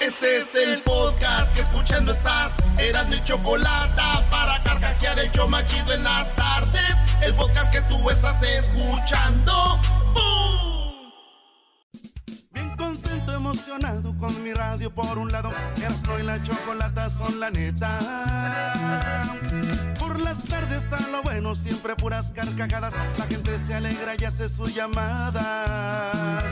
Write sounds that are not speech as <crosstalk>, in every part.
Este es el podcast que escuchando estás. Eran mi chocolate para carcajear el show machido en las tardes. El podcast que tú estás escuchando. ¡Bum! Bien contento, emocionado con mi radio por un lado. Erasmo y la chocolata son la neta. Por las tardes está lo bueno, siempre puras carcajadas. La gente se alegra y hace sus llamadas.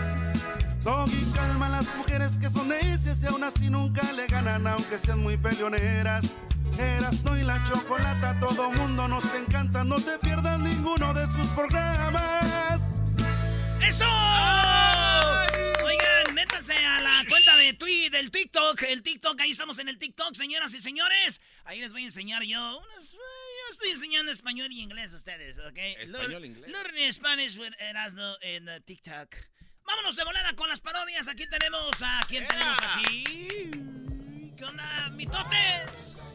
Doggy calma a las mujeres que son necias y aún así nunca le ganan, aunque sean muy peleoneras. Erasmo y la chocolata, todo mundo nos encanta, no te pierdas ninguno de sus programas. ¡Eso! Oigan, métanse a la cuenta de Twi- del TikTok. El TikTok, ahí estamos en el TikTok, señoras y señores. Ahí les voy a enseñar yo unas. eh, Yo estoy enseñando español y inglés a ustedes, ¿ok? Español, Learn- inglés. Learn Spanish with Erasmo en uh, TikTok. Vámonos de volada con las parodias. Aquí tenemos a. ¿Quién tenemos aquí? ¿Qué onda, mitotes?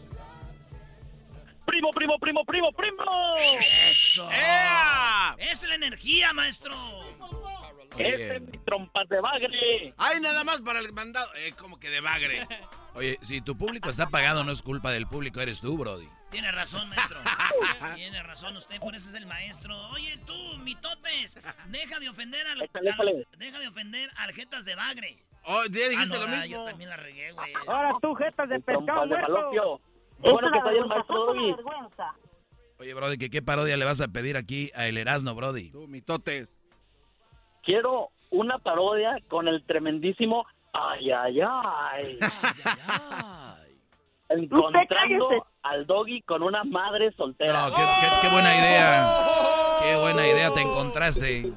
Primo, primo, primo, primo, primo. ¡Eso! ¡Ea! ¡Es la energía, maestro! Ese es mi trompas de bagre. Ay, nada más para el mandado. Eh, como que de bagre. <laughs> Oye, si tu público está pagado, no es culpa del público, eres tú, Brody. Tiene razón, maestro. <laughs> Tiene razón usted, por eso es el maestro. Oye, tú, mitotes, deja de ofender al, Échale, al- échale. deja de ofender al jetas de bagre. Oh, ya dijiste Ah, no, lo mismo. Yo también la regué, güey. Ahora tú, jetas de pescado muerto. Es Bueno, que está el maestro. Oye, Brody, ¿que ¿qué parodia le vas a pedir aquí a El Erasmo, Brody? Tú, mitotes. Quiero una parodia con el tremendísimo ay, ay, ay. Encontrando al doggy con una madre soltera. No, qué, qué- qué buena idea. Qué buena idea te encontraste.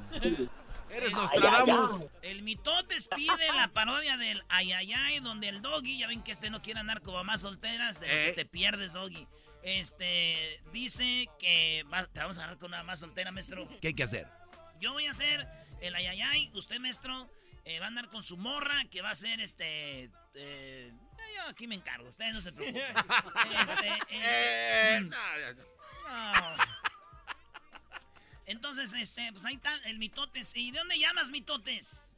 Eres Ay, Nostradamus. ay, El mitotes pide la parodia del ayayay, donde el doggy, ya ven que este no quiere andar como mamás solteras, de lo que Eh. te pierdes, doggy. Este, dice que va- te vamos a agarrar con una más soltera, maestro. ¿Qué hay que hacer? Yo voy a hacer el ayayay, usted, maestro, eh, va a andar con su morra, que va a ser este. eh, yo aquí me encargo, ustedes no se preocupen. <laughs> Este, Eh, no, no. Entonces, este, pues ahí está el mitotes. ¿Y de dónde llamas, mitotes?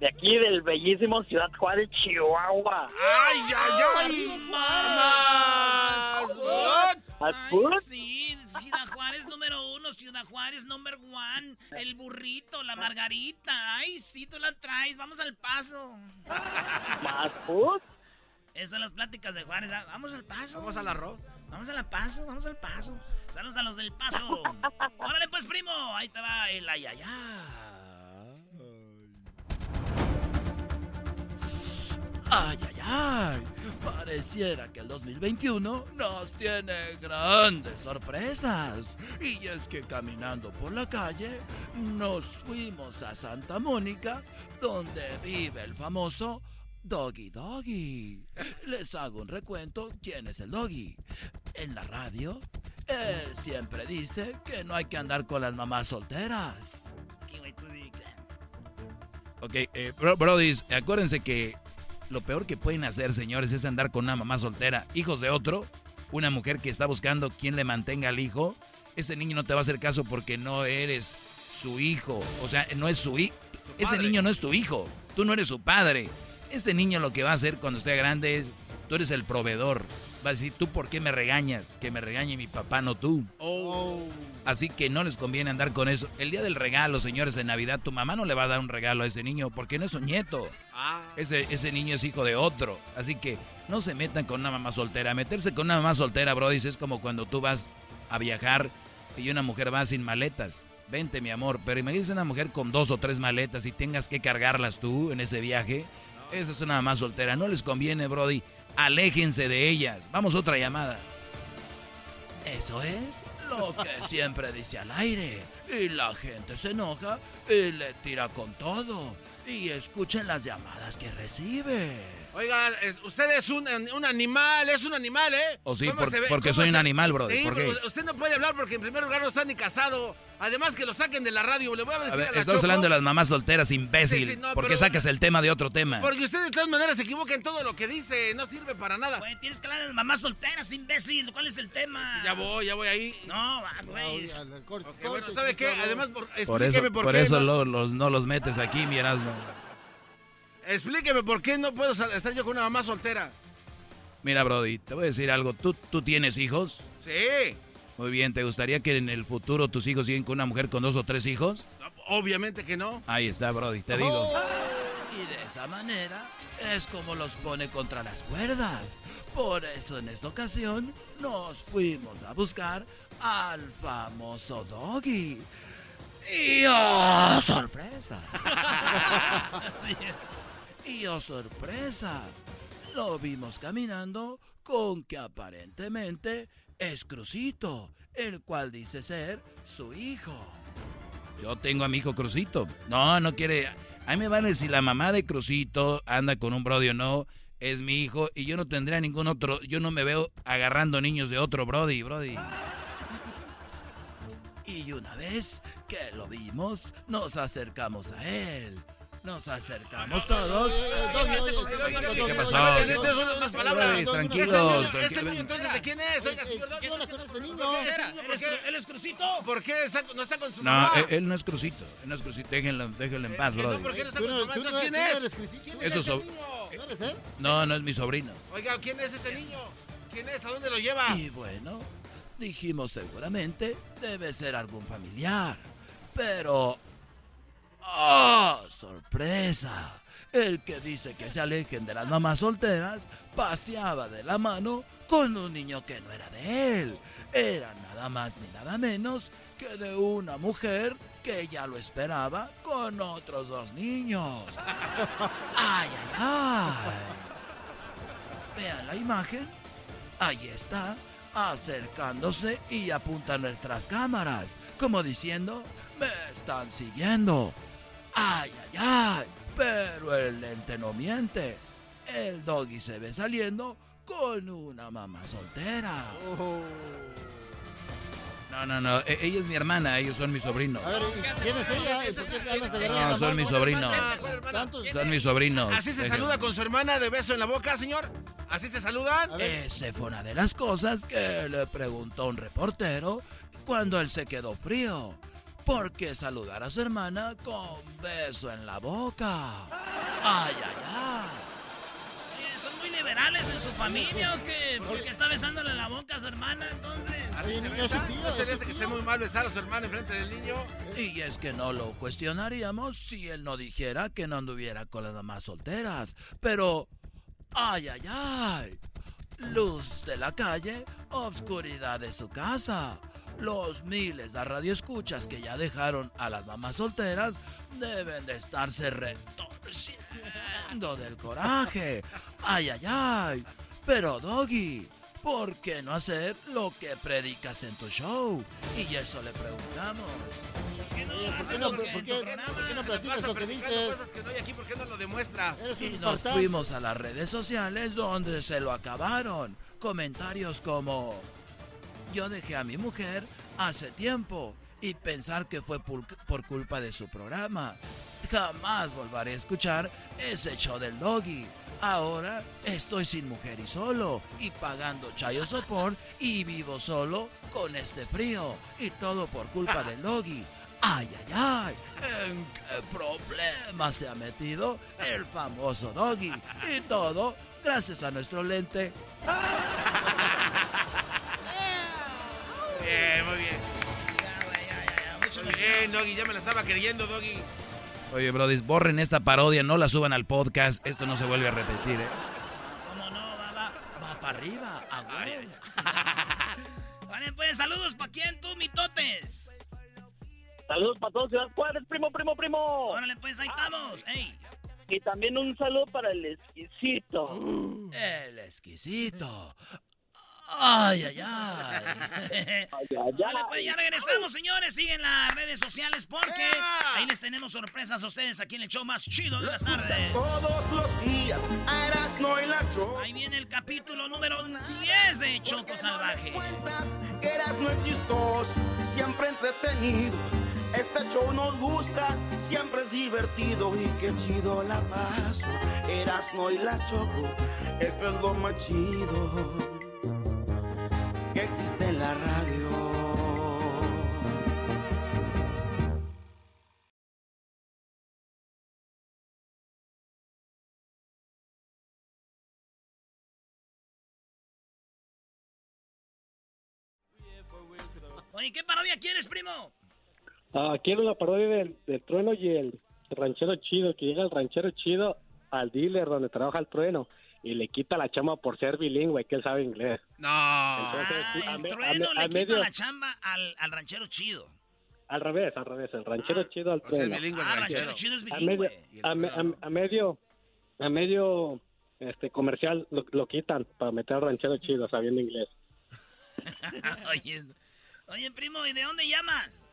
De aquí del bellísimo Ciudad Juárez, Chihuahua. ¡Ay, ay, ay! ¡Más! ¿Al Ay, food? sí, Ciudad Juárez número uno, Ciudad Juárez number one, el burrito, la margarita. Ay, sí, tú la traes, vamos al paso. ¿Más food? Esas son las pláticas de Juárez. Vamos al paso. Vamos al arroz. Vamos al paso, vamos al paso. Saludos a los del paso. <laughs> Órale pues, primo. Ahí te va el ayayá. Ay, ay, ay. Pareciera que el 2021 nos tiene grandes sorpresas. Y es que caminando por la calle, nos fuimos a Santa Mónica, donde vive el famoso Doggy Doggy. Les hago un recuento quién es el Doggy. En la radio, él siempre dice que no hay que andar con las mamás solteras. Ok, eh, bro- brodis, acuérdense que lo peor que pueden hacer, señores, es andar con una mamá soltera, hijos de otro, una mujer que está buscando quien le mantenga al hijo. Ese niño no te va a hacer caso porque no eres su hijo. O sea, no es su hijo. Ese niño no es tu hijo. Tú no eres su padre. Ese niño lo que va a hacer cuando esté grande es tú eres el proveedor. Va a decir, ¿tú por qué me regañas? Que me regañe mi papá, no tú. Oh. Así que no les conviene andar con eso. El día del regalo, señores, en Navidad, tu mamá no le va a dar un regalo a ese niño porque no es su nieto. Ah. Ese, ese niño es hijo de otro. Así que no se metan con una mamá soltera. Meterse con una mamá soltera, Brody, es como cuando tú vas a viajar y una mujer va sin maletas. Vente, mi amor. Pero imagínese una mujer con dos o tres maletas y tengas que cargarlas tú en ese viaje. Esa es una mamá soltera. No les conviene, Brody. Aléjense de ellas. Vamos otra llamada. Eso es lo que <laughs> siempre dice al aire. Y la gente se enoja y le tira con todo. Y escuchen las llamadas que recibe. Oiga, es- usted es un, un animal, es un animal, ¿eh? O sí, ¿Cómo por- ve? porque ¿Cómo soy un animal, brother, Sí, ¿por qué? usted no puede hablar porque en primer lugar no está ni casado. Además que lo saquen de la radio. Le voy a decir A a, ver, la estamos Choco, hablando de las mamás solteras, imbécil. Sí, sí, no, ¿Por qué sacas el tema de otro tema? Porque usted de todas maneras se equivoca en todo lo que dice. No sirve para nada. Güey, tienes que hablar de mamás solteras, imbécil. ¿Cuál es el tema? Ya voy, ya voy ahí. No, va, güey. Ok, bueno, ¿sabe qué? Además, por, Por eso, por, por qué. eso no, lo- los, no los metes aquí, mi Erasmo. Explíqueme por qué no puedo estar yo con una mamá soltera. Mira, Brody, te voy a decir algo. ¿Tú, ¿Tú tienes hijos? Sí. Muy bien, ¿te gustaría que en el futuro tus hijos lleguen con una mujer con dos o tres hijos? Obviamente que no. Ahí está, Brody, te digo. Y de esa manera es como los pone contra las cuerdas. Por eso en esta ocasión nos fuimos a buscar al famoso Doggy. Y oh, sorpresa. <laughs> y oh, sorpresa. Lo vimos caminando con que aparentemente es Crucito, el cual dice ser su hijo. Yo tengo a mi hijo Crucito. No, no quiere. A mí me vale si la mamá de Crucito anda con un Brody o no. Es mi hijo y yo no tendría ningún otro. Yo no me veo agarrando niños de otro Brody, Brody. Y una vez que lo vimos, nos acercamos a él. Nos acercamos todos. ¿Qué pasó? tranquilos, Este entonces, ¿de quién es? Este. Este. ¿Él es Crucito? ¿Por qué no está con su No, mamá? él, él no es Crucito. Él no es Crucito. Déjenlo, en paz, Eh, no, Brody. ¿por qué no está con no- su mamá? no- Entonces, ¿quién no es? eres Crisito. ¿Quién Eso es so- este niño? ¿No eres él? No, no es mi sobrino. Oiga, ¿quién es este niño? ¿Quién es? ¿A dónde lo lleva? Y bueno, dijimos seguramente debe ser algún familiar. Pero... ¡Oh, sorpresa! El que dice que se alejen de las mamás solteras paseaba de la mano con un niño que no era de él. Era nada más ni nada menos que de una mujer que ya lo esperaba con otros dos niños. ¡Ay, ay, ay! Vean la imagen. Ahí está, acercándose y apunta a nuestras cámaras, como diciendo, me están siguiendo. ¡Ay, ay, ay! Pero el lente no miente. El doggy se ve saliendo con una mamá soltera. No, no, no. e- Ella es mi hermana, ellos son mis sobrinos. A ver, ¿quién es ella? ¿Y por qué te andas agarrando No, son mis sobrinos. Son mis sobrinos. ¿Así se saluda con su hermana de beso en la boca, señor? ¿Así se saludan? Ese fue una de las cosas que le preguntó un reportero cuando él se quedó frío. ¿Por qué saludar a su hermana con beso en la boca? ¡Ay, ay, ay! ¿Son muy liberales en su familia o qué? ¿Por qué está besándole la boca a su hermana entonces? Oye, niño, es su tío, ¿No se es le su hace que esté muy mal besar a su hermana enfrente del niño? Y es que no lo cuestionaríamos si él no dijera que no anduviera con las mamás solteras. Pero, ay, ay, ay. Luz de la calle, obscuridad de su casa. Los miles de radioescuchas que ya dejaron a las mamás solteras deben de estarse retorciendo del coraje. Ay, ay, ay. Pero, Doggy, ¿por qué no hacer lo que predicas en tu show? Y eso le preguntamos. ¿Por qué no Oye, ¿por qué haces no, lo por que qué, en tu por qué programa? no platicas Pasa lo que practicando dices? cosas que no hay aquí, ¿por qué no lo demuestra? Y nos fuimos a las redes sociales donde se lo acabaron. Comentarios como, yo dejé a mi mujer hace tiempo y pensar que fue por culpa de su programa. Jamás volveré a escuchar ese show del doggy. Ahora estoy sin mujer y solo y pagando chayo sopor y vivo solo con este frío y todo por culpa del doggy. Ay, ay, ay, ¿en qué problema se ha metido el famoso doggy? Y todo gracias a nuestro lente. Bien, muy bien. Muy bien, Doggy, ya me la estaba creyendo, Doggy. Oye, Brody, borren esta parodia, no la suban al podcast. Esto no se vuelve a repetir, ¿eh? ¿Cómo no? Va, va. Va para arriba, a. Vale, <laughs> pues saludos para quién, tú, mitotes. Saludos para todos Ciudad Juárez, primo, primo, primo. Órale, pues ahí estamos. Ey. Y también un saludo para el exquisito. El exquisito. Ay, ay, ay. Vale, pues ya regresamos, señores. Siguen las redes sociales porque ahí les tenemos sorpresas a ustedes aquí en el show más chido de las tardes. Todos los días y la Choco. Ahí viene el capítulo número 10 de Choco Salvaje. Que Erasmo es chistoso, siempre entretenido. Este show nos gusta, siempre es divertido y qué chido la paso. Erasmo y la Choco, esto es lo más chido existe la radio. Oye, ¿qué parodia quieres, primo? Ah, quiero la parodia del, del trueno y el ranchero chido, que llega el ranchero chido al dealer donde trabaja el trueno y le quita la chama por ser bilingüe, que él sabe inglés. No. Entonces, Ah, a el a trueno le quita medio- la chamba al, al ranchero chido. Al revés, al revés, el ranchero chido al o sea, trueno. el Ah, ranchero. ranchero chido es a medio, bilingüe. a, me- a- a medio, a medio este comercial lo, lo quitan para meter al ranchero chido sabiendo inglés. <laughs> oye, oye, primo, ¿y de dónde llamas?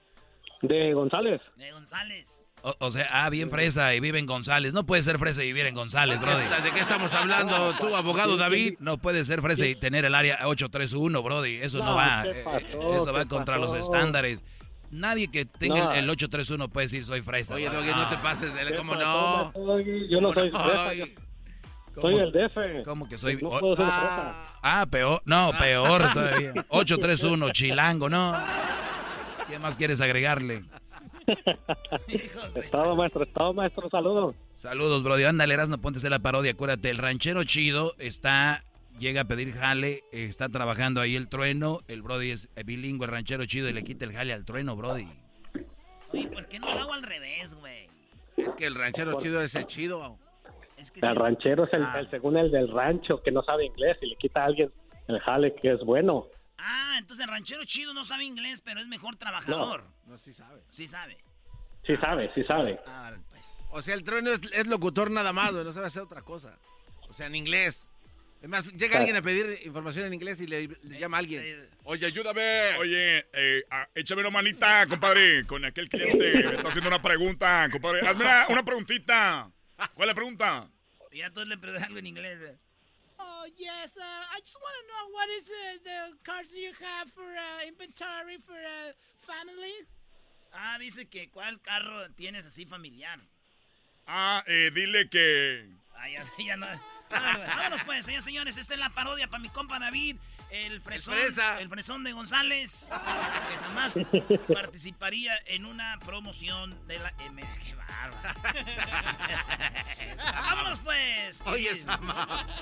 De González. De González. O, o sea, ah, bien fresa y vive en González. No puede ser fresa y vivir en González, Brody. ¿De qué estamos hablando, tú, <laughs> abogado David? No puede ser fresa y tener el área 831, Brody. Eso no, No, va. ¿qué eh, pasó? eso va ¿Qué contra los estándares. Nadie que tenga No. el, el 831 puede decir soy fresa. Oye. Doggy, no te pases de... ¿Qué ¿Cómo no? Yo no soy ¿Cómo fresa, soy el DF. ¿Cómo que soy? No o- puedo ser ah, ah, peor. No, peor todavía. <laughs> 831, chilango, no. ¿Qué más quieres agregarle? Estado <laughs> maestro, estado maestro, saludos. Saludos, Brody. Ándale, a hacer la parodia. Acuérdate, el ranchero chido está, llega a pedir jale, eh, está trabajando ahí el trueno. El Brody es bilingüe, el ranchero chido, y le quita el jale al trueno, Brody. Oye, ¿por qué no lo hago al revés, güey? Es que el ranchero chido es el chido. Es que El sí. ranchero es el, Ah. el según el del rancho que no sabe inglés y le quita a alguien el jale que es bueno. Ah, entonces el ranchero chido no sabe inglés, pero es mejor trabajador. No, sí sabe. Sí sabe. Sí sabe, sí sabe. Ah, vale, pues. O sea, el trueno es, es locutor nada más, güey, no sabe hacer otra cosa. O sea, en inglés. Es más, llega alguien a pedir información en inglés y le, le llama a alguien. Oye, ayúdame. Oye, eh, ah, échame una manita, compadre, con aquel cliente. Me está haciendo una pregunta, compadre. Hazme una, una preguntita. ¿Cuál es la pregunta? Y ya todos le preguntan algo en inglés. Yes. Uh, I just want to know what is uh, the cards you have for uh, inventory for uh, family? Ah, dice que cuál carro tienes así familiar. Ah, eh, dile que... Ah, ya, <laughs> ya no. Vámonos, vámonos, pues, señores, señores. Esta es la parodia para mi compa David, el fresón, El fresa. el fresón de González, que jamás <laughs> participaría en una promoción de la M. ¡Qué bárbaro! <laughs> ¡Vámonos, pues! Oye, Sama. <laughs>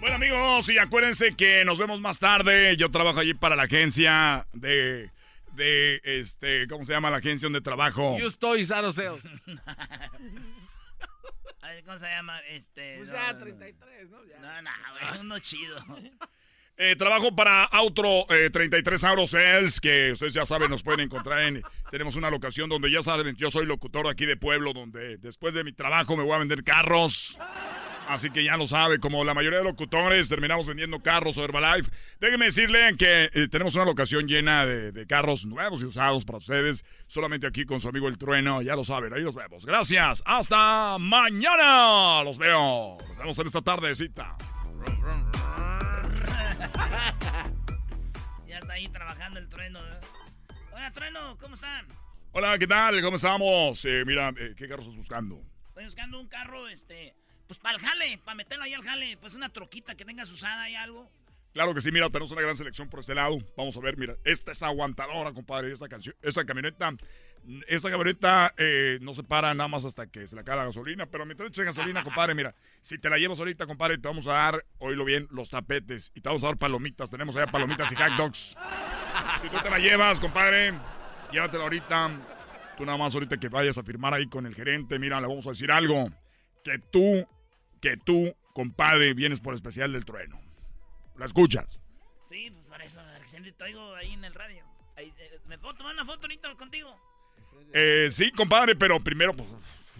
Bueno, amigos, y acuérdense que nos vemos más tarde. Yo trabajo allí para la agencia de... De, este, ¿cómo se llama la agencia donde trabajo? Use Toys Auto ¿Cómo se llama? Este. Pues no, ya, no, 33, ¿no? Ya. No, no, güey, uno chido. <laughs> Eh, trabajo para Outro eh, 33 Auto Sales, que ustedes ya saben, nos pueden encontrar en... Tenemos una locación donde ya saben, yo soy locutor aquí de pueblo, donde después de mi trabajo me voy a vender carros. Así que ya lo sabe, como la mayoría de locutores, terminamos vendiendo carros o Herbalife. Déjenme decirle que eh, tenemos una locación llena de, de carros nuevos y usados para ustedes. Solamente aquí con su amigo El Trueno, ya lo saben, ahí nos vemos. Gracias, hasta mañana. Los veo. Nos vemos en esta tardecita. <laughs> ya está ahí trabajando el trueno. ¿eh? Hola, trueno, ¿cómo están? Hola, ¿qué tal? ¿Cómo estamos? Eh, mira, ¿qué carros estás buscando? Estoy buscando un carro, este. Pues para el jale, para meterlo ahí al jale. Pues una troquita que tengas usada y algo. Claro que sí, mira, tenemos una gran selección por este lado. Vamos a ver, mira, esta es aguantadora, compadre. Esta canción, esa camioneta Esta camioneta eh, no se para nada más hasta que se le acabe la gasolina, pero mientras eche gasolina, <laughs> compadre, mira, si te la llevas ahorita, compadre, te vamos a dar, oílo bien, los tapetes y te vamos a dar palomitas. Tenemos allá palomitas y hot dogs. Si tú te la llevas, compadre, llévatela ahorita. Tú nada más ahorita que vayas a firmar ahí con el gerente, mira, le vamos a decir algo. Que tú, que tú, compadre, vienes por especial del trueno. ¿La escuchas? Sí, pues para eso, recién te oigo ahí en el radio. Ahí, eh, ¿Me puedo tomar una foto ahorita contigo? Eh, sí, compadre, pero primero, pues,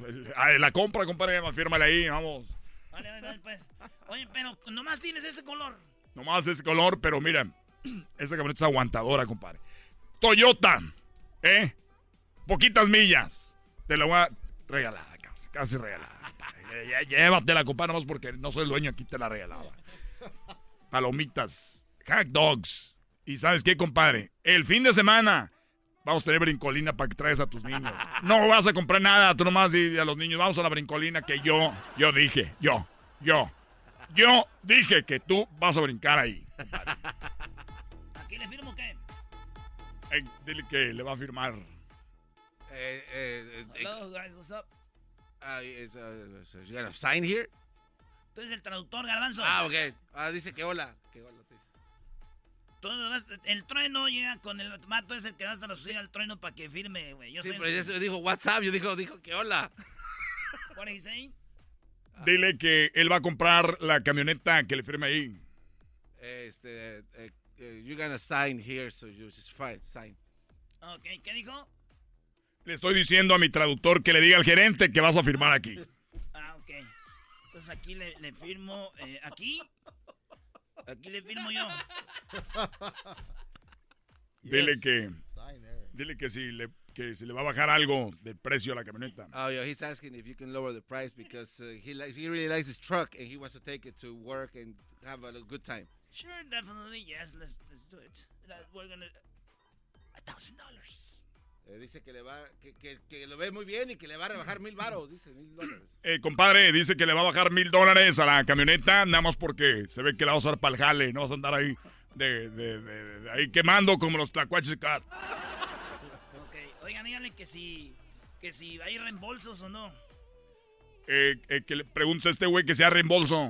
el- a la compra, compadre, fírmale ahí, vamos. Vale, vale, vale, pues. Oye, pero nomás tienes ese color. Nomás ese color, pero mira, <clears throat> esa camioneta es aguantadora, compadre. Toyota, ¿eh? Poquitas millas. Te la voy a regalada, casi, casi regalada. Ya- ya- Llévatela, compadre, nomás porque no soy el dueño, aquí te la regalaba. Palomitas, hot dogs. Y ¿sabes qué, compadre? El fin de semana vamos a tener brincolina para que traes a tus niños. No vas a comprar nada, tú nomás di a los niños, vamos a la brincolina que yo, yo dije, yo, yo, yo dije que tú vas a brincar ahí. compadre. ¿Aquí le firmo qué? Dile que le va a firmar. Eh, eh, eh, Hello, guys, what's up? Uh, is, uh, so you got a sign here? Tú eres el traductor, Garbanzo. Ah, ok. Ah, dice que hola. Que hola. dice. Tú vas- el trueno llega con el mato es el que va a traducir al trueno para que firme, güey. Yo Sí, soy pero el- eso dijo WhatsApp. Yo dijo, dijo que hola. <laughs> What is saying? Dile que él va a comprar la camioneta que le firme ahí. Este, eh, eh, you're gonna sign here, so you just fine, sign. Ok, ¿qué dijo? Le estoy diciendo a mi traductor que le diga al gerente que vas a firmar aquí. Ah, ok. Entonces aquí le, le firmo, eh, aquí. Aquí le firmo yo. <laughs> Dile que dile que si le que si le va a bajar algo del precio a la camioneta. Oh, yeah, he's asking if you can lower the price because uh, he likes, he really likes his truck and he wants to take it to work and have a good time. Sure, definitely, yes, let's, let's do it. We're gonna... A thousand dollars. Eh, dice que le va, que, que, que lo ve muy bien y que le va a rebajar mil baros, dice mil dólares. <clears throat> Eh, compadre, dice que le va a bajar mil dólares a la camioneta, nada más porque se ve que la va a usar para el jale, no vas a andar ahí de, de- de- de ahí quemando como los tlacuaches. Ok, oigan, díganle que si... Que si hay reembolsos o no. Eh, eh, que le preguntes a este güey que sea reembolso.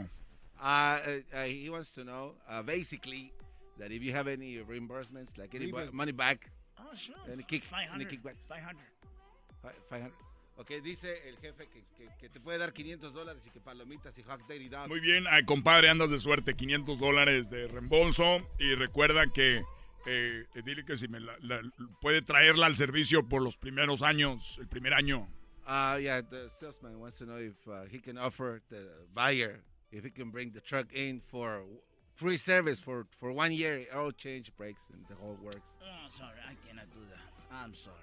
Uh, uh, he wants to know, uh, basically, that if you have any reimbursements, like any money back, Oh, sure. any kick, any 500. kickbacks. 500. Fi- 500. Ok, dice el jefe que, que, que te puede dar 500 dólares y que palomitas y hot daddy dogs. Muy bien, ay, compadre, andas de suerte, 500 dólares de reembolso. Y recuerda que eh, eh, dile que si me la- la- puede traerla al servicio por los primeros años, el primer año. Uh, yeah, the salesman wants to know if uh, he can offer the buyer if he can bring the truck in for free service for, for one year, oil change, brakes, and the whole works. Oh, sorry, I cannot do that. I'm sorry.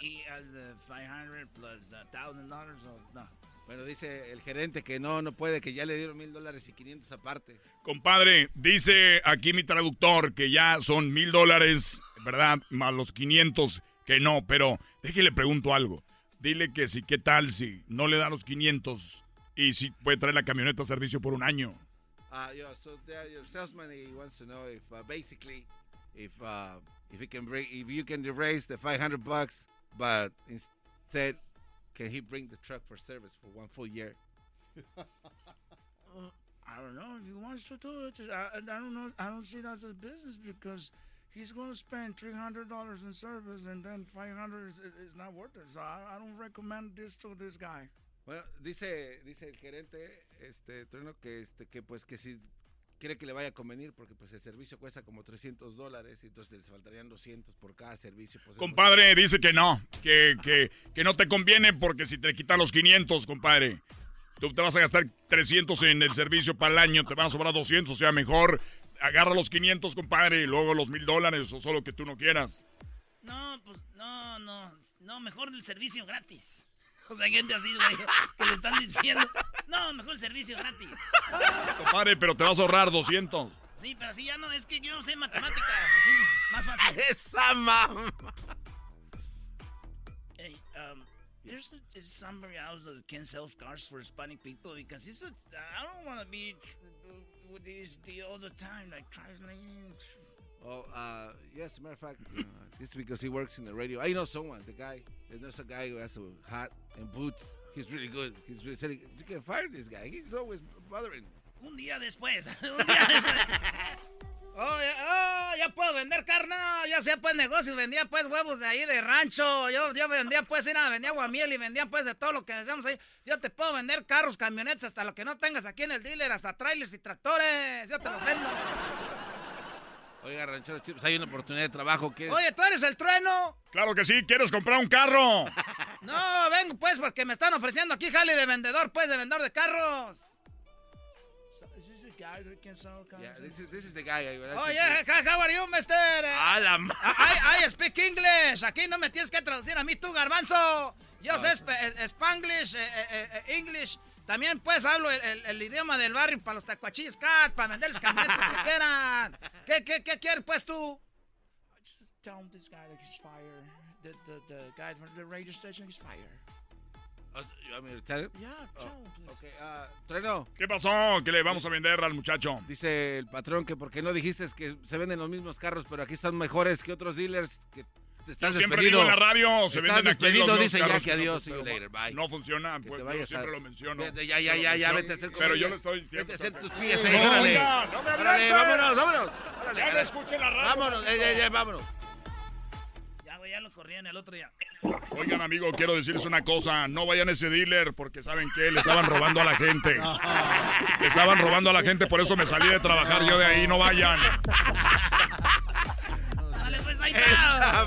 He, he has the 500 plus the $1,000 or no. Bueno, dice el gerente que no, no puede, que ya le dieron mil dólares y 500 aparte. Compadre, dice aquí mi traductor que ya son mil dólares, ¿verdad? Más los 500 que no, pero déjale pregunto algo. Dile que si, ¿qué tal si no le da los 500 y si puede traer la camioneta a servicio por un año? Uh, yeah, so the, your salesman he wants to know if uh, basically if uh, if he can bring if you can raise the 500 bucks, but instead can he bring the truck for service for one full year? <laughs> Uh, I don't know if he wants to do it. I, I don't know. I don't see that as a business because he's going to spend three hundred dollars in service and then five hundred is, is not worth it. So I, I don't recommend this to this guy. Bueno, dice dice el gerente este Trueno que este que pues que si quiere que le vaya a convenir porque pues el servicio cuesta como 300 dólares y entonces les faltarían 200 por cada servicio. Pues, Compadre, dice que no, que, que, que no te conviene porque si te quitan los 500, compadre, tú te vas a gastar 300 en el servicio para el año, te van a sobrar 200, o sea, mejor agarra los 500, compadre, y luego los mil dólares o solo que tú no quieras. No, pues, no, no. No, mejor el servicio gratis. <laughs> O sea, gente así, güey, que le están diciendo. No, mejor el servicio gratis. Compadre, pero te vas a ahorrar 200. Sí, pero así ya no, es que yo no sé matemáticas. Así, más fácil. <laughs> Esa mamá. Hey, um, there's, a, somebody else that can sell cars for Hispanic people because it's a, I don't want to be with this deal all the time, like translating. Oh, uh, yes, as a matter of fact, uh, it's because he works in the radio. I know someone, the guy. There's a guy who has a hat and boots. He's really good. He's really saying, you can fire this guy. He's always bothering. Un día después. <laughs> Un día después. <laughs> Oh, ya, oh, ya puedo vender carne. Ya sea pues negocio. Vendía pues huevos de ahí de rancho. Yo, yo vendía pues, era, vendía guamiel y vendía pues de todo lo que hacemos ahí. Yo te puedo vender carros, camionetas, hasta lo que no tengas aquí en el dealer, hasta trailers y tractores. Yo te los vendo. Oiga, ranchero, pues hay una oportunidad de trabajo. ¿quieres? Oye, ¿tú eres el trueno? Claro que sí, ¿quieres comprar un carro? <laughs> No, vengo pues porque me están ofreciendo aquí jale de vendedor, pues, de vendedor de carros. Yeah, this is, this is the guy. Oh, yeah, how are you, mister? A la I, I speak English. Aquí no me tienes que traducir a mí, tú, garbanzo. Yo sé sp eh, Spanglish, eh, eh, English. También, pues, hablo el, el, el, idioma del barrio para los tacuachillos cat, para venderles camionetas que quieran. ¿Qué, qué, qué quieres, pues, tú? Just tell him this guy that he's fired. The, the, the guy from the radio station is fired. Tell him? Yeah, tell him, please. Okay, uh, Trueno. ¿Qué pasó? ¿Qué le vamos a vender al muchacho? Dice el patrón que porque no dijiste que se venden los mismos carros, pero aquí están mejores que otros dealers que están Yo siempre digo en la radio, se venden aquí despedido, los dice ya carros que adiós, no, later, bye. No funciona, pues yo siempre a- lo menciono. Vete, ya, ya, ya, ya, vete a hacer Pero yo le estoy diciendo. Vete a hacer tus No, pies, órale. no me Órale, vámonos, vámonos. Órale, Ya no escuchen la radio. Vámonos, ya, ya, ya, vámonos. Ya, güey, ya lo corrían el otro día. Oigan, amigo, quiero decirles una cosa. No vayan a ese dealer porque saben que le estaban robando a la gente. Le estaban robando a la gente, por eso me salí de trabajar yo de ahí. No vayan. Ahí está.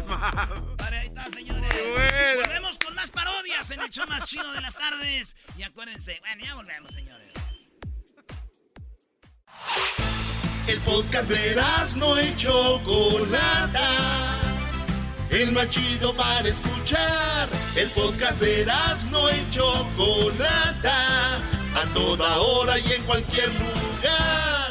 Vale, ahí está, señores. bueno. Volvemos con más parodias en el show más chido de las tardes. Y acuérdense, bueno, ya volvemos, señores. El podcast de no y Chocolata. El más chido para escuchar. El podcast de no y Chocolata. A toda hora y en cualquier lugar.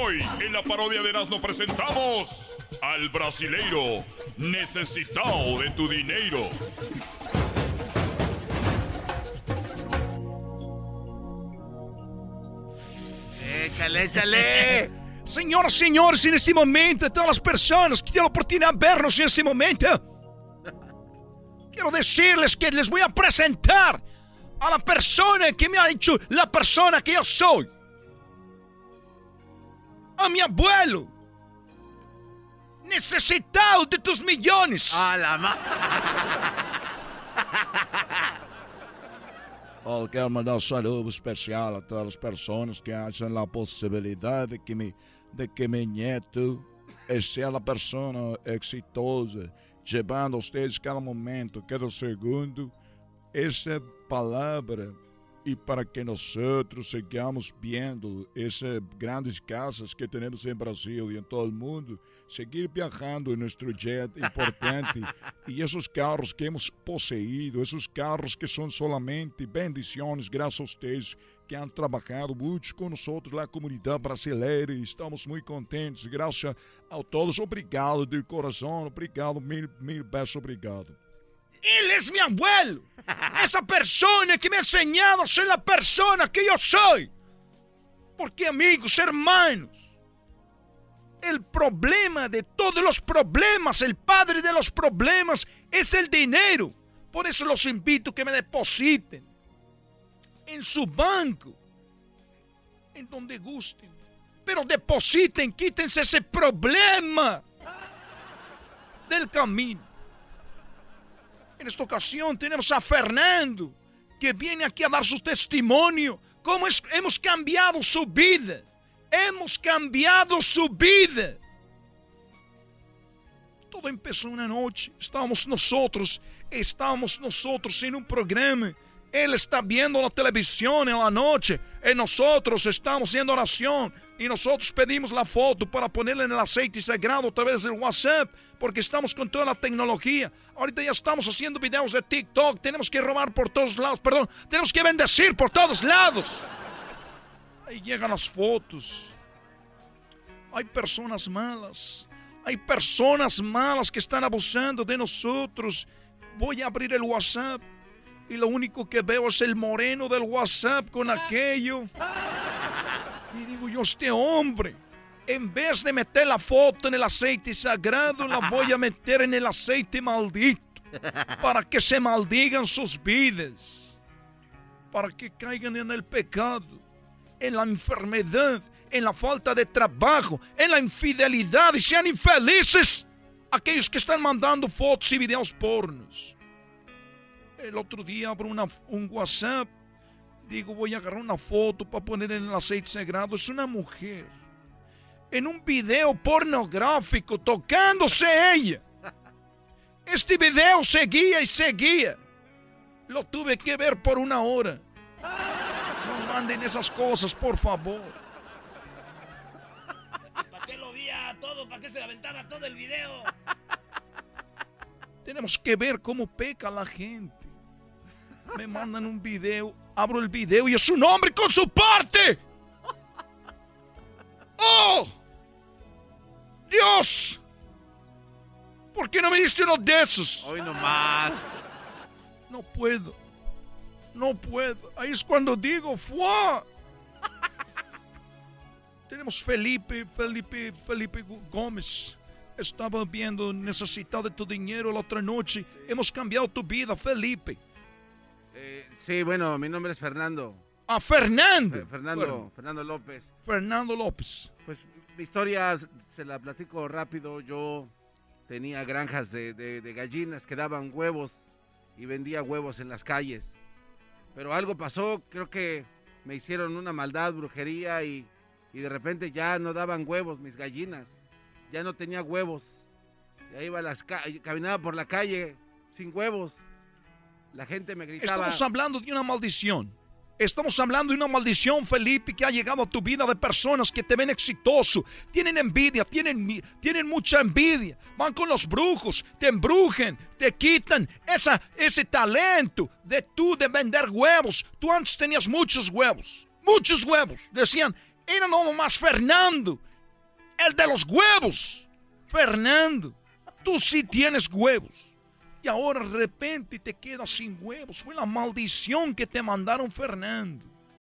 Hoy en la parodia de Erasmo presentamos al brasileiro necesitado de tu dinero. Échale, échale. <laughs> Senhoras e senhores, neste momento, todas as pessoas que têm a oportunidade de vernos neste momento, <laughs> quero dizer-lhes que les vou apresentar a la persona que me ha dicho la persona que eu sou. A mi abuelo. Necesitado de tus millones. A la ma... <laughs> Oh, quero mandar um saludo especial a todas as pessoas que acham a possibilidade de que, me, de que meu neto seja a pessoa exitosa, levando a vocês cada momento, cada segundo, essa palavra e para que nós outros sigamos vendo essas grandes casas que temos em Brasil e em todo o mundo, seguir viajando em nosso jet importante <laughs> e esses carros que hemos possuído, esses carros que são solamente bendições graças a vocês que han trabalhado muito com nós na comunidade brasileira e estamos muito contentes, graças a todos, obrigado de coração, obrigado, mil, mil vezes obrigado. Él es mi abuelo. <laughs> Esa persona que me ha enseñado a ser la persona que yo soy. Porque amigos, hermanos, el problema de todos los problemas, el padre de los problemas es el dinero. Por eso los invito a que me depositen en su banco, en donde gusten. Pero depositen, quítense ese problema del camino. En esta ocasión tenemos a Fernando, que viene aquí a dar su testimonio. Cómo hemos cambiado su vida. Hemos cambiado su vida. Todo empezó una noche. Estábamos nosotros, estábamos nosotros en un programa. Él está viendo la televisión en la noche. Y nosotros estamos haciendo oración. Y nosotros pedimos la foto para ponerla en el aceite sagrado a través del WhatsApp, porque estamos con toda la tecnología. Ahorita ya estamos haciendo videos de TikTok, tenemos que robar por todos lados, perdón, tenemos que bendecir por todos lados. Ahí llegan las fotos. Hay personas malas. Hay personas malas que están abusando de nosotros. Voy a abrir el WhatsApp y lo único que veo es el moreno del WhatsApp con aquello. Y digo yo, este hombre, en vez de meter la foto en el aceite sagrado, la voy a <laughs> meter en el aceite maldito. Para que se maldigan sus vidas. Para que caigan en el pecado, en la enfermedad, en la falta de trabajo, en la infidelidad y sean infelices aquellos que están mandando fotos y videos pornos. El otro día abro una, un WhatsApp Digo, voy a agarrar una foto para poner en el aceite sagrado. Es una mujer. En un video pornográfico tocándose ella. Este video seguía y seguía. Lo tuve que ver por una hora. No manden esas cosas, por favor. ¿Para qué lo veía todo? ¿Para qué se aventaba todo el video? Tenemos que ver cómo peca la gente. Me mandan un video abro el video y es un hombre con su parte. ¡Oh! ¡Dios! ¿Por qué no me diste uno de esos? Hoy nomás. No puedo. No puedo. Ahí es cuando digo, ¡fua! Tenemos Felipe, Felipe, Felipe Gómez. Estaba viendo Necesitado de tu dinero la otra noche. Hemos cambiado tu vida, Felipe. Sí, bueno, mi nombre es Fernando. Ah, Fernando. Fernando, Fernando López. Fernando López. Pues mi historia se la platico rápido. Yo tenía granjas de, gallinas que daban huevos y vendía huevos en las calles. Pero algo pasó, creo que me hicieron una maldad, brujería y, y de repente ya no daban huevos mis gallinas. Ya no tenía huevos. Ya iba a las caminaba por la calle sin huevos. La gente me. Estamos hablando de una maldición. Estamos hablando de una maldición, Felipe, que ha llegado a tu vida de personas que te ven exitoso. Tienen envidia, tienen, tienen mucha envidia. Van con los brujos, te embrujen, te quitan esa, ese talento de tú de vender huevos. Tú antes tenías muchos huevos, muchos huevos. Decían, era no más Fernando, el de los huevos. Fernando, tú sí tienes huevos y ahora de repente te quedas sin huevos. Fue la maldición que te mandaron Fernando.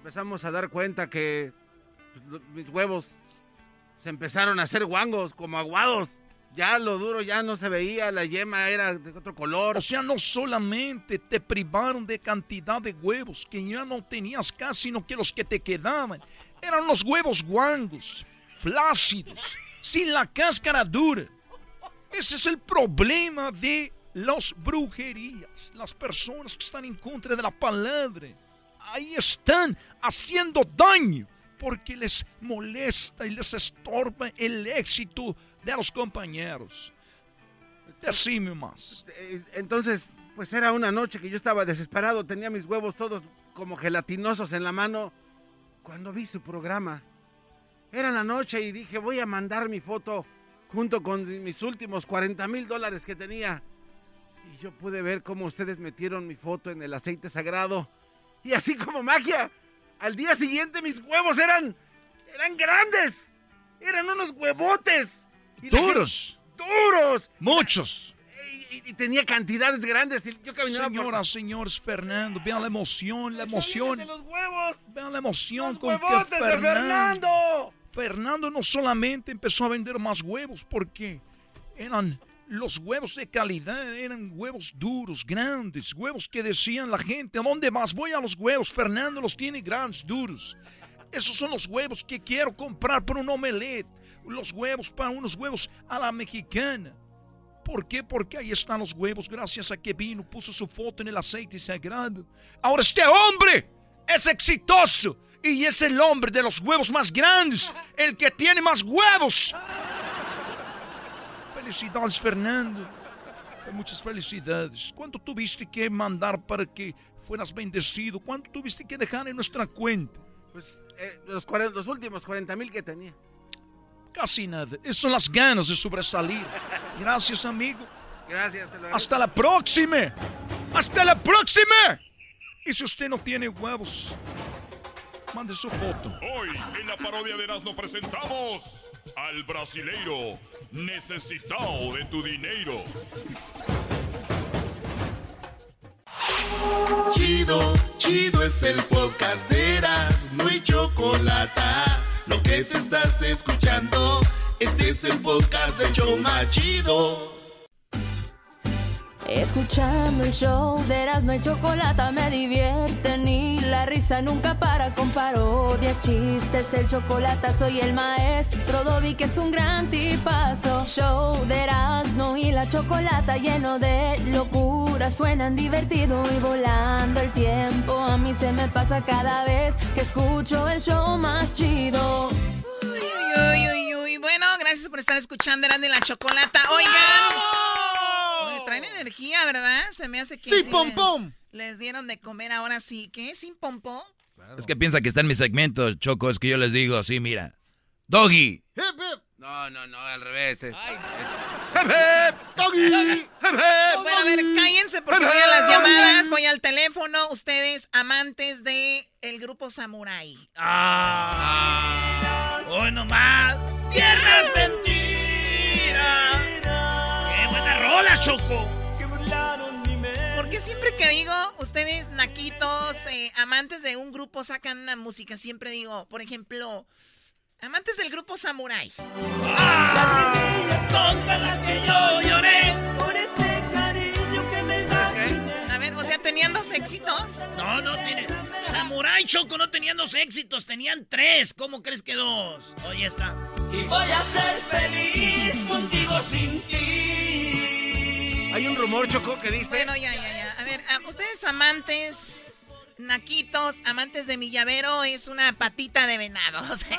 empezamos a dar cuenta que pues, mis huevos se empezaron a hacer guangos, como aguados. Ya lo duro ya no se veía, la yema era de otro color. O sea, no solamente te privaron de cantidad de huevos que ya no tenías casi, sino que los que te quedaban eran los huevos guangos, flácidos, sin la cáscara dura. Ese es el problema de las brujerías, las personas que están en contra de la palabra ahí están haciendo daño porque les molesta y les estorba el éxito de los compañeros. Decime más. Eh, entonces, pues era una noche que yo estaba desesperado, tenía mis huevos todos como gelatinosos en la mano cuando vi su programa. Era la noche y dije, voy a mandar mi foto junto con mis últimos 40 mil dólares que tenía. Y yo pude ver cómo ustedes metieron mi foto en el aceite sagrado y así como magia, Al día siguiente mis huevos eran, eran grandes. Eran unos huevotes. Y Duros. gente- duros. Muchos. Y, y tenía cantidades grandes. y Yo caminaba por- Señoras, señores, Fernando, vean la emoción, la emoción. de los huevos. Vean la emoción con que huevotes de Fernando. Fernando no solamente empezó a vender más huevos porque eran los huevos de calidad, eran huevos duros, grandes, huevos que decían la gente, ¿a dónde vas? Voy a los huevos, Fernando los tiene grandes, duros. Esos son los huevos que quiero comprar para un omelette, los huevos para unos huevos a la mexicana. ¿Por qué? Porque ahí están los huevos, gracias a que vino, puso su foto en el aceite sagrado. Ahora este hombre es exitoso y es el hombre de los huevos más grandes, el que tiene más huevos. Felicidades, Fernando. Muchas felicidades. ¿Cuánto tuviste que mandar para que fueras bendecido? ¿Cuánto tuviste que dejar en nuestra cuenta? Pues eh, los, los últimos 40 mil que tenía. Casi nada. Esas son las ganas de sobresalir. Gracias, amigo. Gracias. Hasta la próxima. Hasta la próxima. Y si usted no tiene huevos, mande su foto. Hoy en la parodia de Erasmo presentamos al brasileiro necesitado de tu dinero. Chido, chido es el podcast de Eras, no hay chocolate. Lo que te estás escuchando, este es el podcast de Choma Chido. Escuchando el show de Erasmo y Chocolata me divierte ni la risa nunca para con parodias, chistes, el chocolate soy el maestro Dobby que es un gran tipazo. Show de Erasmo y la Chocolata lleno de locura, suenan divertido y volando el tiempo. A mí se me pasa cada vez que escucho el show más chido. Uy, uy, uy. Bueno, gracias por estar escuchando Erasmo y la Chocolata. Oigan. Traen energía, ¿verdad? Se me hace que Sí, sí pom, pom. Les dieron de comer ahora sí. ¿Qué? ¿Sin pom pom? Es que piensa que está en mi segmento, Choco. Es que yo les digo así, mira. Doggy. No, no, no, al revés. es- Bueno, a ver, cállense porque voy a las llamadas, voy al teléfono. Ustedes, amantes de el grupo Samurai. Ah. Hoy nomás. Tierras mentira. Rola, Choco. Porque siempre que digo, ustedes, naquitos, eh, amantes de un grupo, sacan una música, siempre digo, por ejemplo, amantes del grupo Samurai. Todas las que yo lloré. Por ese cariño que me A ver, o sea, ¿tenían dos éxitos? No, no tiene. Samurai Choco no tenían dos éxitos, tenían tres. ¿Cómo crees que dos? Oye, está. Y voy a ser feliz contigo sin ti. Hay un rumor, Choco, que dice... Bueno, ya, ya, ya. A ver, a- ustedes amantes, naquitos, amantes de mi llavero, es una patita de venado. <laughs> O sea,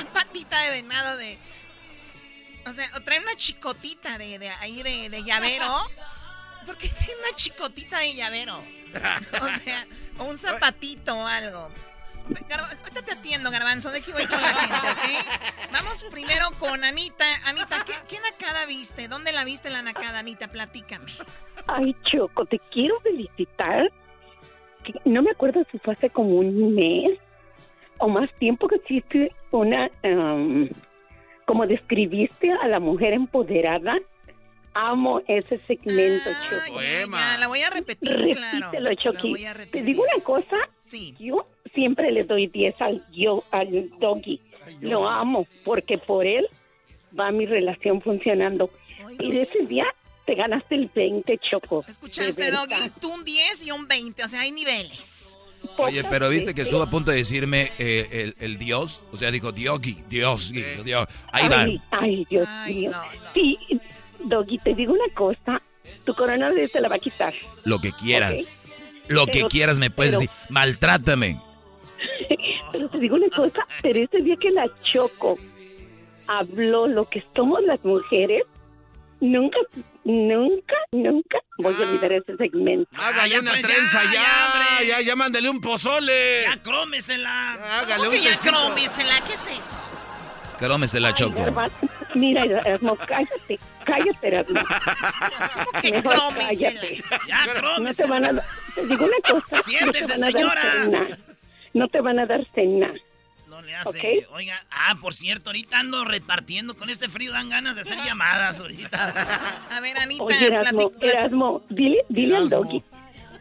una patita de venado de... O sea, o traen una chicotita de, de ahí de, de llavero. ¿Por qué traen una chicotita de llavero? O sea, o un zapatito o algo. Garbanzo, ahorita te atiendo, Garbanzo, de aquí voy con la gente, ¿ok? Vamos primero con Anita. Anita, ¿qué, qué nacada viste? ¿Dónde la viste la nacada, Anita? Platícame. Ay, Choco, te quiero felicitar. No me acuerdo si fue hace como un mes o más tiempo que hiciste una, em, como describiste a la mujer empoderada. Amo ese segmento, Choco. Ya, la voy a repetir, claro. Repítelo, voy a Te digo una cosa. Sí. Yo siempre le doy 10 al, yo, al doggy. Lo amo porque por él va mi relación funcionando. Y de ese día te ganaste el 20, Choco. ¿Escuchaste. Doggy? Tú un 10 y un 20, o sea, hay niveles. Oye, pero viste que estuvo a punto de decirme eh, el, el Dios. O sea, dijo Diogi, Dios, Dios. Ahí va. Ay, ay, Dios mío. Sí, Doggy, te digo una cosa. Tu coronavirus se la va a quitar. Lo que quieras. Lo que Pero- quieras me puedes pero- decir. Maltrátame. <laughs> Pero te digo una cosa. Pero ese día que la Choco habló lo que somos las mujeres, nunca, nunca, nunca voy a olvidar ese segmento. Hágale ya, una pues, ya, trenza ya, ya, hombre. ya, ya, mándale un pozole. Ya, crómesela. Hágale ¿Cómo un ya crómesela? ¿Qué es eso? Crómese la choco. Mira, Erasmo, cállate, cállate, Erasmo. <laughs> que Mejor crómesela? cállate. Ya, No te crómesela. van a... Te digo una cosa. Siéntese, no te van a dar señora. No te van a dar cena. No le hace. Oiga, ah, por cierto, ahorita ando repartiendo. Con este frío dan ganas de hacer <laughs> llamadas ahorita. <laughs> A ver, Anita, Oye, Erasmo, Erasmo, dile, dile al doggy.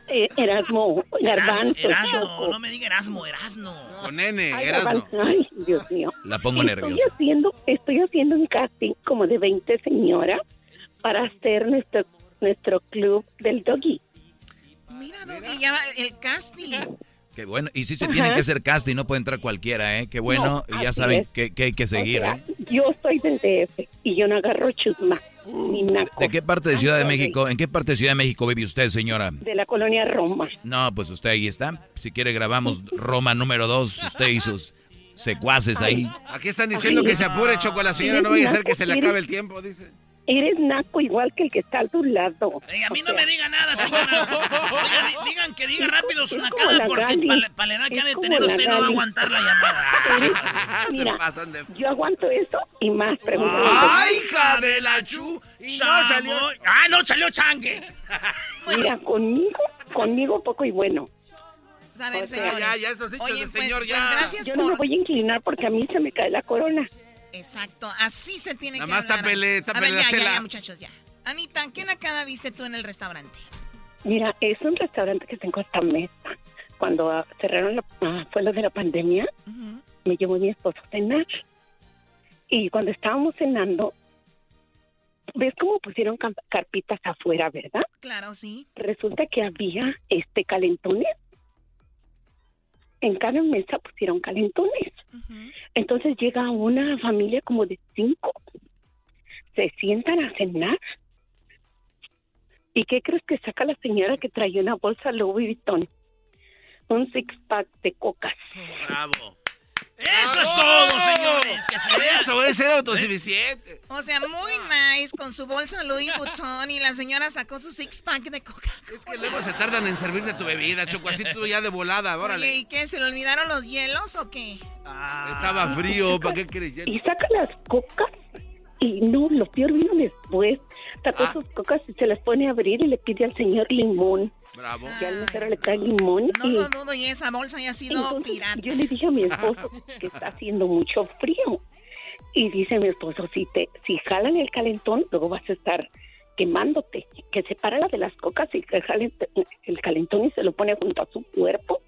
Eh, Erasmo, Garbanzo, Erasmo, no me diga Erasmo, Erasmo. Con N, Ay, Erasmo. Garbanzo, ay, Dios mío. La pongo Estoy nerviosa. haciendo, estoy haciendo un casting como de 20 señoras para hacer nuestro, nuestro club del doggy. Mira, Doggy, ya va el casting. Qué bueno. Y sí se Ajá. tiene que hacer casting, no puede entrar cualquiera, ¿eh? Qué bueno. No, y ya saben es. que, que hay que seguir, O sea, ¿eh? Yo soy del DF y yo no agarro chusma ni naco. ¿De qué parte de Ciudad de Ay, México? ¿En qué parte de Ciudad de México vive usted, señora? De la colonia Roma. No, pues usted ahí está. Si quiere grabamos Roma número dos, usted y sus secuaces ahí. Aquí están diciendo que se apure, Choco, la señora no vaya a ser que se le acabe el tiempo, dice. Eres naco igual que el que está a tu lado. Ey, a mí no me diga nada, señora. <laughs> Oiga, di- digan que diga rápido su nacada porque para la edad que ha de tener usted no va a aguantar la llamada. <laughs> <laughs> Mira, pasan de- yo aguanto eso y más. Pregúntale. ¡Ay, hija de la chu! Y no salió. ¡Ah, no salió changue! Mira, conmigo, conmigo poco y bueno. Pues, a ver, O sea, señores. ya, ya, esos dichos Oye, de pues, señor, pues, ya. gracias Yo por... no me voy a inclinar porque a mí se me cae la corona. Exacto, así se tiene Nada que más hablar. tápele, A tápele ver, la ya, ya, chela. ya, muchachos, ya. Anita, ¿qué nacada viste tú en el restaurante? Mira, es un restaurante que tengo esta mesa. Cuando ah, cerraron, la, ah, fue lo de la pandemia, me llevó mi esposo a cenar. Y cuando estábamos cenando, ¿ves cómo pusieron carpitas afuera, verdad? Claro, sí. Resulta que había este calentones. En cada mesa pusieron calentones. Entonces llega una familia como de cinco. Se sientan a cenar. ¿Y qué crees que saca la señora que traía una bolsa Louis Vuitton? Un six pack de cocas. Bravo. Eso es todo, señores. Que se vea. Eso es ser autosuficiente. O sea, muy nice con su bolsa Louis Vuitton y la señora sacó su six pack de coca. Es que luego se tardan en servirte tu bebida, Choco, así tú ya de volada, Oye, órale. ¿y qué? ¿Se le olvidaron los hielos o qué? Estaba frío, ¿para qué quieres hielo? Y saca las cocas. Y no, lo peor vino después. Sacó Ah. sus cocas y se las pone a abrir y le pide al señor limón. Bravo. Ya el mesero le trae limón. No y lo dudo y esa bolsa haya sido Entonces, pirata. Yo le dije a mi <laughs> esposo que está haciendo mucho frío. Y dice mi esposo, si te si jalan el calentón, luego vas a estar quemándote. Que se para la de las cocas y que jale el calentón y se lo pone junto a su cuerpo.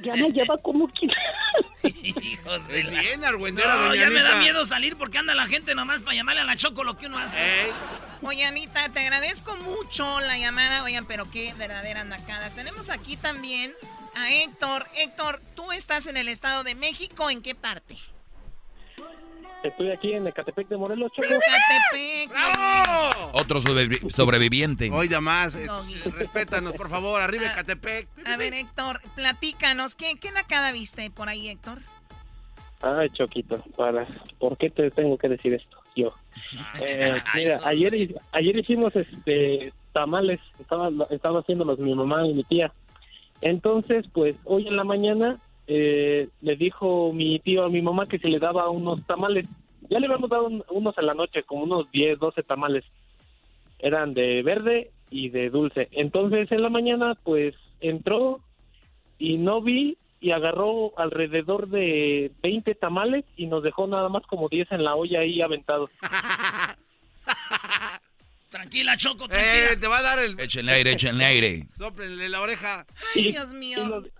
Ya me lleva como que... Hijos de la- bien argüendera, No, doña ya me da miedo salir porque anda la gente nomás para llamarle a la Choco lo que uno hace. Oye, Anita, te agradezco mucho la llamada. Oigan, pero qué verdaderas nacadas. Tenemos aquí también a Héctor. Héctor, tú estás en el Estado de México. ¿En qué parte? Estoy aquí en Ecatepec de Morelos, Choco. Ecatepec. ¡Bravo! Otro sobrevi- sobreviviente. Oiga más, Doggy. respétanos, por favor, arriba Ah. Catepec. A ver, Héctor, platícanos. ¿Qué, qué nacada viste por ahí, Héctor? Ay, Choquito, para, ¿por qué te tengo que decir esto? Yo. Eh, mira, ayer, ayer hicimos este tamales, estaba, estaba haciéndolos mi mamá y mi tía. Entonces, pues hoy en la mañana eh, le dijo mi tío a mi mamá que se le daba unos tamales. Ya le habíamos dado un- unos en la noche, como unos 10, 12 tamales. Eran de verde y de dulce. Entonces en la mañana, pues entró y no vi y agarró alrededor de 20 tamales y nos dejó nada más como 10 en la olla ahí aventados. <laughs> Tranquila, Choco, tranquila. Eh, te va a dar el... Échenle aire, échenle aire. <laughs> Sóplenle la oreja. Ay, Y- Dios mío. Y,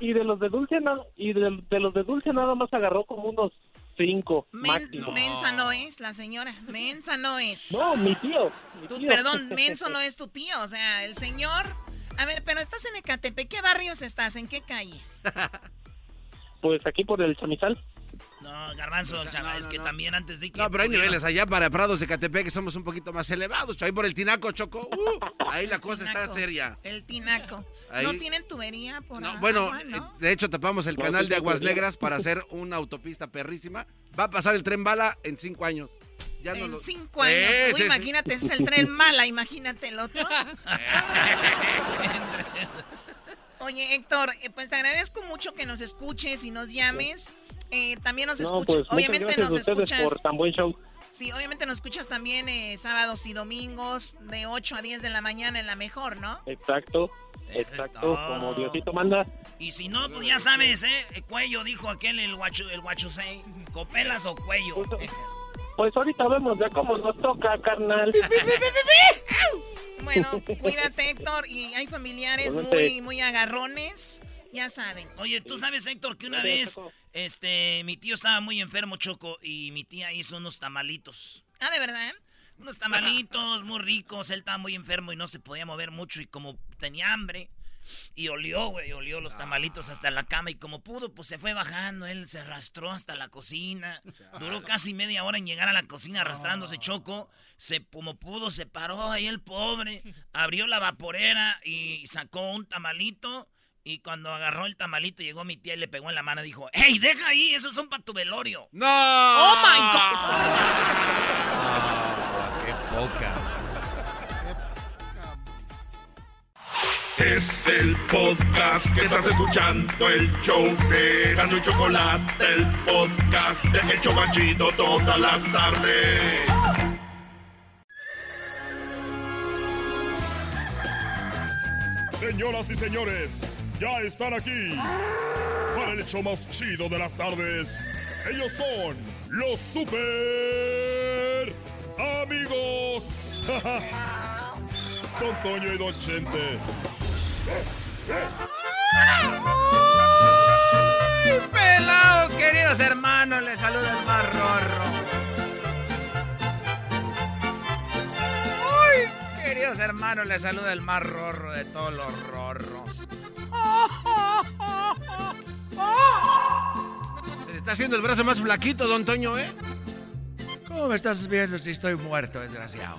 y de los de dulce na- y de, de los de dulce nada más agarró como unos 5 Men- máximo. Mensa no es la señora. Mensa no es. No, mi tío. mi Tú- tío. perdón, <laughs> Menso no es tu tío. O sea, el señor. A ver, pero estás en Ecatepec. ¿Qué barrios estás? ¿En qué calles? Pues aquí por el chamizal. No, Garbanzo, chava, es que también antes de que. No, pero hay niveles allá para Prados de Catepec que somos un poquito más elevados. Ahí por el Tinaco, Choco. uh, ahí la cosa está seria. El tinaco. Ahí- ¿No tienen tubería por No, agua, bueno, no? eh, de hecho tapamos el canal de Aguas. Negras para hacer una autopista perrísima. Va a pasar el tren bala en cinco años. Ya no en lo- cinco años. Eh, Uy, sí, sí. imagínate, ese es el tren mala, imagínate el otro. <laughs> Oye, Héctor, eh, pues te agradezco mucho que nos escuches y nos llames. Eh, también nos No, escuchas, pues muchas obviamente gracias nos a ustedes escuchas. por tan buen show. Sí, obviamente nos escuchas también eh, sábados y domingos de 8 a 10 de la mañana en la mejor, ¿no? Exacto. Exacto, como Diosito manda. Y si no, pues ya sabes, ¿eh? El cuello, dijo aquel, el guacho, el guachusei. ¿Copelas o cuello? Pues ahorita vemos ya cómo nos toca, carnal. <laughs> Bueno, cuídate, Héctor. Y hay familiares muy, muy agarrones. Ya saben. Oye, tú sabes, Héctor, que una vez, este, mi tío estaba muy enfermo, Choco, y mi tía hizo unos tamalitos. Ah, ¿de verdad? Unos tamalitos muy ricos. Él estaba muy enfermo y no se podía mover mucho. Y como tenía hambre, y olió, güey, olió los tamalitos hasta la cama. Y como pudo, pues se fue bajando. Él se arrastró hasta la cocina. Duró casi media hora en llegar a la cocina arrastrándose Choco. Se, como pudo, se paró ahí el pobre. Abrió la vaporera y sacó un tamalito. Y cuando agarró el tamalito, llegó mi tía y le pegó en la mano y dijo: ¡Ey, deja ahí! ¡Esos son para tu velorio! ¡No! ¡Oh, my God! Ah, qué poca. Es el podcast que estás escuchando, el show de Gano y Chocolate, el podcast de El Chobachito todas las tardes. Señoras y señores, ya están aquí para el hecho más chido de las tardes. Ellos son los super amigos. <laughs> Don Toño y Don Chente. ¡Ay, pelado, queridos hermanos! Les saluda el más rorro. ¡Ay, queridos hermanos! Les saluda el más rorro de todos los rorros. Se le está haciendo el brazo más flaquito, don Toño, ¿eh? ¿Cómo me estás viendo si estoy muerto, desgraciado?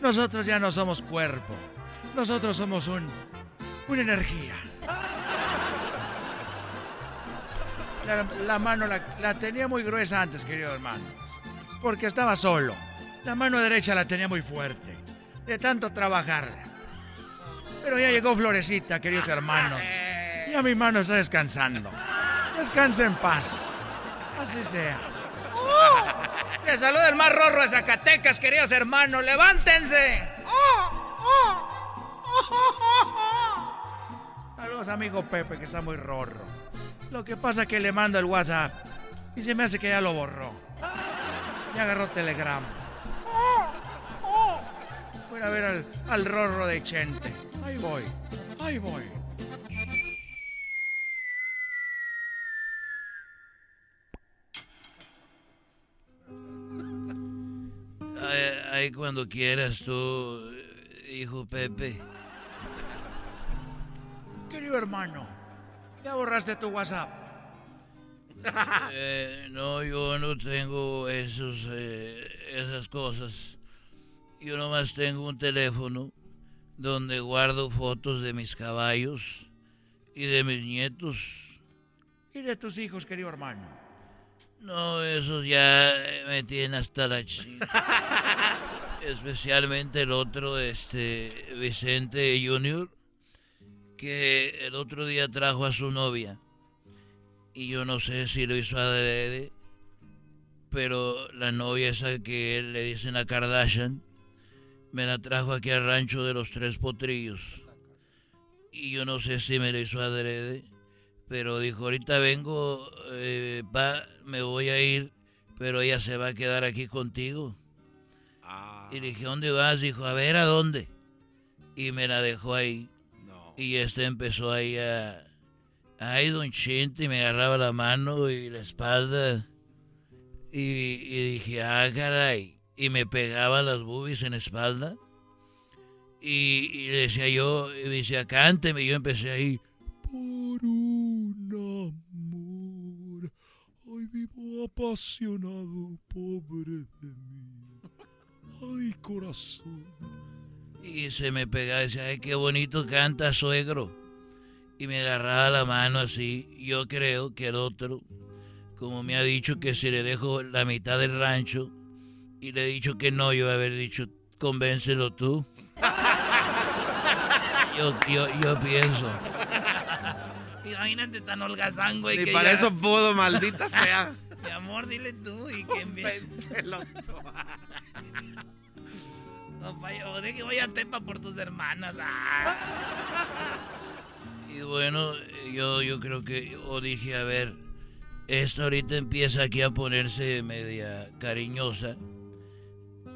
Nosotros ya no somos cuerpo. Nosotros somos un. una energía. La, mano la, tenía muy gruesa antes, queridos hermanos. Porque estaba solo. La mano derecha la tenía muy fuerte. De tanto trabajarla. Pero ya llegó Florecita, queridos hermanos. Ya mi mano está descansando. Descansa en paz. Así sea. Les saluda el más rorro de Zacatecas, queridos hermanos. ¡Levántense! Saludos, amigo Pepe, que está muy rorro. Lo que pasa es que le mando el WhatsApp y se me hace que ya lo borró. Ya agarró Telegram. Voy a ver al, al rorro de Chente. Ahí voy, ahí voy. Ahí, cuando quieras tú, hijo Pepe. Querido hermano, ya borraste tu WhatsApp. <laughs> Eh, no, yo no tengo esos, eh, esas cosas. Yo nomás tengo un teléfono donde guardo fotos de mis caballos y de mis nietos. Y de tus hijos, querido hermano. No, esos ya me tienen hasta la chica. <laughs> Especialmente el otro, este, Vicente Junior, que el otro día trajo a su novia. Y yo no sé si lo hizo adrede, pero la novia esa que él le dicen a Kardashian, me la trajo aquí al rancho de los tres potrillos. Y yo no sé si me lo hizo adrede, pero dijo, ahorita vengo, eh, pa, me voy a ir, pero ella se va a quedar aquí contigo. Y le dije, ¿dónde vas? Dijo, a ver, ¿a dónde? Y me la dejó ahí. Y este empezó ahí a... Ay, don Chente, y me agarraba la mano y la espalda. Y, y dije, ah, caray. Y me pegaba las boobies en espalda. Y, y le decía yo, y me decía, cánteme. Y yo empecé ahí. Por un amor, hoy vivo apasionado, pobre de mí. Ay, corazón. Y se me pegaba, decía, ay, qué bonito canta, suegro. Y me agarraba la mano así. Yo creo que el otro, como me ha dicho que si le dejo la mitad del rancho, y le he dicho que no, yo haber dicho, convéncelo tú. <laughs> Yo, yo, yo pienso. <laughs> Imagínate tan holgazán, güey. Ni que para ya- eso pudo, maldita sea. <laughs> Mi amor, dile tú y que Convéncelo tú. o de que voy a Tepa por tus hermanas. Ah. Y bueno, yo, yo creo que yo dije, a ver, esto ahorita empieza aquí a ponerse media cariñosa.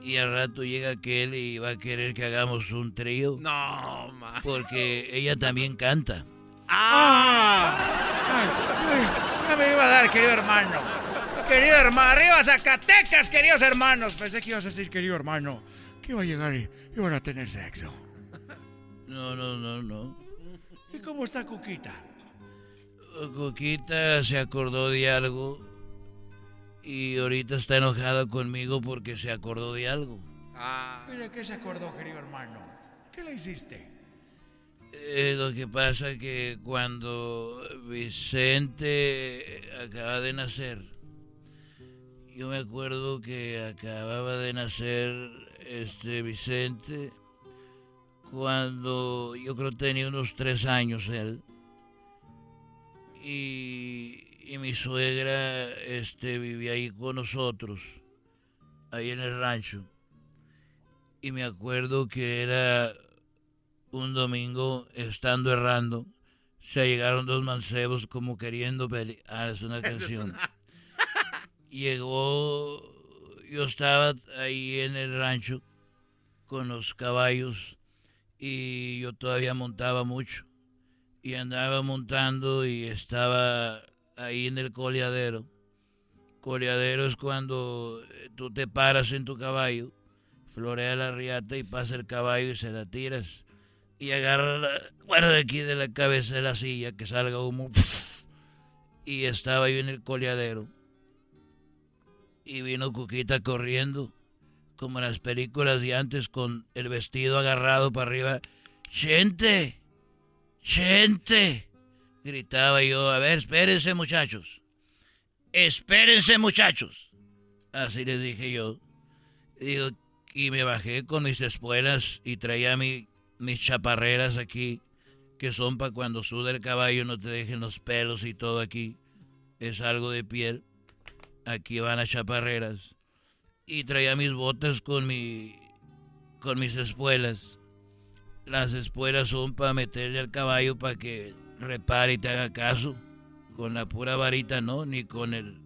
Y al rato llega aquel y va a querer que hagamos un trío. No, ma. Porque ella también canta. ¡Ah! Ay, ay, me iba a dar, querido hermano. Querido hermano, arriba Zacatecas, queridos hermanos. Pensé que ibas a decir, querido hermano, que iba a llegar y iban a tener sexo. No, no, no, no. ¿Y cómo está Cuquita? Coquita se acordó de algo y ahorita está enojada conmigo porque se acordó de algo. ¿Y de qué se acordó, querido hermano? ¿Qué le hiciste? Eh, lo que pasa que cuando Vicente acaba de nacer, yo me acuerdo que acababa de nacer este Vicente cuando yo creo tenía unos tres años él y, y mi suegra este vivía ahí con nosotros ahí en el rancho. Y me acuerdo que era un domingo estando errando se llegaron dos mancebos como queriendo pelear ah, <laughs> es una canción llegó yo estaba ahí en el rancho con los caballos y yo todavía montaba mucho. Y andaba montando y estaba ahí en el coleadero. Coleadero es cuando eh, tú te paras en tu caballo, florea la riata y pasa el caballo y se la tiras y agarra la guarda aquí de la cabeza de la silla que salga humo y estaba yo en el coleadero y vino Cuquita corriendo como en las películas de antes con el vestido agarrado para arriba. ¡Gente! ¡Gente! Gritaba yo. A ver, espérense muchachos. Espérense muchachos. Así les dije yo. Digo, y me bajé con mis espuelas y traía mi, mis chaparreras aquí, que son para cuando suda el caballo no te dejen los pelos y todo aquí. Es algo de piel. Aquí van las chaparreras y traía mis botas con mi con mis espuelas. Las espuelas son para meterle al caballo para que repare y te haga caso. Con la pura varita no, ni con el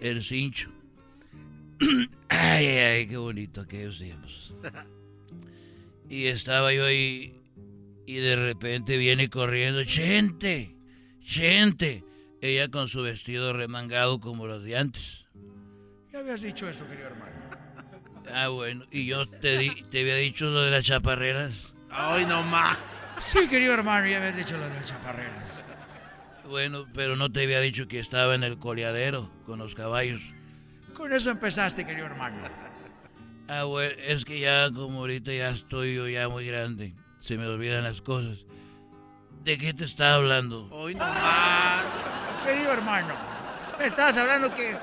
el cincho. <clears throat> ay, ay, ay, qué bonito aquellos tiempos. Y estaba yo ahí y de repente viene corriendo, gente, gente. Ella con su vestido remangado como los de antes. Ya habías dicho eso, querido hermano. Ah, bueno. ¿Y yo te, di- te había dicho lo de las chaparreras? Ay, no más. Sí, querido hermano, ya habías dicho lo de las chaparreras. Bueno, pero no te había dicho que estaba en el coleadero con los caballos. Con eso empezaste, querido hermano. Ah, bueno, es que ya como ahorita ya estoy yo ya muy grande. Se me olvidan las cosas. ¿De qué te estaba hablando? Hoy no más. Querido hermano, me estabas hablando que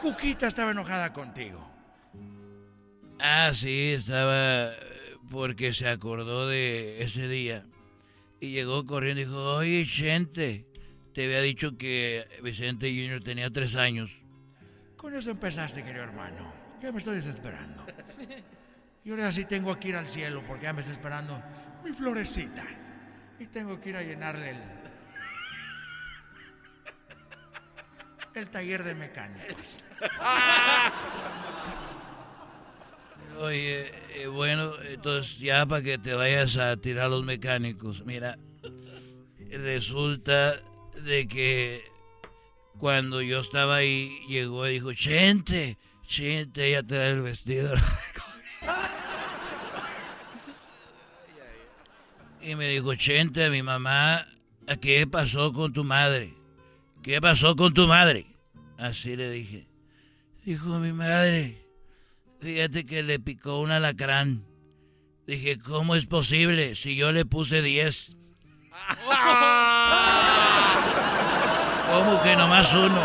Cuquita estaba enojada contigo. Ah, sí, estaba eh, porque se acordó de ese día. Y llegó corriendo y dijo, oye, gente, te había dicho que Vicente Junior tenía tres años. Con eso empezaste, querido hermano. Ya me estoy desesperando. Y ahora sí tengo que ir al cielo porque ya me está esperando mi florecita. Y tengo que ir a llenarle el. el taller de mecánicos. <laughs> Oye, eh, bueno, entonces ya para que te vayas a tirar los mecánicos, mira, resulta de que cuando yo estaba ahí, llegó y dijo, Chente, Chente, ella trae el vestido. y me dijo, Chente, mi mamá, ¿qué pasó con tu madre? ¿Qué pasó con tu madre? Así le dije. Dijo mi madre, fíjate que le picó un alacrán. Dije, ¿cómo es posible si yo le puse 10? ¿Cómo que nomás uno?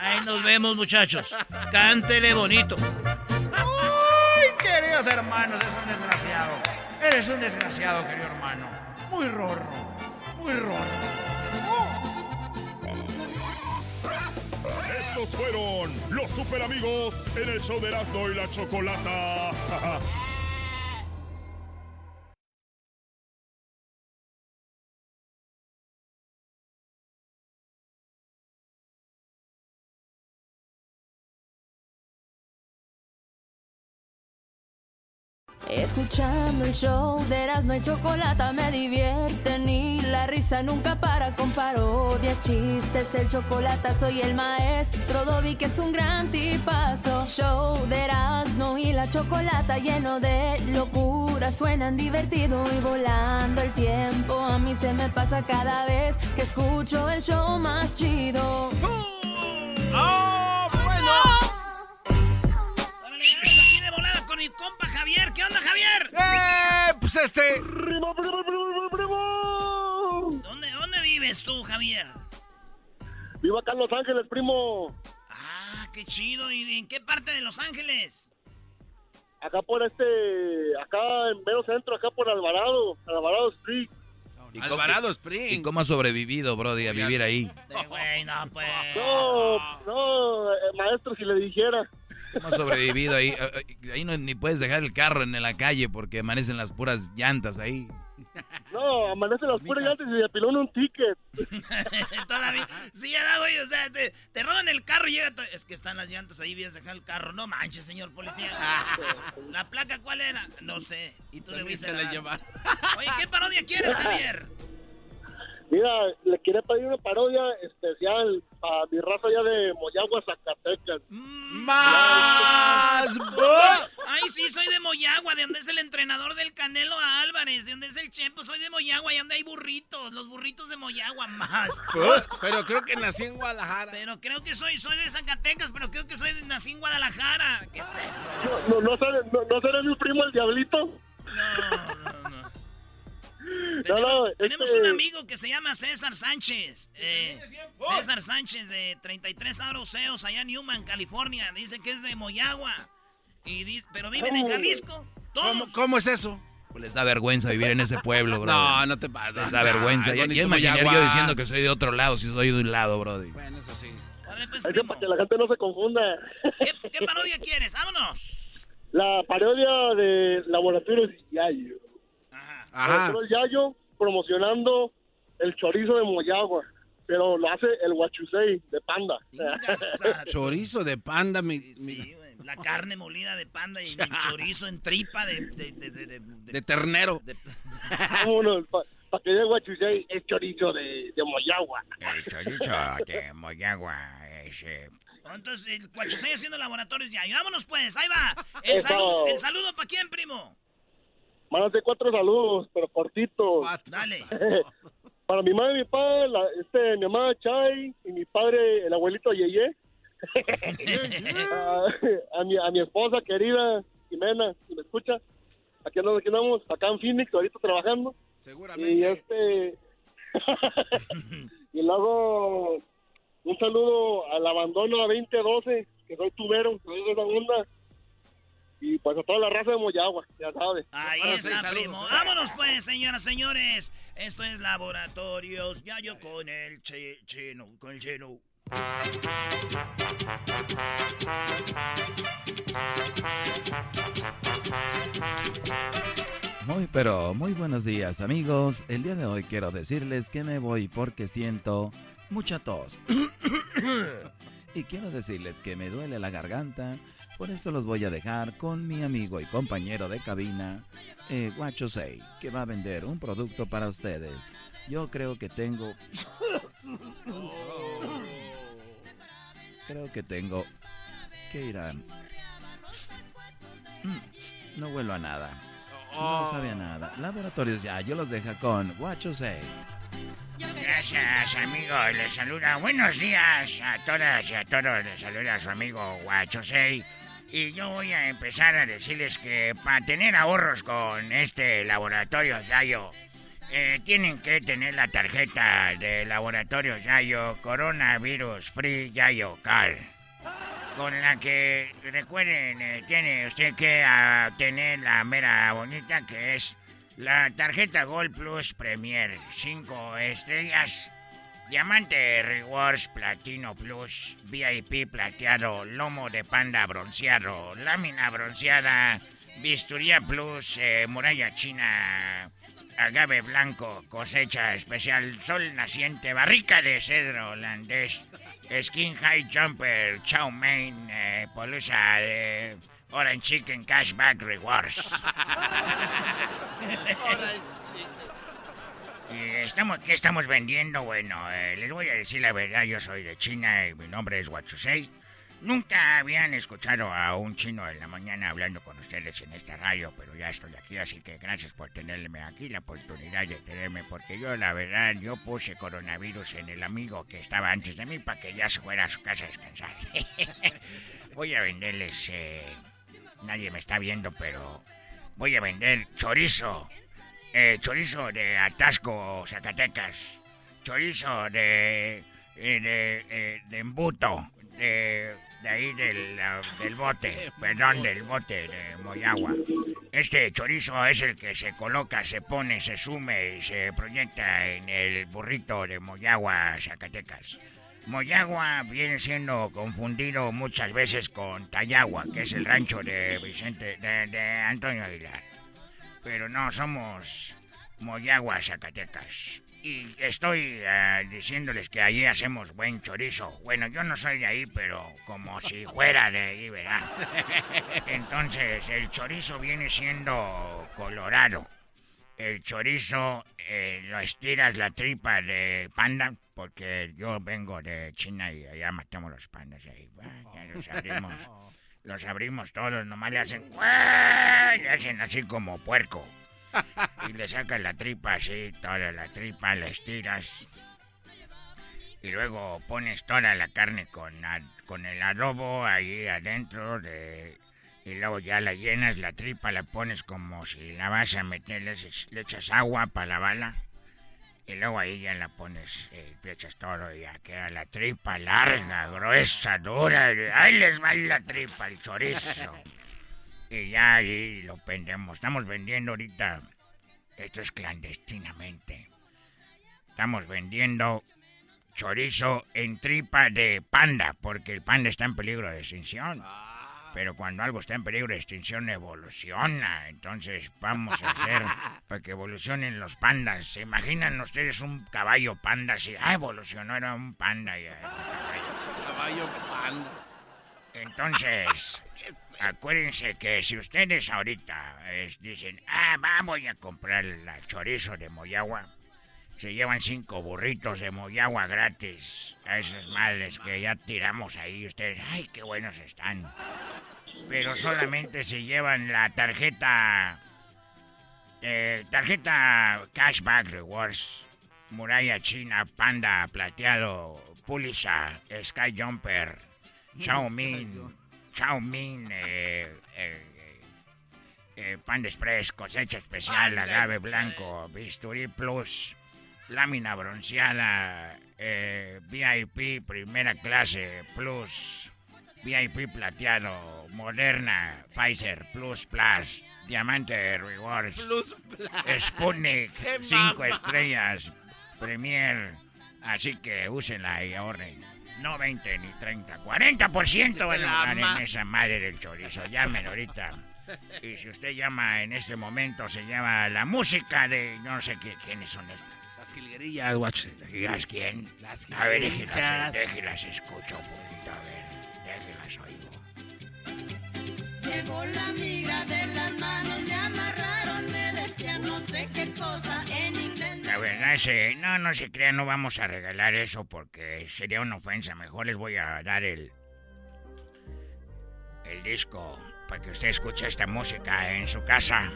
Ahí nos vemos, muchachos. Cántele bonito. ¡Ay, queridos hermanos! Es un desgraciado. Eres un desgraciado, querido hermano. Muy rorro. Muy rorro. Estos fueron los super amigos en el show de Erasmo y la Chocolata. <laughs> Escuchando el show de Erasmo y Chocolata me divierte ni la risa nunca para con parodias, chistes, el chocolate soy el maestro Dobby que es un gran tipazo. Show de Erasmo y la Chocolata lleno de locura, suenan divertido y volando el tiempo. A mí se me pasa cada vez que escucho el show más chido. ¡Oh, Javier. ¿Qué onda, Javier? ¡Eh! Pues este. ¿Dónde, ¿Dónde vives tú, Javier? Vivo acá en Los Ángeles, primo. Ah, qué chido. ¿Y en qué parte de Los Ángeles? Acá por este. Acá en mero centro, acá por Alvarado. Alvarado Street. Alvarado Spring. ¿Y cómo has sobrevivido, Brody, a vivir ahí? Güey, no, pues. No, no, eh, maestro, si le dijera. ¿Cómo has sobrevivido ahí? Eh, eh, Ahí no, ni puedes dejar el carro en la calle porque amanecen las puras llantas ahí. No, amanece las puras llantas y de pilón un ticket. <laughs> Todavía. Sí, ya da, güey. O sea, te, te roban el carro y llega. Es que están las llantas ahí, vienes a dejar el carro. No manches, señor policía. <laughs> ¿La placa cuál era? No sé. Y tú se la llevan. Oye, ¿qué parodia quieres, Javier? Mira, le quería pedir una parodia especial a mi raza allá de Moyagua, Zacatecas. ¡Más! Ay, sí, soy de Moyagua, de donde es el entrenador del Canelo a Álvarez, de donde es el Chepo, soy de Moyagua, y donde hay burritos, los burritos de Moyagua, más. Pero creo que nací en Guadalajara. Pero creo que soy, soy de Zacatecas, pero creo que soy de, nací en Guadalajara. ¿Qué es eso? No, no, no, seré, no, no seré mi primo el Diablito. No, no, Tenemos este- un amigo que se llama César Sánchez. eh, César Sánchez de 33 Aroseos allá en Newman, California. Dice que es de Moyagua. Y dice, pero viven en. Jalisco. ¿Cómo, cómo es eso? Pues les da vergüenza vivir en ese pueblo, <laughs> bro. No, no te pases. Les da vergüenza. Ay, Moyagua. yo diciendo que soy de otro lado si soy de un lado, Brody. Bueno, eso sí. Eso para que la gente no se confunda. ¿Qué, qué parodia quieres? ¡Vámonos! La parodia de Laboratorios Yayo. Ajá. Laboratorios Yayo promocionando el chorizo de Moyagua. Pero lo hace el guachusei de panda. <laughs> Chorizo de panda, mi, mi- La carne molida de panda y el <laughs> chorizo en tripa de... De, de, de, de- de- de ternero. Vámonos, para que diga guachusei, es chorizo de, de Moyagua. El chorizo de Moyagua ese. Entonces, el Cuachusei haciendo laboratorios ya. Y vámonos pues, ahí va. El, saludo, el saludo para quién, primo. Mándate cuatro saludos, pero cortitos. Dale. <laughs> Para mi madre y mi padre, la- este, mi mamá Chay y mi padre, el abuelito Yeye. <laughs> <laughs> a, a mi, a mi esposa querida, Jimena, si me escucha. Aquí andamos, aquí andamos, acá en Phoenix, ahorita trabajando. Seguramente. Y este... y luego un saludo al abandono a 2012, que soy tubero, soy de esa onda. Y pues a toda la raza de Moyagua, ya sabes. Ahí está, primo. Vámonos pues, señoras, señores. Esto es Laboratorios. Ya yo con el che- chino, con el chino. Muy pero muy buenos días amigos. El día de hoy quiero decirles que me voy porque siento mucha tos. <coughs> y quiero decirles que me duele la garganta. Por eso los voy a dejar con mi amigo y compañero de cabina, eh, Guacho Sei, que va a vender un producto para ustedes. Yo creo que tengo... Creo que tengo que ir a... Mm, No huelo a nada. No sabía nada. Laboratorios ya, yo los dejo con Guacho Sei. Gracias, amigo. Les saluda. Buenos días a todas y a todos. Les saluda su amigo Guachosei. Y yo voy a empezar a decirles que para tener ahorros con este laboratorio Yayo, eh, tienen que tener la tarjeta de laboratorio Yayo Coronavirus Free Yayo Car. Con la que, recuerden, eh, tiene usted que ah, tener la mera bonita que es la tarjeta Gold Plus Premier, 5 estrellas Diamante Rewards Platino Plus, VIP plateado, lomo de panda bronceado, lámina bronceada, bisturía plus, eh, muralla china, agave blanco, cosecha especial, sol naciente, barrica de cedro holandés, skin high jumper, chow mein, eh, polusa, eh, orange chicken cashback rewards. <laughs> <laughs> Estamos, ¿Qué estamos vendiendo? Bueno, eh, les voy a decir la verdad, yo soy de China y mi nombre es Wachusei. Nunca habían escuchado a un chino en la mañana hablando con ustedes en esta radio, pero ya estoy aquí, así que gracias por tenerme aquí, la oportunidad de tenerme, porque yo la verdad, yo puse coronavirus en el amigo que estaba antes de mí para que ya se fuera a su casa a descansar. <laughs> voy a venderles, eh, nadie me está viendo, pero voy a vender chorizo eh, chorizo de Atasco, Zacatecas, chorizo de, eh, de, eh, de embuto, de, de ahí del, del bote, perdón, del bote de Moyagua. Este chorizo es el que se coloca, se pone, se sume y se proyecta en el burrito de Moyagua, Zacatecas. Moyagua viene siendo confundido muchas veces con Tayagua, que es el rancho de Vicente, de Antonio Aguilar. Pero no, somos Moyagua, Zacatecas. Y estoy eh, diciéndoles que allí hacemos buen chorizo. Bueno, yo no soy de ahí, pero como si fuera de ahí, ¿verdad? Entonces, el chorizo viene siendo colorado. El chorizo eh, lo estiras la tripa de panda, porque yo vengo de China y allá matamos los pandas ahí. Ya los abrimos. Los abrimos todos, nomás le hacen... Le hacen así como puerco. <laughs> Y le sacas la tripa así, toda la tripa, la estiras. Y luego pones toda la carne con, con el adobo ahí adentro de... Y luego ya la llenas, la tripa la pones como si la vas a meter, le, echas agua para la bala. Y luego ahí ya la pones, eh, echas todo y ya queda la tripa larga, gruesa, dura. Ahí les va la tripa, el chorizo. Y ya ahí lo vendemos. Estamos vendiendo ahorita. Esto es clandestinamente. Estamos vendiendo chorizo en tripa de panda, porque el panda está en peligro de extinción. Pero cuando algo está en peligro de extinción, evoluciona. Entonces vamos a hacer <laughs> para que evolucionen los pandas. ¿Se imaginan ustedes un caballo panda así? Ah, evolucionó, era un panda. Ya, caballo panda. Entonces, <laughs> acuérdense que si ustedes ahorita dicen, ah, vamos a comprar el chorizo de Moyagua, se llevan cinco burritos de Moyagua gratis a esas madres que ya tiramos ahí. Ustedes, ay, qué buenos están. Pero solamente se llevan la tarjeta, eh, tarjeta Cashback Rewards, Muralla China, Panda, Plateado, Pulisa, Sky Jumper, Xiaomin, Xiaomin, eh, eh, eh, Panda Express, cosecha especial, agave blanco, bisturí plus, lámina bronceada, eh, VIP primera clase plus, VIP plateado, Moderna, Pfizer Plus Plus, Diamante Rewards, Plus Plus. Sputnik, ¡Qué 5 mamá! estrellas, Premier, así que úsenla y ahorren. No 20 ni 30, 40% van a ganar en esa madre del chorizo. Llamen ahorita. Y si usted llama en este momento, se llama la música de. No sé qué, quiénes son estas. Las jilguerillas, watch. ¿Las quién? Las A ver, déjelas, déjelas escucho un poquito, a ver. Déjelas oigo. Llegó la migra de las manos, me amarraron, me decían no sé qué cosa en inglés. La verdad es que no, no se crean, no vamos a regalar eso porque sería una ofensa. Mejor les voy a dar el. el disco para que usted escuche esta música en su casa.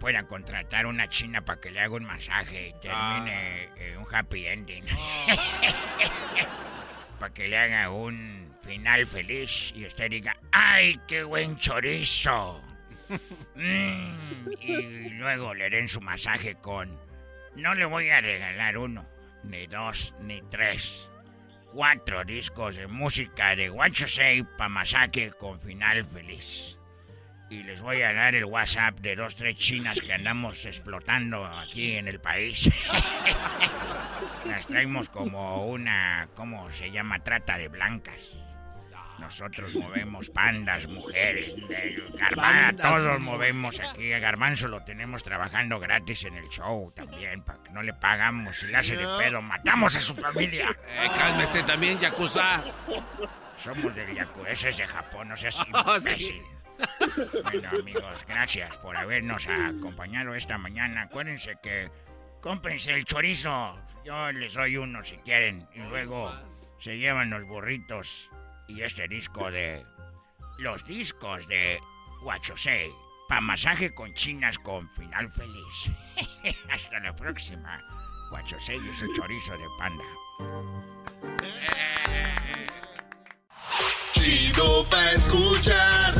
Pueda contratar una china para que le haga un masaje y termine eh, un happy ending. <laughs> para que le haga un final feliz y usted diga: ¡Ay, qué buen chorizo! <laughs> Mm, y luego le den su masaje con... No le voy a regalar uno, ni dos, ni tres. Cuatro discos de música de You Say para masaje con final feliz. Y les voy a dar el WhatsApp de dos, tres chinas que andamos explotando aquí en el país. <laughs> Las traemos como una, ¿cómo se llama? Trata de blancas. Nosotros movemos pandas, mujeres, garbanzo, todos movemos aquí. A Garbanzo lo tenemos trabajando gratis en el show también, para que no le pagamos. Si le hace de pedo, matamos a su familia. Eh, cálmese también, Yakuza. Somos del Yakuza, ese es de Japón, no seas <laughs> Oh, imbécil. Bueno, amigos, gracias por habernos acompañado esta mañana. Acuérdense que cómprense el chorizo. Yo les doy uno si quieren. Y luego se llevan los burritos y este disco de. Los discos de Huachosei. Pa' masaje con chinas con final feliz. <laughs> Hasta la próxima. Huachosei y su chorizo de panda. Chido pa' escuchar.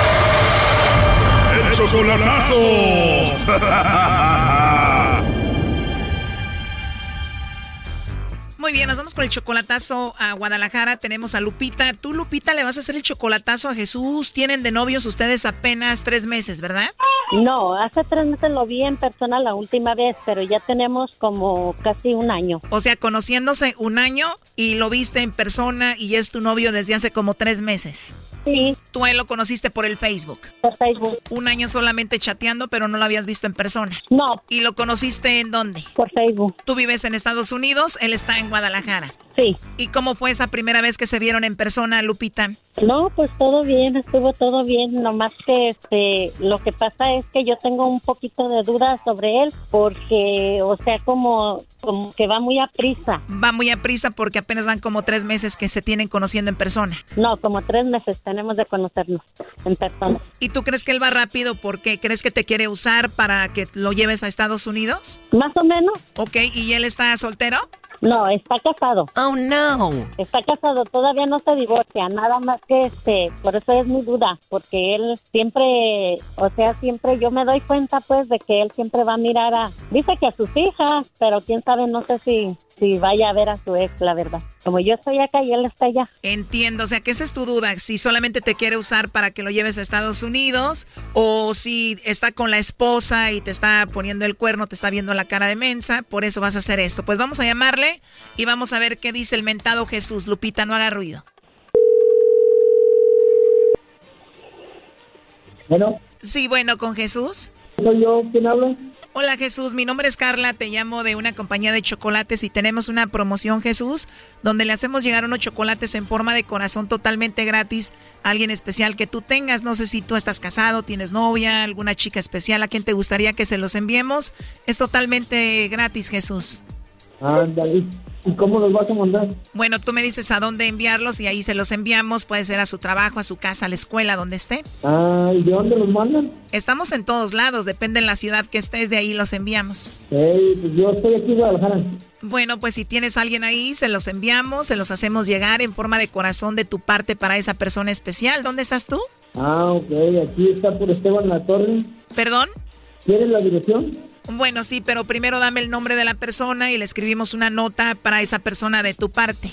Chocolatazo. Muy bien, nos vamos con el chocolatazo a Guadalajara. Tenemos a Lupita. Tú, Lupita, le vas a hacer el chocolatazo a Jesús. Tienen de novios ustedes apenas tres meses, ¿verdad? No, hace tres meses lo vi en persona la última vez, pero ya tenemos como casi un año. O sea, conociéndose un año y lo viste en persona y es tu novio desde hace como tres meses. Sí. Tú a él lo conociste por el Facebook. Por Facebook. Un año solamente chateando, pero no lo habías visto en persona. No. ¿Y lo conociste en dónde? Por Facebook. Tú vives en Estados Unidos, él está en Guadalajara. Sí. ¿Y cómo fue esa primera vez que se vieron en persona, Lupita? No, pues todo bien, estuvo todo bien, nomás que este, lo que pasa es que yo tengo un poquito de dudas sobre él, porque, o sea, como, como que va muy a prisa. Va muy a prisa porque apenas van como tres meses que se tienen conociendo en persona. No, como tres meses tenemos de conocernos en persona. ¿Y tú crees que él va rápido porque crees que te quiere usar para que lo lleves a Estados Unidos? Más o menos. Ok, ¿y él está soltero? No, está casado. Oh, no. Está casado, todavía no se divorcia, nada más que este, por eso es mi duda, porque él siempre, o sea, siempre yo me doy cuenta pues de que él siempre va a mirar a, dice que a sus hijas, pero quién sabe, no sé si, si vaya a ver a su ex, la verdad. Como yo estoy acá y él está allá. Entiendo, o sea, que esa es tu duda, si solamente te quiere usar para que lo lleves a Estados Unidos o si está con la esposa y te está poniendo el cuerno, te está viendo la cara de mensa, por eso vas a hacer esto. Pues vamos a llamarle y vamos a ver qué dice el mentado Jesús. Lupita, no haga ruido. Bueno, Sí, bueno, con Jesús. soy yo, ¿quién habla? Hola Jesús, mi nombre es Carla, te llamo de una compañía de chocolates y tenemos una promoción Jesús donde le hacemos llegar unos chocolates en forma de corazón totalmente gratis a alguien especial que tú tengas. No sé si tú estás casado, tienes novia, alguna chica especial a quien te gustaría que se los enviemos. Es totalmente gratis Jesús. Ándale. ¿Y cómo los vas a mandar? Bueno, tú me dices a dónde enviarlos y ahí se los enviamos. Puede ser a su trabajo, a su casa, a la escuela, donde esté. Ah, ¿y de dónde los mandan? Estamos en todos lados, depende en la ciudad que estés, de ahí los enviamos. Ey, pues yo estoy aquí en Guadalajara. Bueno, pues si tienes a alguien ahí, se los enviamos, se los hacemos llegar en forma de corazón de tu parte para esa persona especial. ¿Dónde estás tú? Ah, ok, aquí está por Esteban La Torre. ¿Perdón? ¿Quieres la dirección? Bueno, sí, pero primero dame el nombre de la persona y le escribimos una nota para esa persona de tu parte.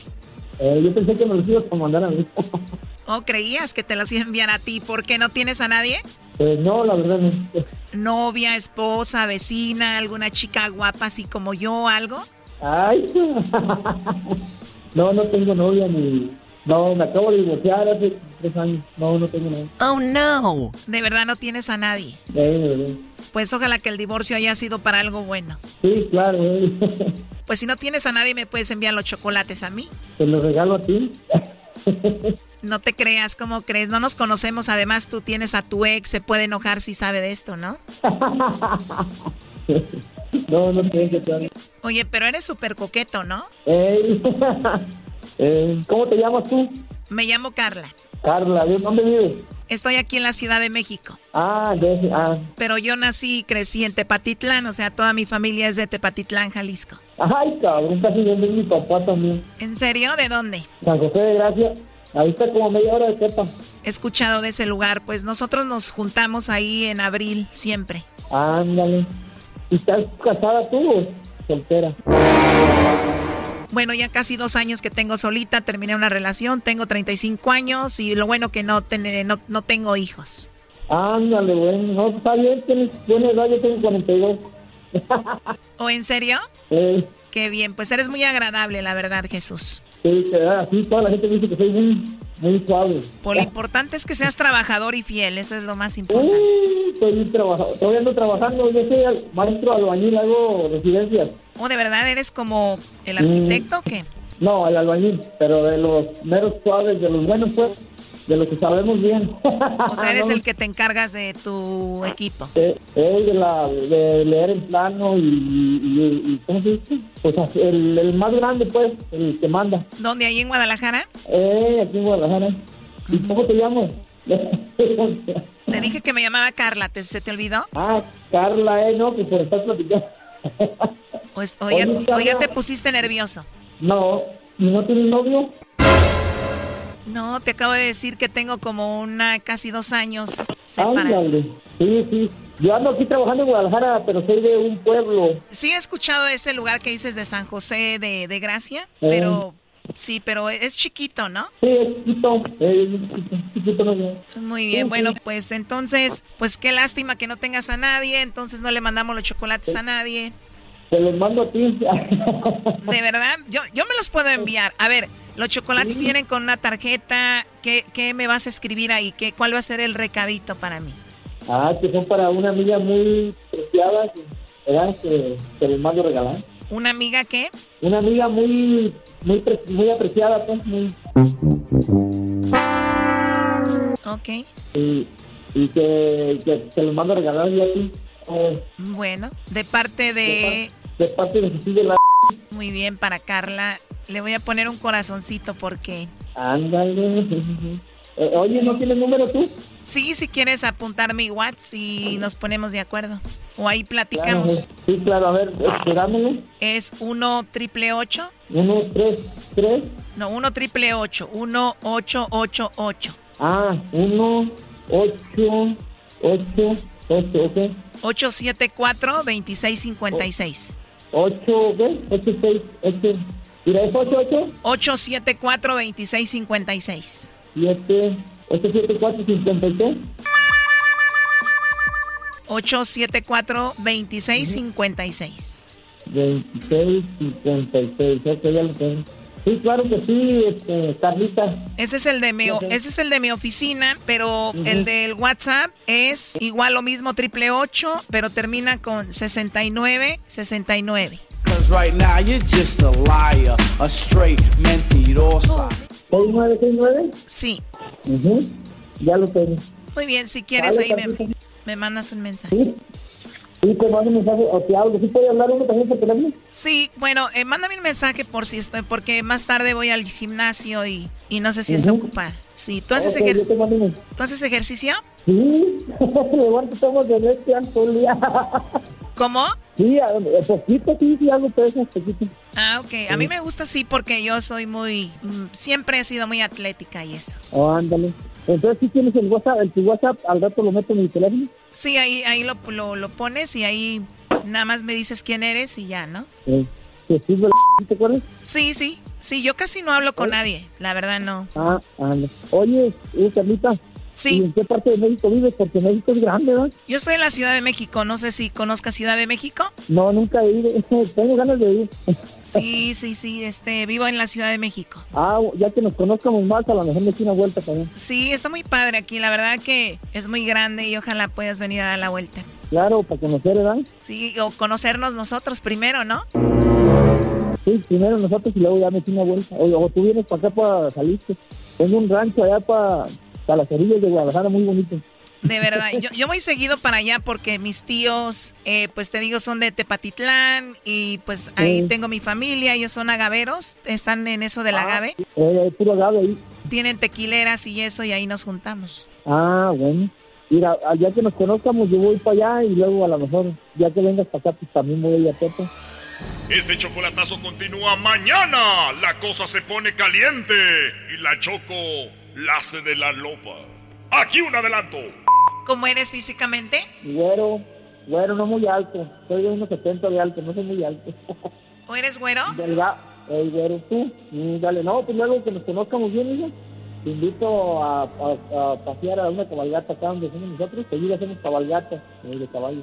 Eh, yo pensé que me los ibas a mandar a mí. <laughs> ¿O creías que te los iba a enviar a ti? ¿Por qué no tienes a nadie? Eh, no, la verdad no. Novia, esposa, vecina, alguna chica guapa así como yo, algo. Ay, <laughs> no, no tengo novia ni... No, me acabo de divorciar hace tres años. No, no tengo novia. Oh, no. De verdad no tienes a nadie. Eh, de verdad. Pues ojalá que el divorcio haya sido para algo bueno. Sí, claro. eh. <laughs> Pues si no tienes a nadie, me puedes enviar los chocolates a mí. Te los regalo a ti. No te creas, ¿cómo crees? No nos conocemos. Además, tú tienes a tu ex. Se puede enojar si sabe de esto, ¿no? <laughs> no, no te Oye, pero eres súper coqueto, ¿no? Ey. <laughs> Eh, ¿Cómo te llamas tú? Me llamo Carla. Carla, ¿de dónde vives? Estoy aquí en la Ciudad de México. Ah, de, ah. Pero yo nací y crecí en Tepatitlán, o sea, toda mi familia es de Tepatitlán, Jalisco. Ay, cabrón, casi es mi papá también. ¿En serio? ¿De dónde? San José de Gracia. Ahí está como media hora de Tepa. He escuchado de ese lugar, pues nosotros nos juntamos ahí en abril siempre. Ándale. ¿Y estás casada tú o soltera? Bueno, ya casi dos años que tengo solita, terminé una relación, tengo 35 años y lo bueno que no, ten- no, no tengo hijos. Ándale, bueno. No, está bien, tienes buena edad, yo tengo 42. <laughs> ¿O en serio? Eh, Qué bien, pues eres muy agradable, la verdad, Jesús. sí, así, toda la gente dice que soy muy, muy suave. Por lo importante es que seas trabajador y fiel, eso es lo más importante. Uh, estoy trabajando, todavía ando trabajando, yo soy maestro albañil, hago residencias. ¿O de verdad eres como el arquitecto o qué? No, el albañil, pero de los meros suaves, de los buenos, pues, de los que sabemos bien. O sea, eres <laughs> el que te encargas de tu equipo. Eh, eh, de, la, de leer el plano y, y, y- ¿cómo se dice? Pues el, el más grande, pues, el que manda. ¿Dónde? ¿Ahí en Guadalajara? Eh, aquí en Guadalajara. ¿Y cómo te llamas? <laughs> Te dije que me llamaba Carla, ¿te, ¿se te olvidó? ah, Carla, eh, no, que por estar platicando. <laughs> Pues, o, ya, o te pusiste nervioso. No, ¿y no tienes novio? No, te acabo de decir que tengo como una casi dos años separada. Sí, sí. Yo ando aquí trabajando en Guadalajara, pero soy de un pueblo. Sí he escuchado ese lugar que dices de San José de, de Gracia, Eh. pero sí, pero es chiquito, ¿no? Sí, es chiquito. eh, es chiquito, chiquito no. Muy bien, Sí, bueno, sí. pues entonces, pues qué lástima que no tengas a nadie, entonces no le mandamos los chocolates a nadie. Te los mando a ti. <laughs> De verdad, yo, yo me los puedo enviar. A ver, los chocolates vienen con una tarjeta. ¿Qué, qué me vas a escribir ahí? ¿Qué, ¿Cuál va a ser el recadito para mí? Ah, que son para una amiga muy preciada, ¿verdad? Que te los mando a regalar. ¿Una amiga qué? Una amiga muy, muy, muy apreciada, pues, muy... Ok, Y, y que, que te los mando a regalar yo a ti. eh, bueno, de parte de... de parte de Jesús de la... Muy bien, para Carla. Le voy a poner un corazoncito porque... Ándale. <laughs> Eh, oye, ¿no tienes número tú? Sí, si quieres apuntar mi WhatsApp y nos ponemos de acuerdo. O ahí platicamos. eh, sí, claro, a ver, esperámoslo. Es 1 triple 8. Uno, tres, tres. No, 1 triple 8. 1 8 8 8. Ah, uno, ocho, ocho, ocho, ok. 874 2656. Ocho, ¿qué? Ocho, seis, ocho. Mira, es ocho, ocho, 874 2656. siete, ocho, siete, cuatro, cincuenta y seis. 874 2656. 26, 56, ok, ya lo tengo. Sí, claro que sí, este, Carlita. Ese es el de mi, Ok. ese es el de mi oficina, pero Ujú. el del WhatsApp es igual lo mismo, triple 8, pero termina con 69 69. Cause right now you're just a liar, a straight mentirosa. ¿6969? Sí. Ujú, Ya lo tengo. Muy bien, si quieres Vale, ahí me, me mandas un mensaje. Sí, sí, te mando un mensaje o te hablo. ¿Sí puede hablar uno también por teléfono? Sí, bueno, eh, mándame un mensaje por si estoy, porque más tarde voy al gimnasio y, y no sé si está Ujú. ocupada. Sí, ¿tú haces, Ok, ejer- un- ¿tú haces ejercicio? Sí, <laughs> igual que estamos de este todo el día. ¿Cómo? Sí, poquito, sí, sí, algo pesa, poquito. Ah, ok. A mí me gusta sí porque yo soy muy, mm, siempre he sido muy atlética y eso. Oh, ándale. Entonces, si tienes el WhatsApp, el tu WhatsApp, al rato lo meto en mi teléfono. Sí, ahí, ahí lo, lo, lo pones y ahí nada más me dices quién eres y ya, ¿no? Eh, Jesús de la... ¿Te acuerdas? Sí, sí. Sí, yo casi no hablo con nadie, la verdad no. Ah, anda. Oye, eh, Carlita. Sí. ¿Y en qué parte de México vives? Porque México es grande, ¿verdad? Yo estoy en la Ciudad de México, no sé si conozcas Ciudad de México. No, nunca he ido. <laughs> Tengo ganas de ir. Sí, <laughs> sí, sí, este, vivo en la Ciudad de México. Ah, ya que nos conozcamos más, a lo mejor me echo una vuelta también. Sí, está muy padre aquí, la verdad que es muy grande y ojalá puedas venir a dar la vuelta. Claro, para conocer, ¿verdad? Sí, o conocernos nosotros primero, ¿no? Sí, primero nosotros y luego ya me una vuelta. O, o tú vienes para acá para salirte. Tengo un rancho allá para, las orillas de Guadalajara, muy bonito. De verdad, yo, yo voy seguido para allá porque mis tíos, eh, pues te digo, son de Tepatitlán y pues ahí Sí. tengo mi familia, ellos son agaveros, están en eso del agave. Eh, puro agave ahí. tienen tequileras y eso y ahí nos juntamos. Ah, bueno. Mira, ya que nos conozcamos, yo voy para allá y luego a lo mejor, ya que vengas para acá, pues también voy a ir a Pepe. Este chocolatazo continúa mañana. La cosa se pone caliente y la choco la hace de la lopa. Aquí un adelanto. ¿Cómo eres físicamente? Güero, güero, no muy alto. Soy de unos 70 de alto, no soy muy alto. ¿O eres güero? Delga, el güero, tú. Mm, dale, no, pues luego que nos conozcamos bien, hijo. Te invito a, a, a pasear a una cabalgata acá donde somos nosotros. Seguir hacemos cabalgata de caballo.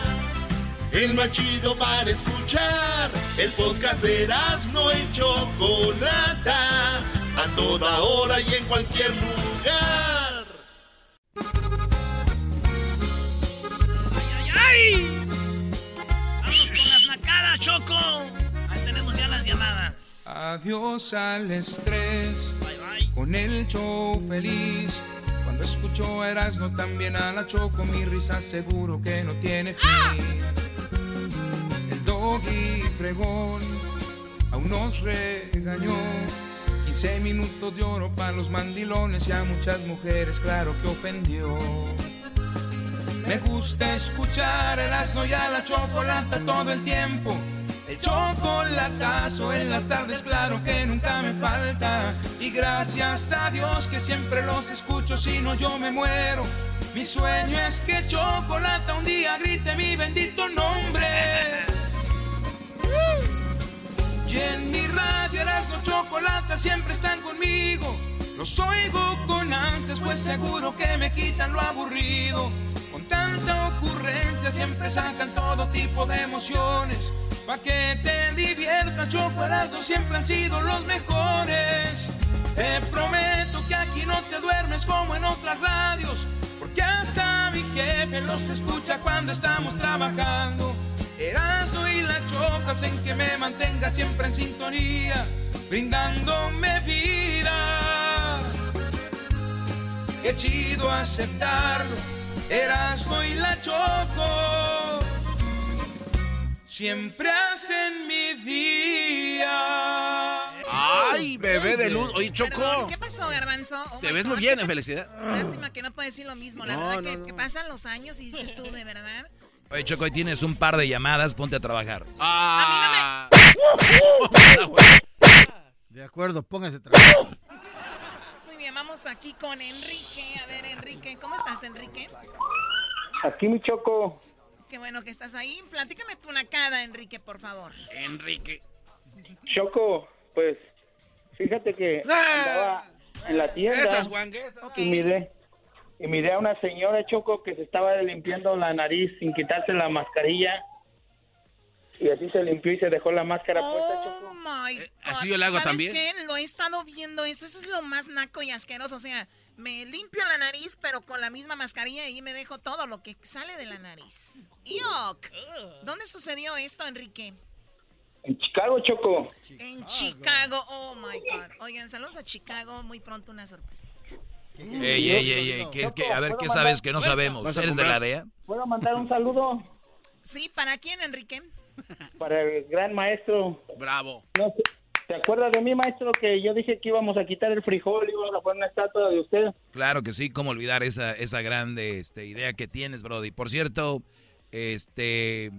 El más chido para escuchar. El podcast de Erasmo y Chocolata. A toda hora y en cualquier lugar. ¡Ay! ¡Vamos con las nacadas, Choco! Ahí tenemos ya las llamadas. Adiós al estrés. Con el show feliz. Cuando escucho Erasmo también a la Choco, mi risa seguro que no tiene fin. El doggy fregón aún nos regañó. 15 minutos de oro para los mandilones y a muchas mujeres, claro que ofendió. Me gusta escuchar el asno y a la chocolata todo el tiempo. El chocolatazo en las tardes, claro que nunca me falta. Y gracias a Dios que siempre los escucho, si no yo me muero. Mi sueño es que Chocolata un día grite mi bendito nombre. Y en mi radio Erasmo Chocolata siempre están conmigo. Los oigo con ansias, pues seguro que me quitan lo aburrido. Con tanta ocurrencia siempre sacan todo tipo de emociones. Pa' que te diviertas, Choco Erasmo siempre han sido los mejores. Te prometo que aquí no te duermes como en otras radios. Porque hasta mi jefe los escucha cuando estamos trabajando. Erasmo y la choca hacen que me mantenga siempre en sintonía, brindándome vida. Qué chido aceptarlo, Erasmo y la choco. Siempre hacen mi día. Ay, bebé de luz. Oye, Choco. Perdón, ¿Qué pasó, Garbanzo? Oh Te ves muy bien, en felicidad. Lástima que no puedes decir lo mismo. La No, verdad no, que, no. que pasan los años y dices tú, de verdad. Oye, Choco, hoy tienes un par de llamadas, ponte a trabajar. Ah. <laughs> De acuerdo, póngase a trabajar. Muy bien, vamos aquí con Enrique. A ver, Enrique, ¿cómo estás, Enrique? Aquí mi choco. Qué bueno que estás ahí. Platícame tu nacada, Enrique, por favor. Enrique. Choco, pues fíjate que andaba en la tienda Esas guanguesas. y miré y miré a una señora Choco que se estaba limpiando la nariz sin quitarse la mascarilla y así se limpió y se dejó la máscara puesta. Choco. Oh my God. así yo le hago ¿Sabes también. qué? Lo he estado viendo. Eso, eso es lo más naco y asqueroso. O sea, me limpio la nariz, pero con la misma mascarilla y me dejo todo lo que sale de la nariz. ¡Yuck! ¿Dónde sucedió esto, Enrique? En Chicago, Choco. En Chicago. Oh my God. Oigan, saludos a Chicago. Muy pronto una sorpresa. Ey, ey, ey, ey, ¿qué- qué- a ver, ¿qué sabes que no sabemos? ¿Vas a ¿Eres de la DEA? ¿Puedo mandar un saludo Sí, ¿para quién, Enrique? para el gran maestro? Bravo. No ¿Te acuerdas de mí, maestro, que yo dije que íbamos a quitar el frijol y íbamos a poner una estatua de usted? Claro que sí, cómo olvidar esa, esa grande este, idea que tienes, Brody. Por cierto, este,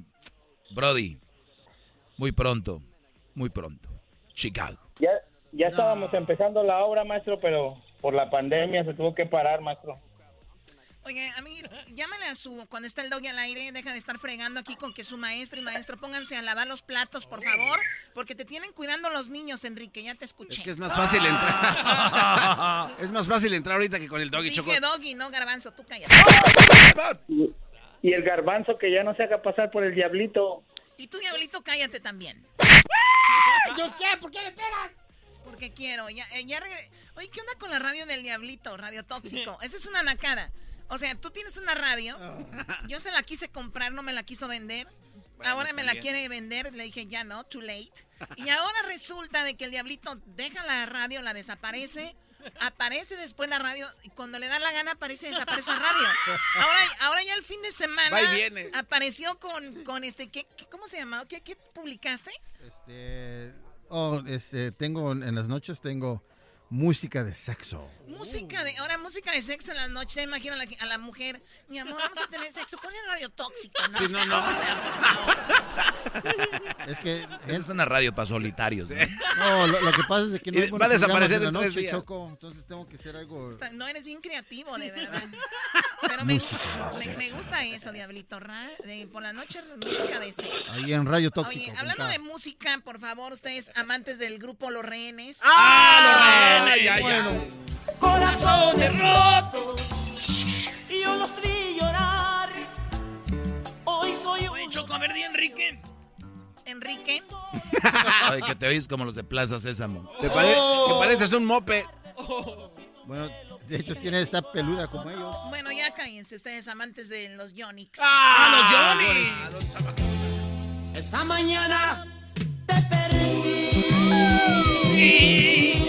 Brody, muy pronto, muy pronto, Chicago. Ya, ya estábamos empezando la obra, maestro, pero por la pandemia se tuvo que parar, maestro. Oye, a mí, llámale a su, cuando está el doggy al aire, deja de estar fregando aquí con que su maestro y maestro pónganse a lavar los platos, por favor, porque te tienen cuidando los niños, Enrique, ya te escuché. Es que es más fácil entrar. <laughs> es más fácil entrar ahorita que con el doggy choco. Dije doggy, no garbanzo, tú cállate. Y, el garbanzo que ya no se haga pasar por el diablito. Y tú, diablito, cállate también. <laughs> ¿Yo qué? ¿Por qué me pegas? Porque quiero. Ya, eh, ya regre- Oye, ¿qué onda con la radio del Diablito? Radio Tóxico. <laughs> Esa es una nacada. O sea, tú tienes una radio. Yo se la quise comprar, no me la quiso vender. ahora me la bien. quiere vender. Le dije, ya no, too late. Y ahora resulta de que el Diablito deja la radio, la desaparece. Aparece después la radio y cuando le da la gana aparece y desaparece la radio. Ahora, ahora ya el fin de semana viene. apareció con, con este, ¿qué, qué- ¿cómo se llamaba? ¿Qué, qué publicaste? Este, oh, este, tengo en las noches tengo música de sexo. Música de, ahora música de sexo en las noches, ya imagino a la, a la mujer, mi amor, vamos a tener sexo, ponle radio tóxico, ¿no? Sí, no, no. <laughs> Es que es una radio para solitarios. ¿no? no, lo, lo que pasa es que no hay va a desaparecer en en la tres noche, días. Choco, entonces tengo que hacer algo. Está- No eres bien creativo, de verdad. <laughs> Pero me, me, me gusta eso, Diablito. ra- de- por la noche, música de sexo. Ahí en Radio Tóxico. Oye, hablando de música, por favor, ustedes amantes del grupo Los Rehenes. ¡Ah, los rehenes! Ya, ya. Bueno. Corazones rotos. Y yo los vi llorar. Hoy soy un. Choco, a ver, di Enrique. Enrique. <laughs> Ay, que te oyes como los de Plaza Sésamo. Te pare- que pareces un mope. Bueno, de hecho tiene esta peluda como ellos. Bueno, ya cállense ustedes, amantes de los Yonix. ¡Ah, los Yonix! Esa mañana te perdí.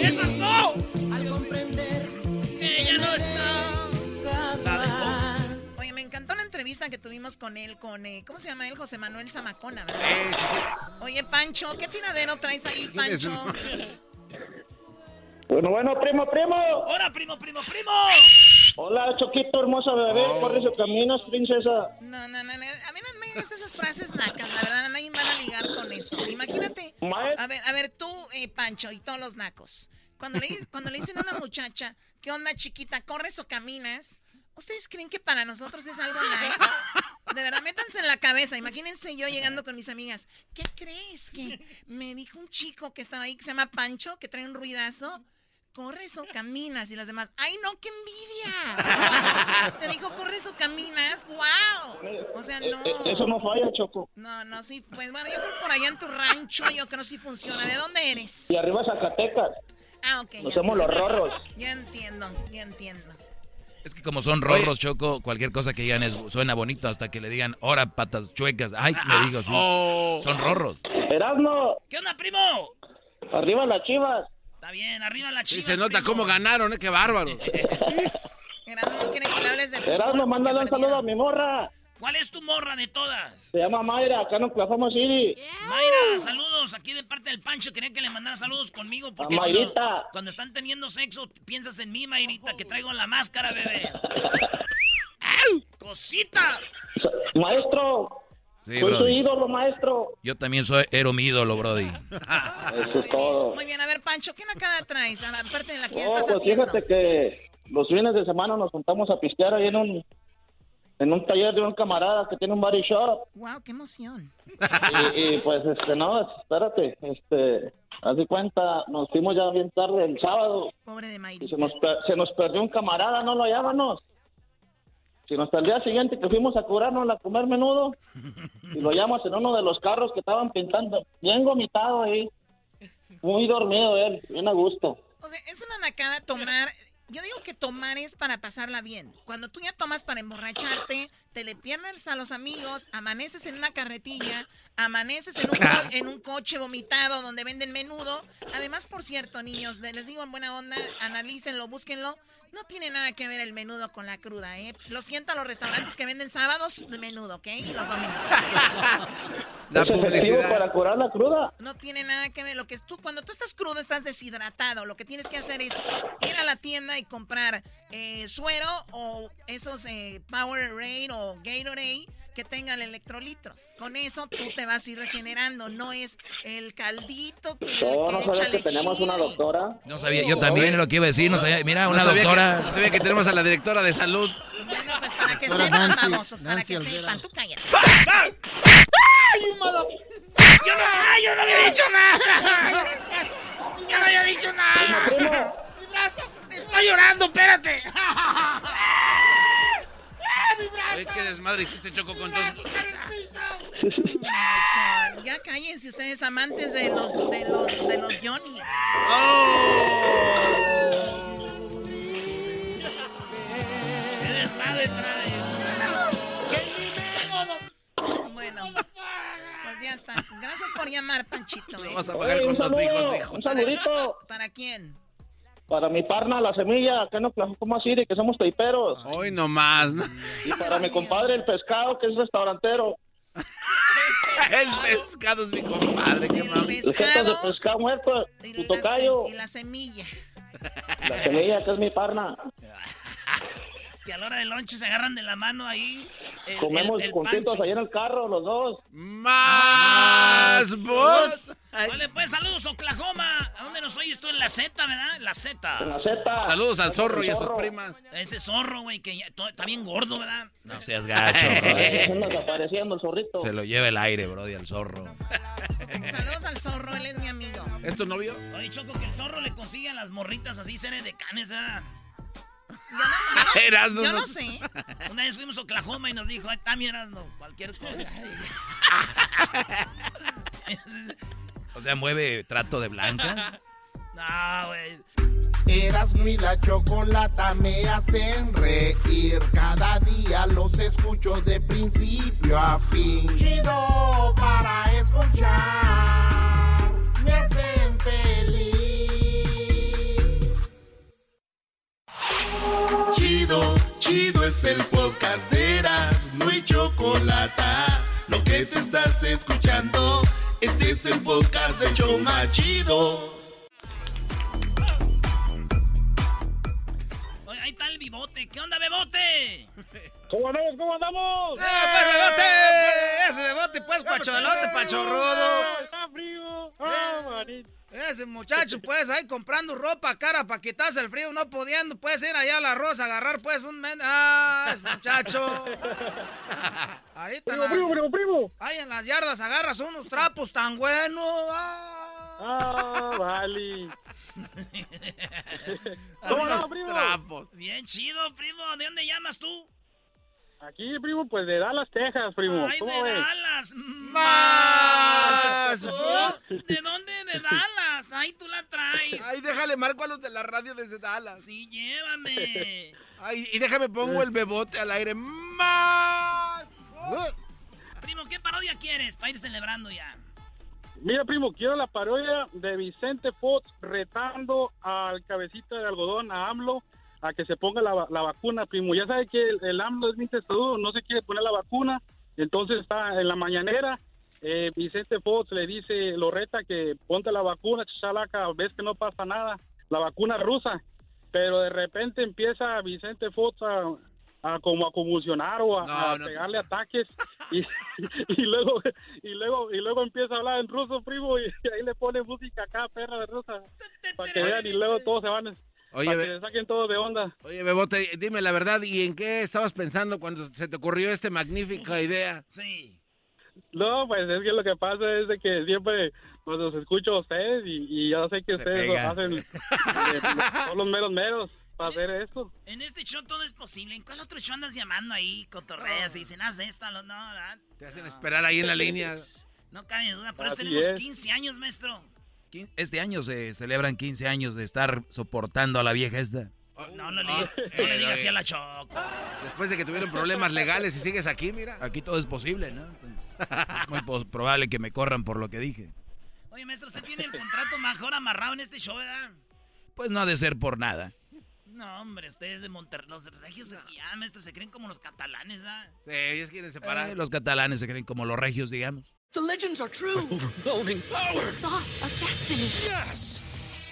¡Esas no! Al comprender que ella no está. Oye, me encantó la entrevista que tuvimos con él, con, eh, ¿cómo se llama él? José Manuel Zamacona, ¿verdad? Sí, sí, sí. Oye, Pancho, ¿qué tiradero traes ahí, Pancho? Bueno, bueno, primo, primo. ¡Hola, primo, primo, primo! Hola, Choquito, hermosa bebé. Oh. Corre su caminas, princesa. No, no, no, no, a mí no me digas esas frases nacas, la verdad, nadie van a ligar con eso. Imagínate, a ver, a ver, tú, eh, Pancho, y todos los nacos, cuando le, cuando le dicen a una muchacha, ¿qué onda, chiquita, corres o caminas? ¿Ustedes creen que para nosotros es algo nice? De verdad, métanse en la cabeza. Imagínense yo llegando con mis amigas. ¿Qué crees? Que me dijo un chico que estaba ahí que se llama Pancho, que trae un ruidazo. ¿Corres o caminas? Y las demás, ¡ay no, qué envidia! <laughs> Te dijo, ¿corres o caminas? ¡Wow! O sea, no. Eh, Eso no falla, Choco. No, no, sí. Pues bueno, yo creo que por allá en tu rancho, yo creo que sí funciona. ¿De dónde eres? Y arriba Zacatecas. Ah, ok. Nos ya somos los entiendo. rorros. Ya entiendo, ya entiendo. Es que como son rorros, Choco, cualquier cosa que digan es, suena bonito hasta que le digan, ahora patas chuecas. Ay, le digo así. Oh. Son rorros. Erasmo, ¿Qué onda, primo? arriba las chivas. Está bien, arriba la Sí, chiva. se nota cómo ganaron, ¿eh? Qué bárbaro. <laughs> Erasmo no quiere que le hables de fútbol. Erasmo, mándale un saludo a mi morra. ¿Cuál es tu morra de todas? Se llama Mayra, acá en Oklahoma City. Mayra, saludos aquí de parte del Pancho. Quería que le mandara saludos conmigo porque A cuando, Mayrita. cuando están teniendo sexo piensas en mí, Mayrita, que traigo la máscara, bebé. <laughs> ¡Cosita! Maestro, Sí, soy su ídolo, maestro. Yo también soy, era mi ídolo, Brody. <laughs> Eso es todo. Muy bien, a ver, Pancho, ¿qué nacada traes? Aparte de la que ya estás pues haciendo. fíjate que los fines de semana nos juntamos a pistear ahí en un en un taller de un camarada que tiene un body shop Wow, qué emoción. y, y, pues este no, espérate, este, haz de cuenta, nos fuimos ya bien tarde el sábado Pobre de y Mayri. se nos se nos perdió un camarada, no lo hallábamos. Si nos el día siguiente que fuimos a curarnos a comer menudo y lo hallamos en uno de los carros que estaban pintando, bien vomitado ahí, muy dormido él, bien a gusto. O sea, es una nacada tomar. Yo digo que tomar es para pasarla bien. Cuando tú ya tomas para emborracharte, te le pierdes a los amigos, amaneces en una carretilla, amaneces en un, co- <laughs> en un coche vomitado donde venden menudo. Además, por cierto, niños, les digo en buena onda, analícenlo, búsquenlo. No tiene nada que ver el menudo con la cruda, ¿eh? Lo siento a los restaurantes que venden sábados de menudo, ¿ok? Y los domingos. <laughs> ¿Es efectivo para curar la cruda? No tiene nada que ver. Lo que es tú, cuando tú estás crudo, estás deshidratado. Lo que tienes que hacer es ir a la tienda y comprar eh, suero o esos eh, Powerade o Gatorade que tengan electrolitos. Con eso tú te vas a ir regenerando. No es el caldito que, No, que no echa que tenemos una doctora. No sabía, yo también lo que iba a decir, no sabía. Mira, No una que- doctora. no sabía que tenemos a la directora de salud. Bueno, pues para que sepan, famosos, para que sepan. Tú cállate. ¡Ay, mala! Yo no, ay, yo no había dicho nada. Yo no había dicho nada. Mi brazo. Está llorando, espérate. mi brazo! Oye, qué desmadre hiciste, Choco, con todos... Oh my God. Ya Ya cállense ustedes amantes de los de los de los Johnny's. ¿Qué desmadre trae? Ya está. Gracias por llamar, Panchito. ¿eh? vas a Oye, un saludo, un saludito ¿Para quién? para mi parna, la semilla, que no Oklahoma City, que somos taiperos. Hoy nomás. ¿no? Y para mi compadre, el pescado, que es restaurantero. <laughs> El pescado es mi compadre, qué mami. El jefe de pescado muerto, Y tu la, tocayo. y la semilla. La semilla, que es mi parna. <laughs> Que a la hora del lonche se agarran de la mano ahí. El, Comemos el, el juntitos ahí en el carro, los dos. ¡Más bots! Vale, pues saludos, Oklahoma. ¿A dónde nos oyes tú? En la Z, ¿verdad? En la Z. En la Z. Saludos al zorro y a sus primas. Ese zorro, güey, que ya to- está bien gordo, ¿verdad? No seas gacho, <laughs> anda desapareciendo el zorrito. Se lo lleva el aire, brody, al zorro. Saludos al zorro, él es mi amigo. ¿Es tu novio? Oye, Choco, que el zorro le consigue a las morritas así, seres de canes, ¿verdad? Erasno, Yo no- no sé. Una vez fuimos a Oklahoma y nos dijo, ay, está mi Erasno, cualquier cosa. <laughs> O sea, mueve trato de blanca. no, güey. Erasmo y la chocolata me hacen reír. Cada día los escucho de principio a fin. Chido para escuchar. Me hacen Chido, chido es el podcast de Erasmo y chocolata. Lo que te estás escuchando, este es el podcast de Choma Chido. Oye, ahí está el bibote. ¿Qué onda, bebote? <laughs> ¿Cómo andamos? ¿Cómo andamos? ¡Eh, pues, bebote! Ese bebote, pues, pacholote, pachorrodo. Está frío. Ah, manito. Ese muchacho, pues, ahí comprando ropa cara para quitarse el frío, no pudiendo, pues, ir allá a la rosa, agarrar, pues, un... men- ¡Ah, ese muchacho! <laughs> Ahorita Primo, la- primo, primo, primo. Ahí en las yardas agarras unos trapos tan buenos. ¡Ah! Ah, vale. <laughs> ¿Cómo no, primo? Trapos. Bien chido, primo. ¿De dónde llamas tú? Aquí, primo, pues de Dallas, Texas, primo. Ay, ¿Cómo de ves? Dallas. ¡Más! Oh, ¿De dónde? De Dallas. Ahí tú la traes. Ay, déjale marco a los de la radio desde Dallas. Sí, llévame. Ay, y déjame pongo el bebote al aire. ¡Más! Primo, ¿qué parodia quieres para ir celebrando ya? Mira, primo, quiero la parodia de Vicente Fox retando al cabecita de algodón, a AMLO, a que se ponga la, la vacuna, primo. Ya sabe que el, el AMLO es bien testarudo, no se quiere poner la vacuna, entonces está en la mañanera. eh, Vicente Fox le dice, lo reta que ponte la vacuna, chalaca, ves que no pasa nada, la vacuna rusa. Pero de repente empieza Vicente Fox a, a como a convulsionar o a, No, a no. pegarle ataques <laughs> y, y luego y luego y luego empieza a hablar en ruso primo y, ahí le pone música acá perra de rusa para que vean y luego todos se van Oye, para que saquen todos de onda Oye, Bebote, dime la verdad, ¿y en qué estabas pensando cuando se te ocurrió esta magnífica idea? <laughs> Sí. no pues es que lo que pasa es de que siempre pues los escucho a ustedes y, y ya sé que Se ustedes lo hacen <laughs> eh, son los meros meros para hacer esto En este show todo es posible. ¿En cuál otro show andas llamando ahí? Cotorreas y dicen, haz esta, lo- no, ¿verdad? Te hacen esperar ahí en la línea. No cabe duda. Por eso tenemos es. 15 años, maestro. Este año se celebran 15 años de estar soportando a la vieja esta. No, no le, no le digas así a la Choco. Después de que tuvieron problemas legales y sigues aquí, mira. Aquí todo es posible, ¿no? Entonces, <laughs> es muy probable que me corran por lo que dije. Oye, maestro, usted tiene el contrato mejor amarrado en este show, ¿verdad? Pues no ha de ser por nada. No, hombre, ustedes de Monterrey, los regios ya, maestro, se creen como los catalanes, ¿verdad? Sí, ellos quieren separar. Eh, los catalanes se creen como los regios, digamos. The legends are true. overwhelming power! The sauce of destiny. Yes!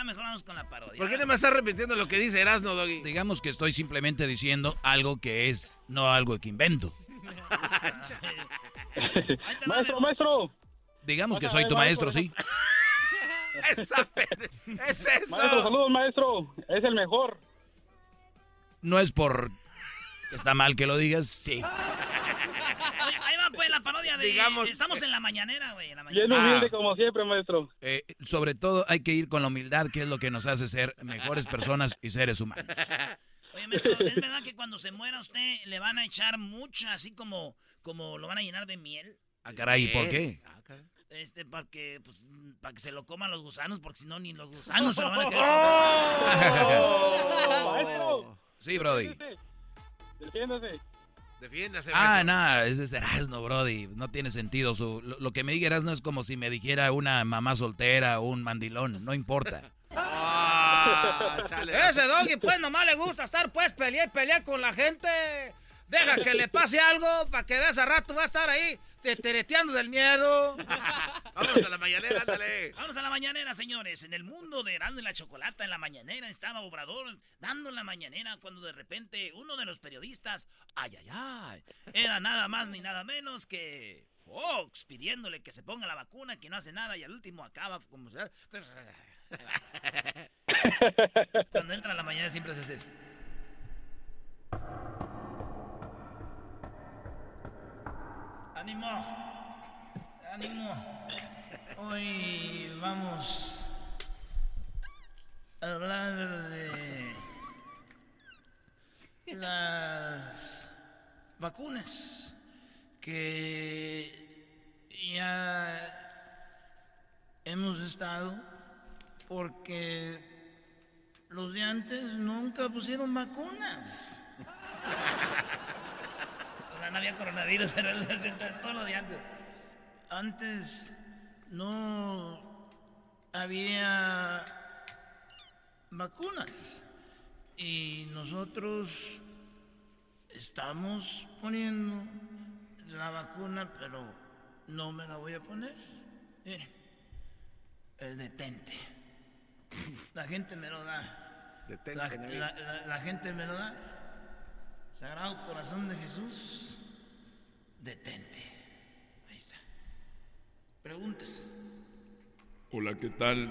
Ya mejor vamos con la parodia. ¿Por qué no me estás repitiendo lo que dice Erasno, Doggy? Digamos que estoy simplemente diciendo algo que es, no algo que invento. <laughs> maestro, maestro. Digamos que soy tu maestro, sí. <laughs> Es eso. Maestro, saludos, maestro. Es el mejor. No es por está mal que lo digas, sí. Ahí va pues la parodia de... Digamos- Estamos en la mañanera, güey. Bien humilde como siempre, maestro. Eh, sobre todo hay que ir con la humildad, que es lo que nos hace ser mejores personas y seres humanos. Oye, maestro, ¿es verdad que cuando se muera usted le van a echar mucha, así como, como lo van a llenar de miel? Ah, caray, ¿y por qué? Este, para que, pues, para que se lo coman los gusanos, porque si no, ni los gusanos se lo van a <laughs> querer ¡Oh! Maestro, <laughs> Sí, Brody. Defiéndase. Defiéndase, Ah, no, ese es Erasno, Brody. No tiene sentido. Su, lo, lo que me diga Erasno es como si me dijera una mamá soltera o un mandilón. No importa. <laughs> Ah. Ese doggy, pues, nomás le gusta estar, pues, pelear y pelear con la gente. Deja que le pase algo para que veas a rato va a estar ahí tetereteando del miedo. <laughs> Vámonos a la mañanera, ándale. Vamos a la mañanera, señores. En el mundo de Erasmo y la Chocolata, en la mañanera estaba Obrador dando la mañanera cuando de repente uno de los periodistas, ay, ay, ay, era nada más ni nada menos que Fox pidiéndole que se ponga la vacuna, que no hace nada y al último acaba como... se- <laughs> Cuando entra a la mañana siempre se hace esto. ¡Ánimo! ¡Ánimo! Hoy vamos a hablar de las vacunas que ya hemos estado porque los de antes nunca pusieron vacunas. No había coronavirus, <laughs> era todo lo de antes. Antes no había vacunas. Y nosotros estamos poniendo la vacuna, pero no me la voy a poner. Mire, el detente. <laughs> La gente me lo da. Detente, La, Nelly. la- la- la gente me lo da. Sagrado Corazón de Jesús, detente. Ahí está. Preguntas. Hola, ¿qué tal?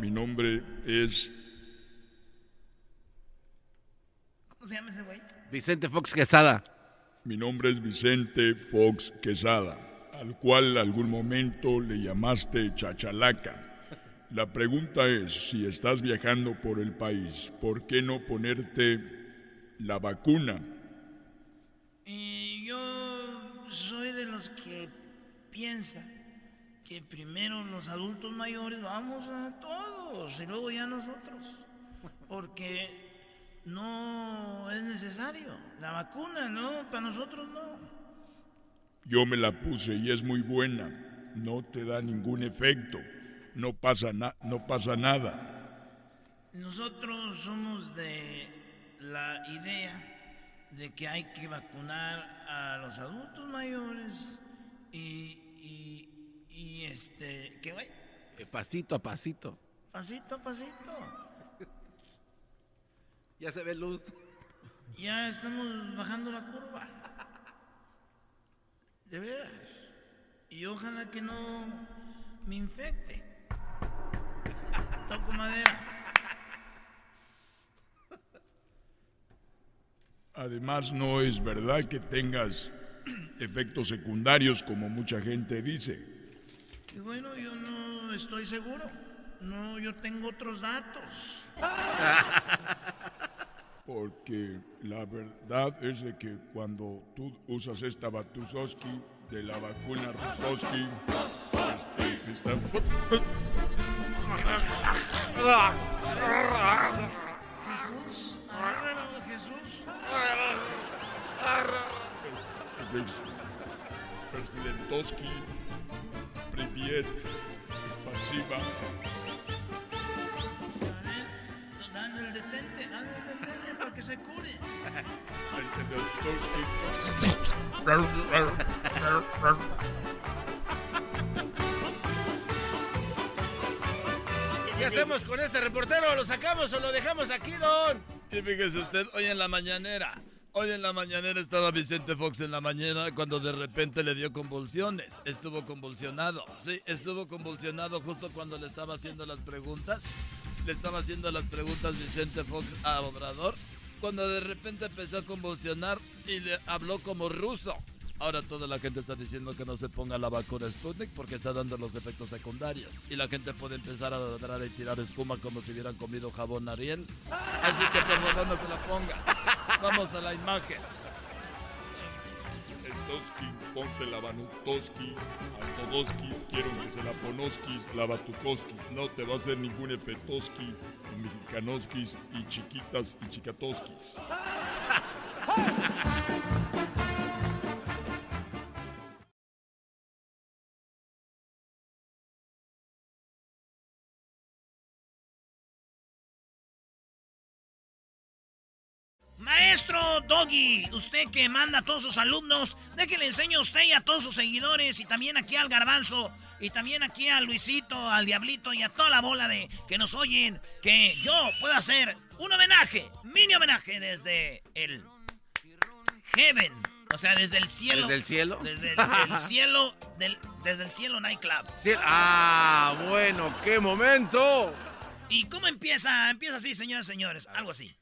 Mi nombre es ¿Cómo se llama ese güey? Vicente Fox Quesada. Mi nombre es Vicente Fox Quesada, al cual algún momento le llamaste chachalaca. La pregunta es, si estás viajando por el país, ¿por qué no ponerte la vacuna? Y yo soy de los que piensa que primero los adultos mayores vamos a todos y luego ya nosotros. Porque no es necesario. La vacuna, ¿no? Para nosotros no. Yo me la puse y es muy buena. No te da ningún efecto. No pasa, na- no pasa nada. Nosotros somos de la idea de que hay que vacunar a los adultos mayores y, y, y este, ¿qué güey? Eh, Pasito a pasito. Pasito a pasito. <laughs> Ya se ve luz. Ya estamos bajando la curva. De veras. Y ojalá que no me infecte. Toco madera. Además, no es verdad que tengas <clears throat> efectos secundarios como mucha gente dice. Y bueno, yo no estoy seguro. No, yo tengo otros datos. <laughs> Porque la verdad es de que cuando tú usas esta Batusoski de la vacuna Rusoski, este, Jesús, agárralo, Jesús. Presidentoski, Priviet, Spasiba. Dale el detente, dale el detente para que se cure. ¿Y qué hacemos con este reportero? ¿Lo sacamos o lo dejamos aquí, don? Y fíjese usted, hoy en la mañanera, hoy en la mañanera estaba Vicente Fox en la mañana cuando de repente le dio convulsiones. Estuvo convulsionado, sí, estuvo convulsionado justo cuando le estaba haciendo las preguntas. Le estaba haciendo las preguntas Vicente Fox a Obrador, cuando de repente empezó a convulsionar y le habló como ruso. Ahora toda la gente está diciendo que no se ponga la vacuna Sputnik porque está dando los efectos secundarios. Y la gente puede empezar a ladrar y tirar espuma como si hubieran comido jabón Ariel. Así que por favor no se la ponga. Vamos a la imagen. Stoski, ponte la Vanutoski, Autodoskis, quiero que se la ponoskis, la Batukoskis, no te va a hacer ningún efetoski, mexicanoskis y chiquitas y chicatoskis. <laughs> Maestro Doggy, usted que manda a todos sus alumnos, de que le enseño a usted y a todos sus seguidores, y también aquí al Garbanzo, y también aquí a Luisito, al Diablito y a toda la bola de que nos oyen, que yo puedo hacer un homenaje, mini homenaje desde el Heaven, o sea, desde el cielo. ¿Desde el cielo? Desde el, el <laughs> cielo, del, desde el cielo Nightclub. Sí, ah, bueno, qué momento. ¿Y cómo empieza? Empieza así, señores, señores, algo así.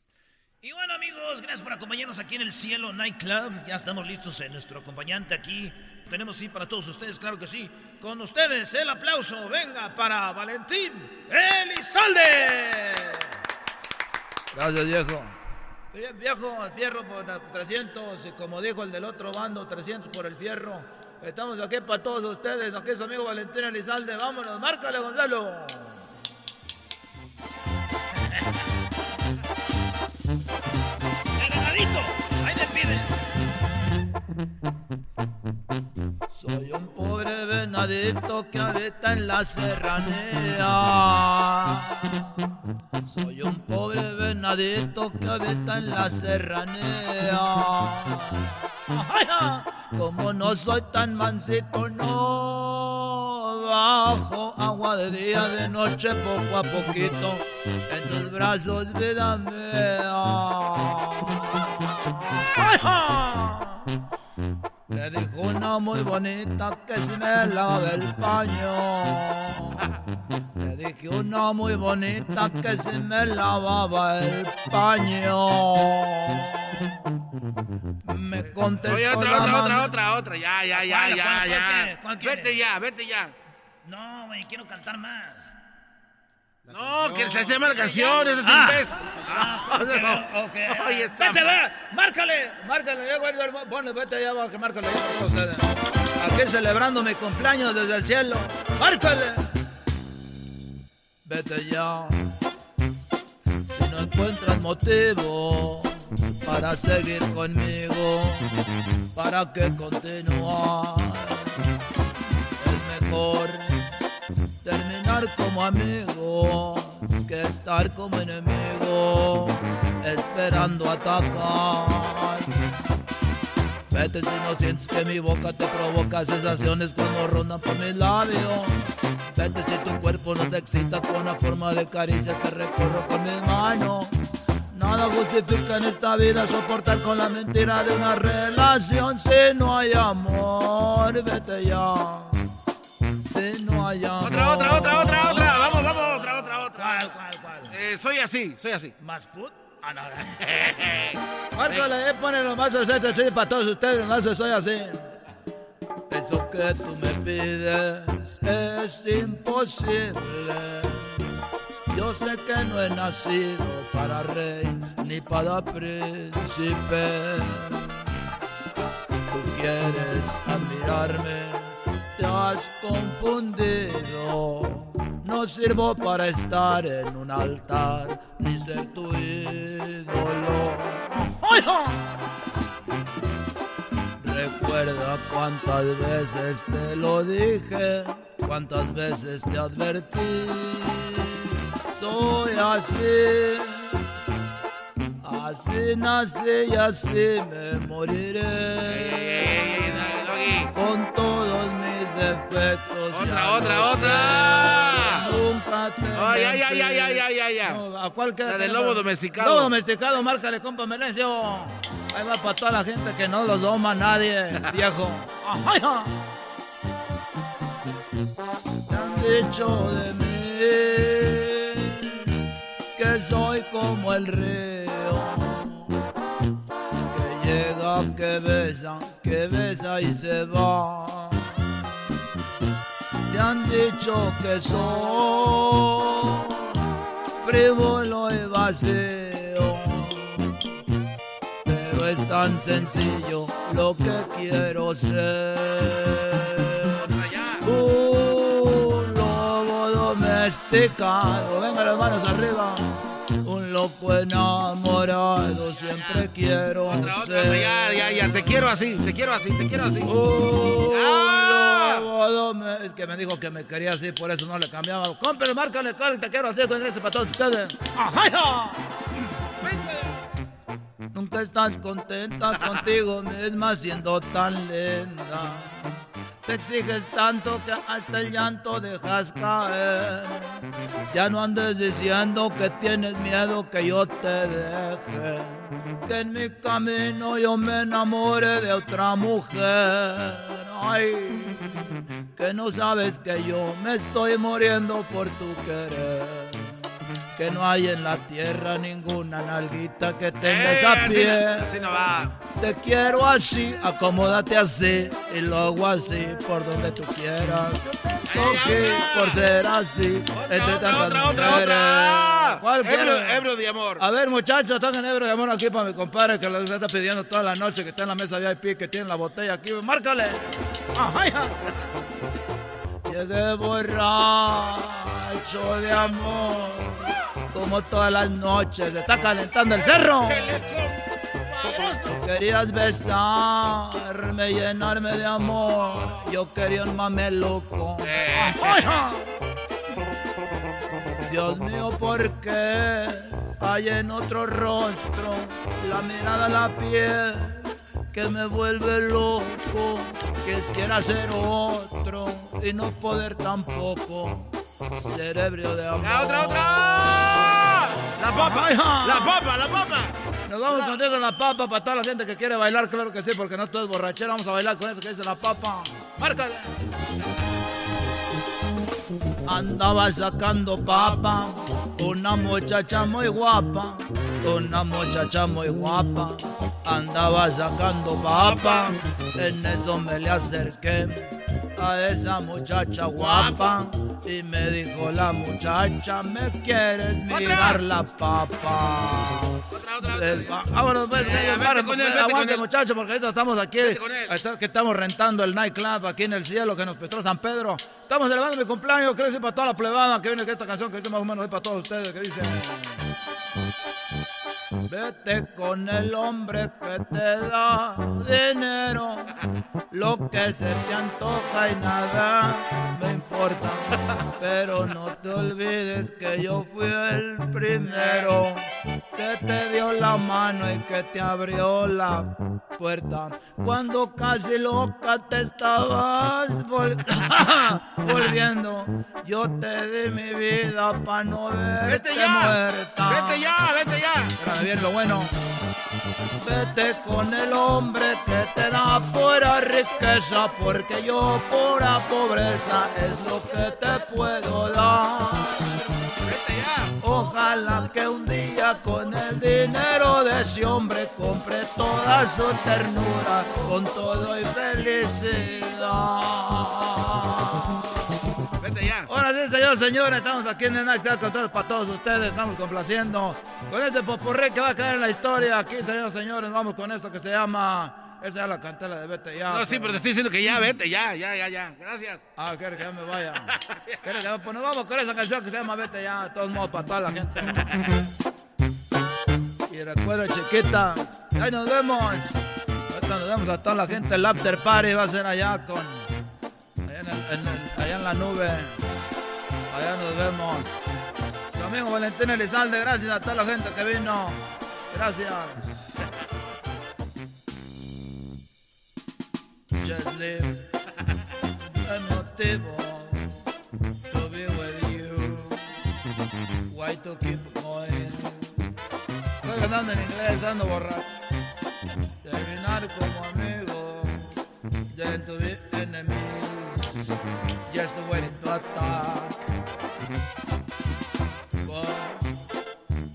Y bueno amigos, gracias por acompañarnos aquí en el Cielo Nightclub. Ya estamos listos en nuestro acompañante aquí. Tenemos sí para todos ustedes, claro que sí. Con ustedes el aplauso, venga para Valentín Elizalde. Gracias, viejo. Bien, viejo, el fierro por 300, y como dijo el del otro bando, 300 por el fierro. Estamos aquí para todos ustedes, aquí es su amigo Valentín Elizalde. Vámonos, márcale Gonzalo. Soy un pobre venadito que habita en la serranía. Soy un pobre venadito que habita en la serranía. Ay, ah, Como no soy tan mansito, no bajo agua de día, de noche, poco a poquito. En tus brazos, vida mía. Le dijo una muy bonita que si me lava el paño. Le dije una muy bonita que si me lavaba el paño. Me contestó Oye, otra, la otra, mano- otra, otra, otra. Ya, ya, ya, ¿Cuál, ya, cuál, ya. Vete ya, vete ya. No, güey, quiero cantar más. No, que se llama la canción, ese es Ah. imbécil. Ah, <laughs> ok, ok. Oye, está- Vete, ve, márcale, márcale, ponle, vete ya, va, que márcale. Aquí celebrando mi cumpleaños desde el cielo. Márcale. Vete ya. Si no encuentras motivo para seguir conmigo, para que continuar, es mejor terminar como amigos que estar como enemigo, esperando atacar. Vete si no sientes que mi boca te provoca sensaciones cuando rondan por mis labios. Vete si tu cuerpo no te excita con una forma de caricia que recorro con mis manos. Nada justifica en esta vida soportar con la mentira de una relación si no hay amor. Vete ya. No hay amor. Otra, otra, otra, otra, otra. Vamos, vamos, otra, otra, otra. ¿Cuál, cuál, cuál? Eh, soy así, soy así. ¿Más put? Ah, no. <laughs> Márcale, eh, ponelo más sí, para todos ustedes, no se soy así. Eso que tú me pides es imposible. Yo sé que no he nacido para rey ni para príncipe. Tú quieres admirarme, te has confundido. No sirvo para estar en un altar ni ser tu ídolo. Recuerda cuántas veces te lo dije, cuántas veces te advertí. Soy así, así nací y así me moriré. Con todos mis Otra, otra, otra. que Nunca te Ay, ay, ay, ay, ay, ay, ay, ay. No, ¿A cuál queda? La del lobo domesticado. Lobo domesticado, márcale, compa Melencio. Ahí va para toda la gente que no los doma nadie, <laughs> viejo. Ay, ay. Me han dicho de mí que soy como el río que llega, que besa, que besa y se va. Me han dicho que soy frívolo y vacío, pero es tan sencillo lo que quiero ser. Un lobo domesticado, venga las manos arriba. Loco enamorado, siempre quiero Otra, otra, ser. ya, ya, ya. Te quiero así, te quiero así, te quiero así. ¡Ah! Es que me dijo que me quería así, por eso no le cambiaba. Cómprale, márcale, te quiero así con ese para todos ustedes. ¡Ajá! Nunca estás contenta contigo misma siendo tan linda. Te exiges tanto que hasta el llanto dejas caer. Ya no andes diciendo que tienes miedo que yo te deje. Que en mi camino yo me enamore de otra mujer. Ay, que no sabes que yo me estoy muriendo por tu querer. Que no hay en la tierra ninguna nalguita que tenga Eh, esa piel. así no va. Te quiero así, acomódate así y luego así por donde tú quieras. Toque por ser así, entre tantas otra, otra, otra. ¿Cuál ebrio de amor. A ver, muchachos, toquen ebrio de amor aquí para mi compadre que lo está pidiendo toda la noche, que está en la mesa VIP, que tiene la botella aquí. ¡Márcale! Ajá. Llegué borracho de amor, como todas las noches. Se está calentando el cerro. Querías besarme, llenarme de amor. Yo quería un mameluco. Ja. Dios mío, ¿por qué hay en otro rostro la mirada, la piel que me vuelve loco? Quisiera ser otro y no poder tampoco ser ebrio de amor. Ya, otra, otra. La papa, la papa, la papa. Nos vamos con eso la papa para toda la gente que quiere bailar, claro que sí, porque no todo es borrachera. Vamos a bailar con eso que dice la papa. ¡Márcale! Andaba sacando papa, una muchacha muy guapa, una muchacha muy guapa. Andaba sacando papa, en eso me le acerqué a esa muchacha guapa y me dijo la muchacha, ¿me quieres mirar la papa? Les Vámonos, pues, Ya, ya, eh, vete paren, con él, pues, vete con aguante, él. muchachos, porque ahorita estamos aquí, con que estamos rentando el nightclub aquí en el cielo que nos prestó San Pedro. Estamos celebrando mi cumpleaños, quiero decir para toda la plebada que viene que esta canción que dice más o menos es para todos ustedes, que dice... Vete con el hombre que te da dinero, lo que se te antoja y nada me importa. Pero no te olvides que yo fui el primero que te dio la mano y que te abrió la puerta. Cuando casi loca te estabas vol- <coughs> volviendo, yo te di mi vida para no verte Vete ya, muerta. vete ya, vete ya. Bien lo bueno. Vete con el hombre que te da pura riqueza, porque yo pura pobreza es lo que te puedo dar. Ojalá que un día con el dinero de ese hombre compre toda su ternura con todo y felicidad. Ahora sí, señor, señores, estamos aquí en Club con todos- para todos ustedes, estamos complaciendo con este poporré que va a caer en la historia. Aquí, señores, señores, vamos con esto que se llama Esa ya la canté, la de vete ya. No, sí, pero te estoy diciendo que ya, vete, ya, ya, ya, ya. Gracias. Ah, quiere que ya me vaya. <laughs> quiere que pues nos vamos con esa canción que se llama Vete ya, de todos modos, para toda la gente. y recuerda, chiquita, ahí nos vemos. Ahorita nos vemos a toda la gente. El after party va a ser allá con. Allá en, la nube. Allá nos vemos. Su amigo Valentín Elizalde, gracias a toda la gente que vino. Gracias. Just live <laughs> el motivo to be with you. Why to keep going? Estoy cantando en inglés, ando borracho. Terminar como then to be enemies. Just waiting to attack. But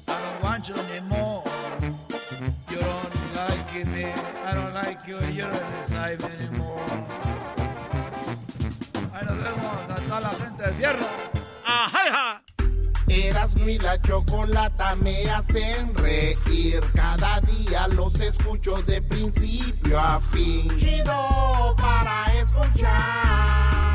I don't want you anymore. You don't like me, I don't like you, you don't decide anymore. Ahí nos vemos a toda la gente del fierro. Ajá. Erasmo y la chocolata me hacen reír. Cada día los escucho de principio a fin. Chido para escuchar.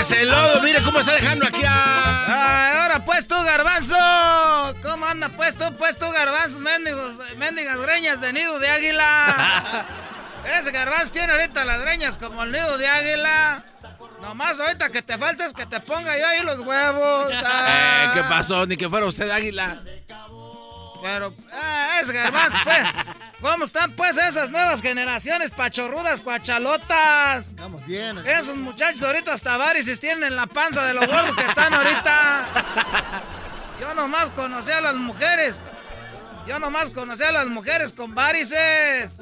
Ese lodo, mire cómo está dejando aquí a... Ahora pues tú, garbanzo. ¿Cómo anda pues tú, pues tú, garbanzo? Mendigas greñas de nido de águila. <laughs> Ese garbanzo tiene ahorita las greñas como el nido de águila. Nomás ahorita que te faltes que te ponga yo ahí los huevos. Ah. <laughs> Eh, ¿Qué pasó? Ni que fuera usted águila. Pero, ah, ese garbanzo, pues. ¿Cómo están, pues, esas nuevas generaciones pachorrudas, cuachalotas? Estamos bien. Esos muchachos ahorita hasta varices tienen en la panza de los gordos que están ahorita. Yo nomás conocí a las mujeres. Yo nomás conocí a las mujeres con varices.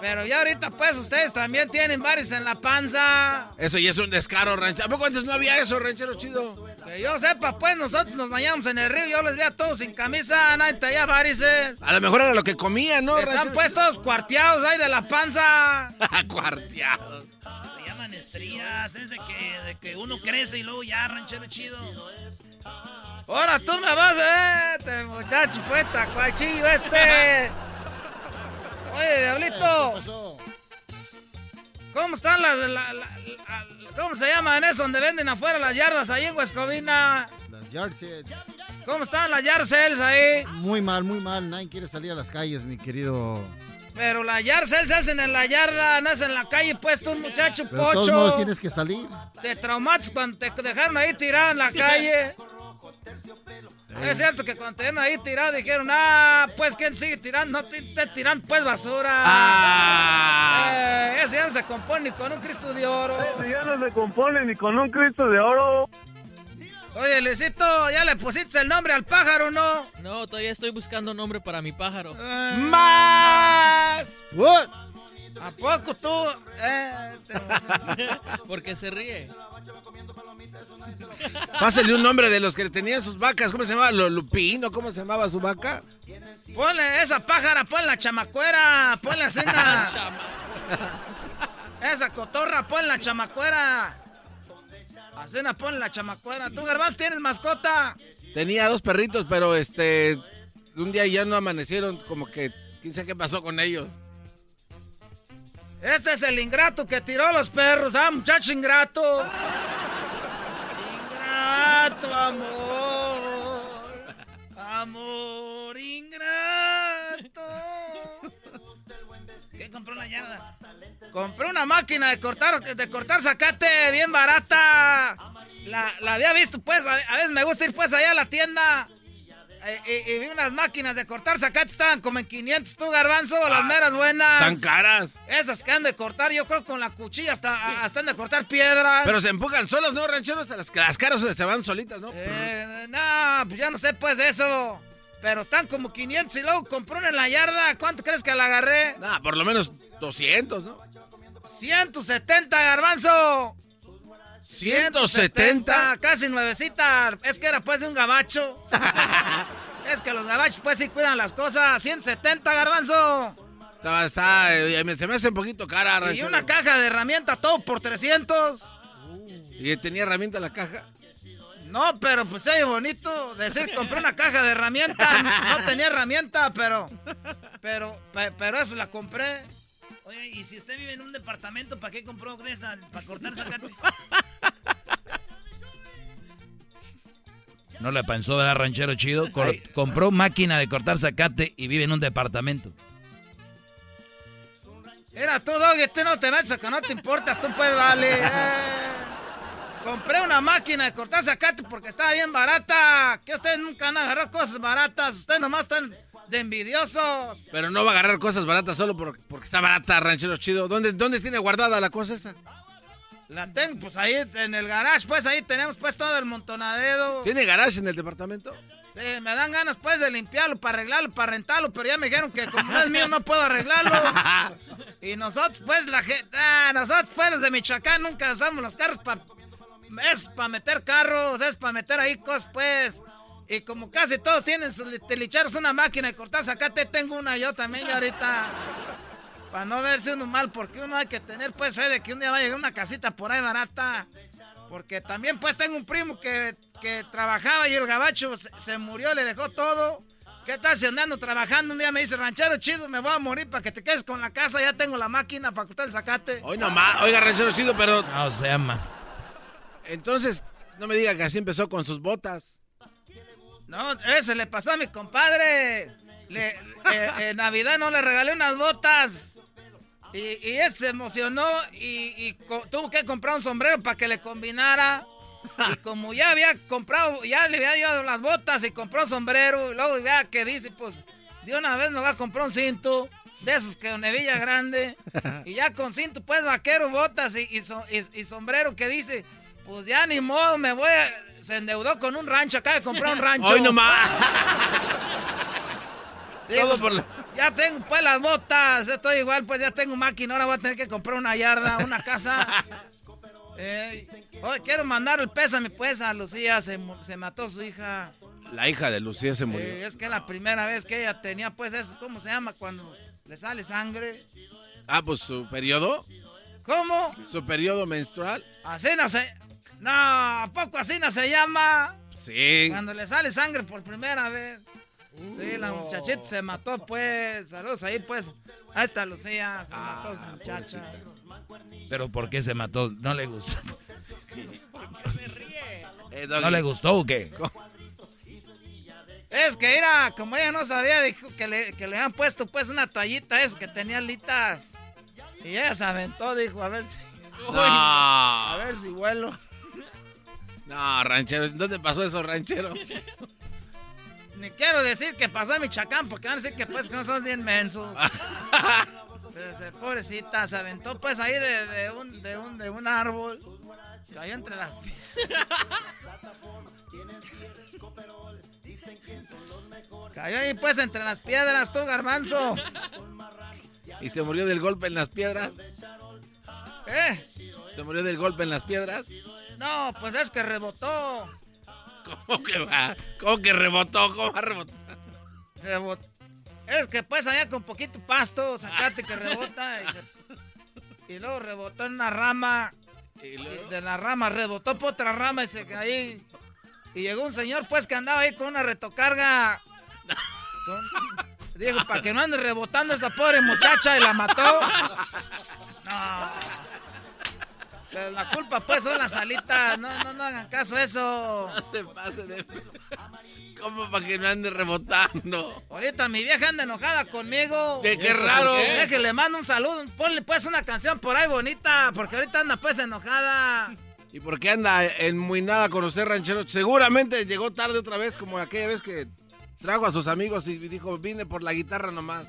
Pero ya ahorita, pues, ustedes también tienen varices en la panza. Eso ya es un descaro, ranchero. ¿A poco antes no había eso, ranchero chido? Que yo sepa, pues, nosotros nos bañamos en el río. Yo les veía todos sin camisa, nadie traía varices. A lo mejor era lo que comía, ¿no, Están ranchero? pues todos cuarteados ahí de la panza. <laughs> Cuarteados. Se llaman estrías, es de que, de que uno crece y luego ya, ranchero chido. Ahora tú me vas, eh, este muchacho, pues, tacuachillo este. <laughs> Oye, Diablito. ¿Cómo están las, la- la- la- cómo se llaman eso donde venden afuera las yardas ahí en Huescovina? Las yard sales. ¿Cómo están las yard sales ahí? Muy mal, muy mal. Nadie quiere salir a las calles, mi querido. Pero las yard sales se hacen en la yarda, no en la calle, pues tú, muchacho Pero de todos pocho. modos tienes que salir. Te traumates cuando te dejaron ahí tirado en la calle. <laughs> Es cierto que cuando te ahí tirado dijeron, ah, pues ¿quién sigue tirando? No te, te tiran pues basura. Ah. Eh, ese ya no se compone ni con un Cristo de oro. ya no se compone ni con un Cristo de oro. Oye, Luisito, ¿ya le pusiste el nombre al pájaro, no? No, todavía estoy buscando nombre para mi pájaro. ¡Más! What? ¿A poco tú? Eh, <laughs> Porque se ríe. <laughs> Pásale un nombre de los que tenían sus vacas. ¿Cómo se llamaba? ¿Lo- ¿Lupino? ¿Cómo se llamaba su vaca? Ponle esa pájara, ponle la chamacuera, ponle así una- <laughs> Esa cotorra, ponle la chamacuera. Así una, ponle la chamacuera. ¿Tú, Garbanzo, tienes mascota? Tenía dos perritos, pero este... Un día ya no amanecieron, como que... ¿Quién sabe qué pasó con ellos? Este es el ingrato que tiró los perros, ¿ah, muchacho ingrato? Ingrato, amor. Amor ingrato. ¿Qué compró en la yarda? Compré una máquina de cortar, de cortar zacate bien barata. La, la había visto, pues, a veces me gusta ir pues allá a la tienda. Y, y vi unas máquinas de cortar zacate, estaban como en 500, tú garbanzo, las meras buenas. Tan caras. Esas que han de cortar, yo creo con la cuchilla hasta, hasta han de cortar piedras. Pero se empujan solos, ¿no, rancheros? Las, las caras se van solitas, ¿no? Eh, no, pues ya no sé pues eso. pero están como 500 y luego compró una en la yarda. ¿Cuánto crees que la agarré? Nah, por lo menos 200, ¿no? 170, garbanzo. 170. casi nuevecita. Es que era pues de un gabacho. <laughs> es que los gabachos pues sí cuidan las cosas. 170, garbanzo. Está, está, eh, se me hace un poquito cara, Y una caja de herramientas, todo por 300. ¿Y tenía herramienta la caja? No, pero pues se bonito decir compré una caja de herramientas. No tenía herramienta, pero, pero, pe- pero eso la compré. Oye, y si usted vive en un departamento, ¿para qué compró de esa? ¿Para cortar zacate? No le pensó, ¿verdad, ranchero chido? Cor- compró máquina de cortar zacate y vive en un departamento. Era tú, Doggy, tú no te metes acá, no te importa, tú puedes, vale. Eh, <laughs> compré una máquina de cortar zacate porque estaba bien barata. Que ustedes nunca han agarrado cosas baratas, ustedes nomás están de envidiosos. Pero no va a agarrar cosas baratas solo por- porque está barata, ranchero chido. ¿Dónde, ¿Dónde tiene guardada la cosa esa? La tengo, pues ahí en el garage, pues ahí tenemos pues todo el montonadero. ¿Tiene garage en el departamento? Sí, me dan ganas pues de limpiarlo, para arreglarlo, para rentarlo, pero ya me dijeron que como no es mío no puedo arreglarlo. <laughs> y nosotros pues la gente, ah, nosotros pues los de Michoacán nunca usamos los carros para... Es para meter carros, es para meter ahí cosas pues. Y como casi todos tienen sus li- tilicheros una máquina de cortar zacate, tengo una yo también ya ahorita. Para no verse uno mal, porque uno hay que tener pues fe de que un día va a llegar una casita por ahí barata. Porque también pues tengo un primo que, que trabajaba y el gabacho se, se murió, le dejó todo. ¿Qué tal si andando trabajando? Un día me dice, ranchero chido, me voy a morir para que te quedes con la casa, ya tengo la máquina para cortar el zacate. Hoy nomás, oiga, ranchero chido, pero... No se ama. Entonces, no me diga que así empezó con sus botas. No, ese le pasó a mi compadre. Le, eh, en Navidad no le regalé unas botas. Y, y él se emocionó y, tuvo que comprar un sombrero para que le combinara. Y como ya había comprado, ya le había llevado las botas y compró un sombrero. Y luego vea que dice, pues, de una vez me va a comprar un cinto. De esos que una hebilla grande. Y ya con cinto, pues, vaquero, botas y, y- y sombrero que dice, pues ya ni modo, me voy a... Se endeudó con un rancho, acaba de comprar un rancho. Hoy nomás. <laughs> Digo, Todo por la- Ya tengo pues las botas, estoy igual, pues ya tengo máquina, ahora voy a tener que comprar una yarda, una casa. <laughs> Eh, oye, quiero mandar el pésame pues a Lucía, se, se mató su hija. La hija de Lucía se murió. Eh, es que es la primera vez que ella tenía pues eso, ¿cómo se llama? Cuando le sale sangre. Ah, pues su periodo. ¿Cómo? Su periodo menstrual. Así no se... No, ¿a poco así no se llama? Sí. Cuando le sale sangre por primera vez. Sí, la muchachita se mató, pues. Saludos ahí, pues. Ahí está Lucía, se mató su muchacha. Pero ¿por qué se mató? ¿No le gustó? <laughs> Eh, ¿No le gustó o qué? Es que era, como ella no sabía, dijo que le, que le han puesto pues una toallita es que tenía alitas. Y ella se aventó, dijo, a ver si. No. <laughs> A ver si vuelo. No, ranchero. ¿Dónde pasó eso, ranchero? <laughs> Ni quiero decir que pasó en Michoacán, porque van a decir que pues que no son bien mensos. <laughs> Pobrecita, se aventó pues ahí de, de un, de, un, de un árbol. Cayó entre las piedras. <laughs> Cayó ahí pues entre las piedras, tú, garbanzo. ¿Y se murió del golpe en las piedras? ¿Eh? ¿Se murió del golpe en las piedras? No, pues es que rebotó. ¿Cómo que va? ¿Cómo que rebotó? ¿Cómo va a rebotar? Rebot- Es que pues allá con poquito pasto, sacate que rebota. Y, luego rebotó en una rama. Y de la rama rebotó por otra rama y se cayó. Y llegó un señor pues que andaba ahí con una retocarga. Con- Dijo, para que no ande rebotando esa pobre muchacha y la mató. <laughs> No. Pero la culpa pues son las alitas. No, no, no hagan caso a eso. No se pase de... ¿Cómo para que no ande rebotando? Ahorita mi vieja anda enojada conmigo. ¿Qué- qué raro? Que le mando un saludo. Ponle pues una canción por ahí bonita, porque ahorita anda pues enojada. ¿Y por qué anda enmuinada con usted, ranchero? Seguramente llegó tarde otra vez, como aquella vez que trajo a sus amigos y dijo, vine por la guitarra nomás.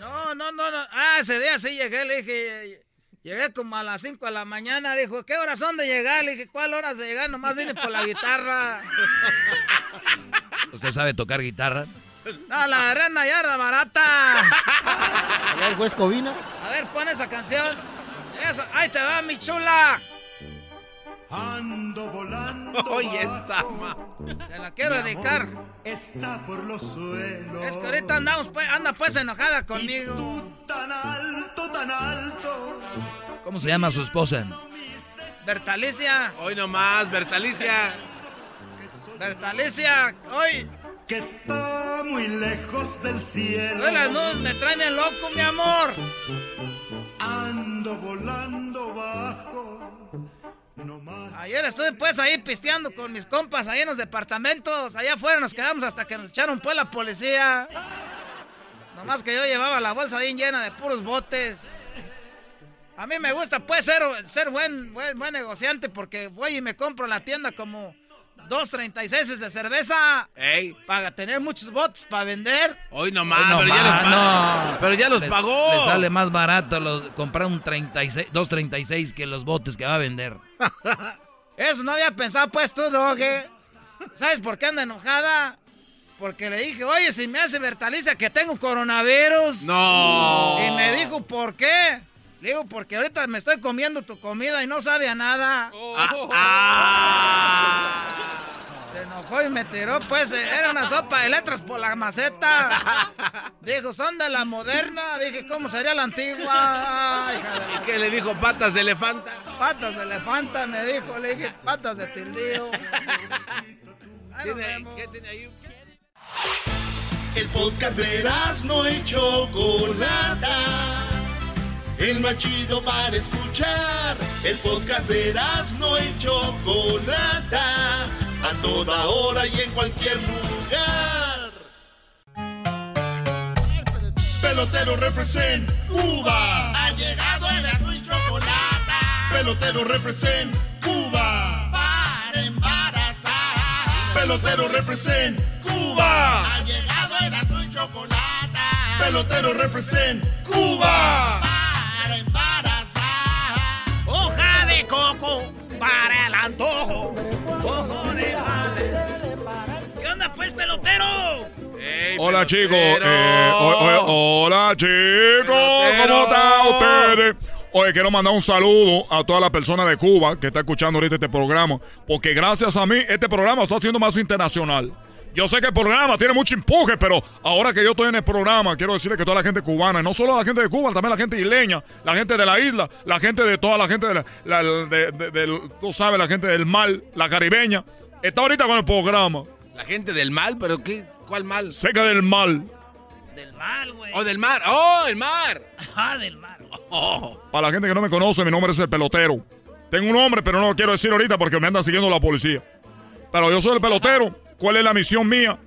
No, no, no, no. Ah, ese día sí llegué, le dije, llegué como a las 5 de la mañana. Dijo, ¿qué horas son de llegar? Le dije, ¿cuál horas de llegar? Nomás vine por la guitarra. <laughs> ¿Usted sabe tocar guitarra? No, la agarré en yarda barata. A ver, West Covina. A ver, pon esa canción. Esa, ahí te va, mi chula. Ando volando. <laughs> Oye, esa. Te la quiero dedicar. Está por los suelos. Es que ahorita andamos, pues, anda pues enojada conmigo. Tan alto, tan alto. ¿Cómo se llama su esposa? Bertalicia. Hoy nomás, Bertalicia. Bertalicia, hoy. Que está muy lejos del cielo. Hoy las nubes me traen bien loco, mi amor. Ando volando bajo. Ayer estuve pues ahí pisteando con mis compas ahí en los departamentos. Allá afuera nos quedamos hasta que nos echaron pues la policía. Nomás que yo llevaba la bolsa bien llena de puros botes. A mí me gusta pues ser, ser buen, buen, buen negociante porque voy y me compro la tienda como dos 36 de cerveza. Ey. Para tener muchos botes para vender. Hoy nomás, Hoy no pero, ya no. pero ya los pagó. Le sale más barato los- comprar un 36, 236 que los botes que va a vender. <laughs> Eso no había pensado pues tú, Doge. ¿Sabes por qué anda enojada? Porque le dije, oye, si me hace Bertalicia que tengo coronavirus. No. Y me dijo, ¿por qué? Le digo, porque ahorita me estoy comiendo tu comida y no sabe a nada. Se enojó y me tiró, pues, eh, era una sopa de letras por la maceta. <laughs> Dijo, son de la moderna. Dije, ¿cómo sería la antigua? Ay, hija de la- ¿Y qué le dijo patas de elefanta? Patas de elefanta, me dijo. Le dije, patas de tildío. Ahí nos vemos. ¿Qué tiene ahí? El podcast de no y Chocolata. El más chido para escuchar. El podcast de no y Chocolata. A toda hora y en cualquier lugar. Pelotero represent Cuba. Ha llegado el y Chocolata. Pelotero represent Cuba. Para embarazar. Pelotero represent Cuba. Ha llegado el y Chocolata. Pelotero represent Cuba. Para el antojo. Ojo de madre. ¿Qué onda, pues, pelotero? Hola chicos, eh, hola chicos, ¿cómo están ustedes? Oye, quiero mandar un saludo a toda la persona de Cuba que está escuchando ahorita este programa, porque gracias a mí este programa está haciendo más internacional. Yo sé que el programa tiene mucho empuje, pero ahora que yo estoy en el programa, quiero decirle que toda la gente cubana, no solo la gente de Cuba, también la gente isleña, la gente de la isla, la gente de toda la gente de la, la- de- de- del- tú sabes, la gente del mar, la caribeña, está ahorita con el programa. La gente del mal, pero ¿qué? ¿Cuál mal? Seca del mal. Del mal, güey. Oh, del mar. Oh, el mar. Ah, del mal. Para la gente que no me conoce, mi nombre es el pelotero. Tengo un nombre, pero no lo quiero decir ahorita porque me anda siguiendo la policía. Pero yo soy el pelotero. ¿Cuál es la misión mía?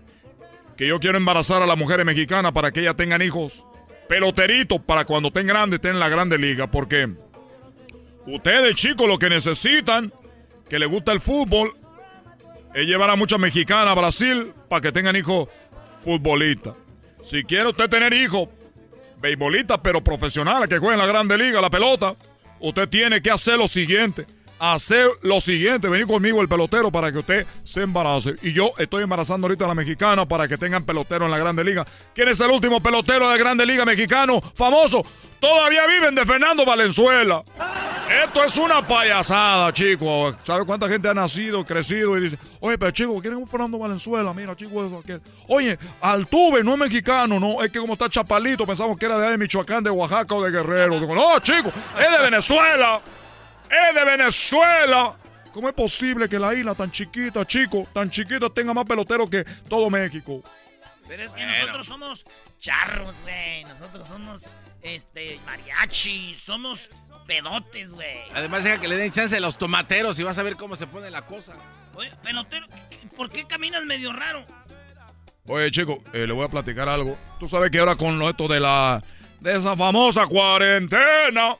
Que yo quiero embarazar a las mujeres mexicanas para que ellas tengan hijos peloteritos para cuando estén grandes, estén en la grande liga. Porque ustedes, chicos, lo que necesitan, que les gusta el fútbol, es llevar a muchas mexicanas a Brasil para que tengan hijos futbolistas. Si quiere usted tener hijos beisbolistas, pero profesionales que jueguen la grande liga, la pelota, usted tiene que hacer lo siguiente. Hacer lo siguiente, venir conmigo el pelotero para que usted se embarace. Y yo estoy embarazando ahorita a la mexicana para que tengan pelotero en la grande liga. ¿Quién es el último pelotero de la grande liga mexicano famoso? Todavía viven de Fernando Valenzuela. Esto es una payasada, chicos. ¿Sabe cuánta gente ha nacido, crecido y dice, oye, pero chico, ¿quién es Fernando Valenzuela? Mira, chico, eso, aquel. Oye, Altuve no es mexicano, no, es que como está chapalito, pensamos que era de Michoacán, de Oaxaca o de Guerrero. Digo, no, chico, es de Venezuela. Es de Venezuela. ¿Cómo es posible que la isla tan chiquita, chico, tan chiquita, tenga más peloteros que todo México? Pero es que nosotros somos charros, güey. Nosotros somos, este, mariachi. Somos pedotes, güey. Además, deja que le den chance a los tomateros y vas a ver cómo se pone la cosa. Oye, pelotero, ¿por qué caminas medio raro? Oye, chico, eh, le voy a platicar algo. Tú sabes que ahora con lo esto de la. de esa famosa cuarentena.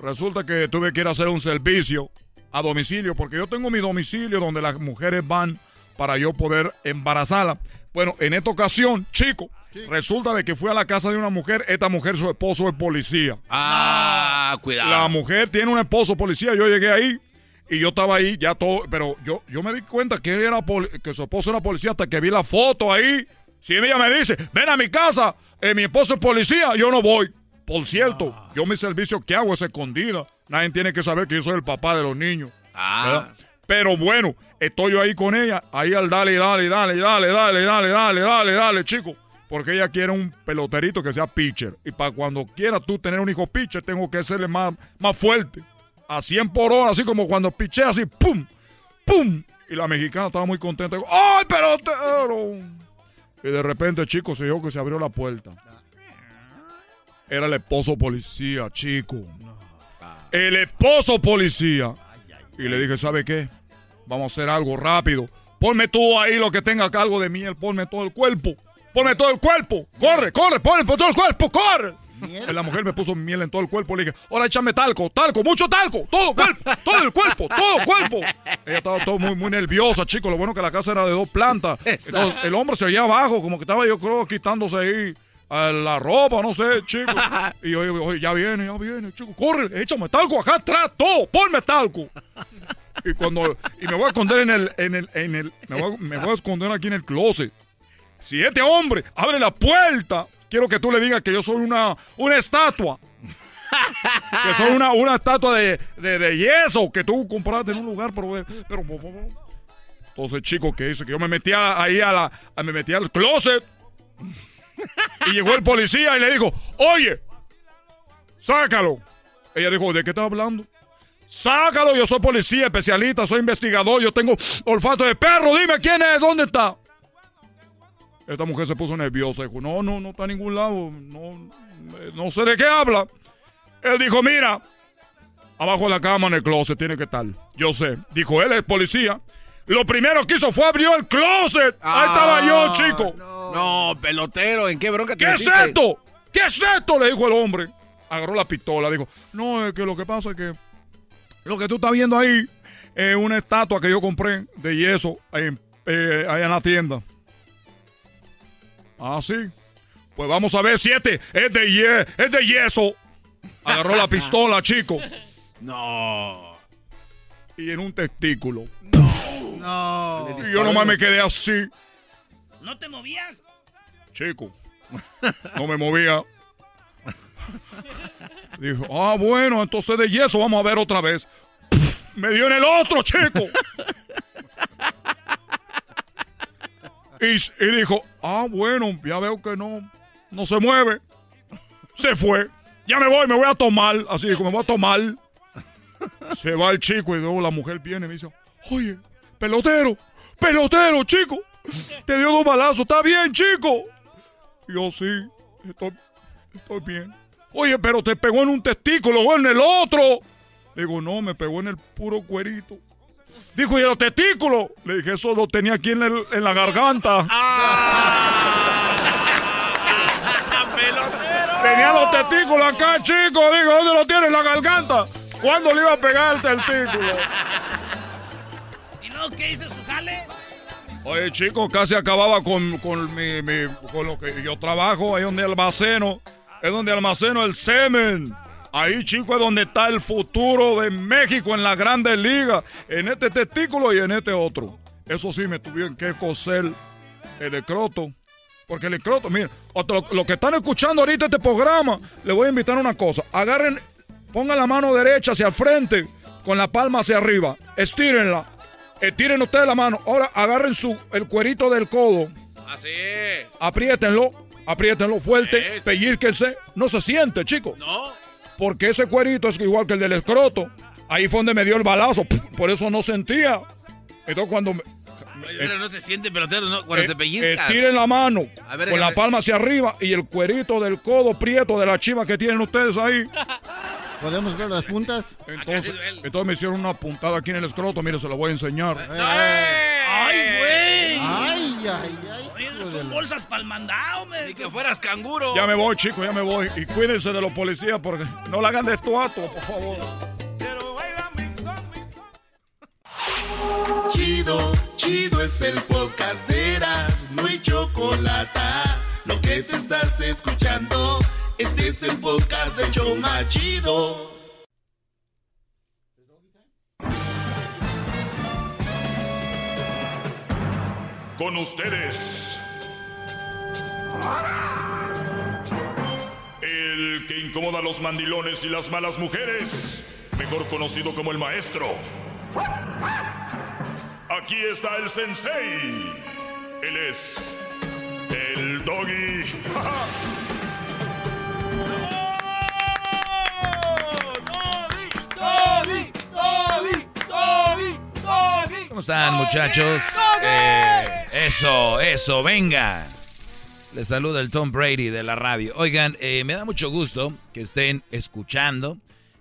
Resulta que tuve que ir a hacer un servicio a domicilio, porque yo tengo mi domicilio donde las mujeres van para yo poder embarazarla. Bueno, en esta ocasión, chico, resulta de que fui a la casa de una mujer. Esta mujer, su esposo es policía. Ah, cuidado. La mujer tiene un esposo policía. Yo llegué ahí y yo estaba ahí ya todo, pero yo, yo me di cuenta que, era que su esposo era policía hasta que vi la foto ahí. Si ella me dice, ven a mi casa, eh, mi esposo es policía, yo no voy. Por cierto, yo mi servicio que hago es escondida. Nadie tiene que saber que yo soy el papá de los niños. ¿verdad? Pero bueno, estoy yo ahí con ella, ahí al dale, dale, dale, dale, dale, dale, dale, dale, dale, chico. Porque ella quiere un peloterito que sea pitcher. Y para cuando quieras tú tener un hijo pitcher, tengo que serle más, más fuerte. A 100 por hora, así como cuando piché así, ¡pum! ¡pum! Y la mexicana estaba muy contenta. ¡Ay, pelotero! Y de repente, chico, se dijo que se abrió la puerta. Era el esposo policía, chico. El esposo policía. Y le dije, ¿sabe qué? Vamos a hacer algo rápido. Ponme tú ahí lo que tenga cargo de miel. Ponme todo el cuerpo. Ponme todo el cuerpo. Corre, corre, ponme todo el cuerpo, corre. La mujer me puso miel en todo el cuerpo. Le dije, ahora échame talco, talco, mucho talco. Todo el cuerpo, todo el cuerpo, todo el cuerpo. Ella estaba todo muy, muy nerviosa, chico. Lo bueno que la casa era de dos plantas. Entonces el hombre se oía abajo, como que estaba yo creo quitándose ahí eh, la ropa, no sé, <laughs> chico. Y yo, oye, ya viene, ya viene, chico. Corre, échame talco acá atrás, todo, ponme talco. Y cuando, y me voy a esconder en el, en el, en el, me voy, a- me voy a esconder aquí en el closet. Si este hombre abre la puerta, quiero que tú le digas que yo soy una, una estatua. que soy una, una estatua de, de, de yeso que tú compraste en un lugar, pero, pero. Entonces, chico, ¿qué hice? Que yo me metía ahí a la, me metía al closet. Y llegó el policía y le dijo, oye, sácalo. Ella dijo, ¿de qué estás hablando? Sácalo, yo soy policía especialista, soy investigador, yo tengo olfato de perro, dime quién es, ¿dónde está? Esta mujer se puso nerviosa, dijo, no, no, no está a ningún lado, no, no sé de qué habla. Él dijo, mira, abajo de la cama en el closet tiene que estar. Yo sé, dijo él, es policía. Lo primero que hizo fue abrió el closet. Ahí estaba yo, chico. No, pelotero, ¿en qué bronca te ¿Qué es esto? ¿Qué es esto? Le dijo el hombre. Agarró la pistola, dijo, no, es que lo que pasa es que lo que tú estás viendo ahí es una estatua que yo compré de yeso ahí, eh, ahí en la tienda. Ah, sí. Pues vamos a ver si este es de, ye- es de yeso. Agarró la pistola, chico. <laughs> No. Y en un testículo. No. Y yo nomás me quedé así, ¿No te movías? Chico. No me movía. Dijo, ah, bueno, entonces de yeso vamos a ver otra vez. Me dio en el otro, chico. Y, y dijo, ah, bueno, ya veo que no, no se mueve. Se fue. Ya me voy, me voy a tomar. Así dijo, me voy a tomar. Se va el chico y luego la mujer viene y me dice, oye, pelotero, pelotero, chico. Te dio dos balazos, está bien, chico. Yo sí, estoy, estoy bien. Oye, pero te pegó en un testículo o en el otro. Le digo, no, me pegó en el puro cuerito. Dijo, ¿y los testículos? Le dije, eso lo tenía aquí en, el- en la garganta. <laughs> <laughs> Tenía los testículos acá, chico. Digo, ¿dónde lo tiene en la garganta? ¿Cuándo le iba a pegar el testículo? <laughs> ¿Y luego qué hizo su jale? Oye, chico, casi acababa con, con, mi, con lo que yo trabajo, ahí donde almaceno, es donde almaceno el semen. Ahí, chico, es donde está el futuro de México en la Grandes Ligas, en este testículo y en este otro. Eso sí, me tuvieron que coser el escroto. Porque el escroto, mira, otro- lo que están escuchando ahorita este programa, le voy a invitar una cosa. Agarren, pongan la mano derecha hacia el frente, con la palma hacia arriba, estírenla. Estiren ustedes la mano. Ahora agarren su, el cuerito del codo. Así. Apriétenlo. Apriétenlo fuerte. Pellizquense. No se siente, chico. No. Porque ese cuerito es igual que el del escroto. Ahí fue donde me dio el balazo. Por eso no sentía. Entonces cuando... me- pero no se siente pelotero, ¿no? Cuando eh, te pellizcas. Estiren la mano ver, con la palma hacia arriba y el cuerito del codo prieto de la chiva que tienen ustedes ahí. <laughs> ¿Podemos ver las puntas? Entonces, entonces me hicieron una puntada aquí en el escroto. Mire, se lo voy a enseñar. ¡Ay, güey! Ay, ay, ay. Oye, esas son bolsas para el mandado, me. Ni que fueras canguro. Ya me voy, chicos, ya me voy. Y cuídense de los policías porque no la hagan de estuato, por favor. Chido, chido es el podcast de Eras, no hay chocolate. Lo que te estás escuchando, este es el podcast de Choma Chido. Con ustedes. El que incomoda a los mandilones y las malas mujeres, mejor conocido como el maestro. Aquí está el sensei. Él es el doggy. <laughs> ¿Cómo están, muchachos? Eh, eso, eso, venga. Les saluda el Tom Brady de la radio. Oigan, eh, me da mucho gusto que estén escuchando.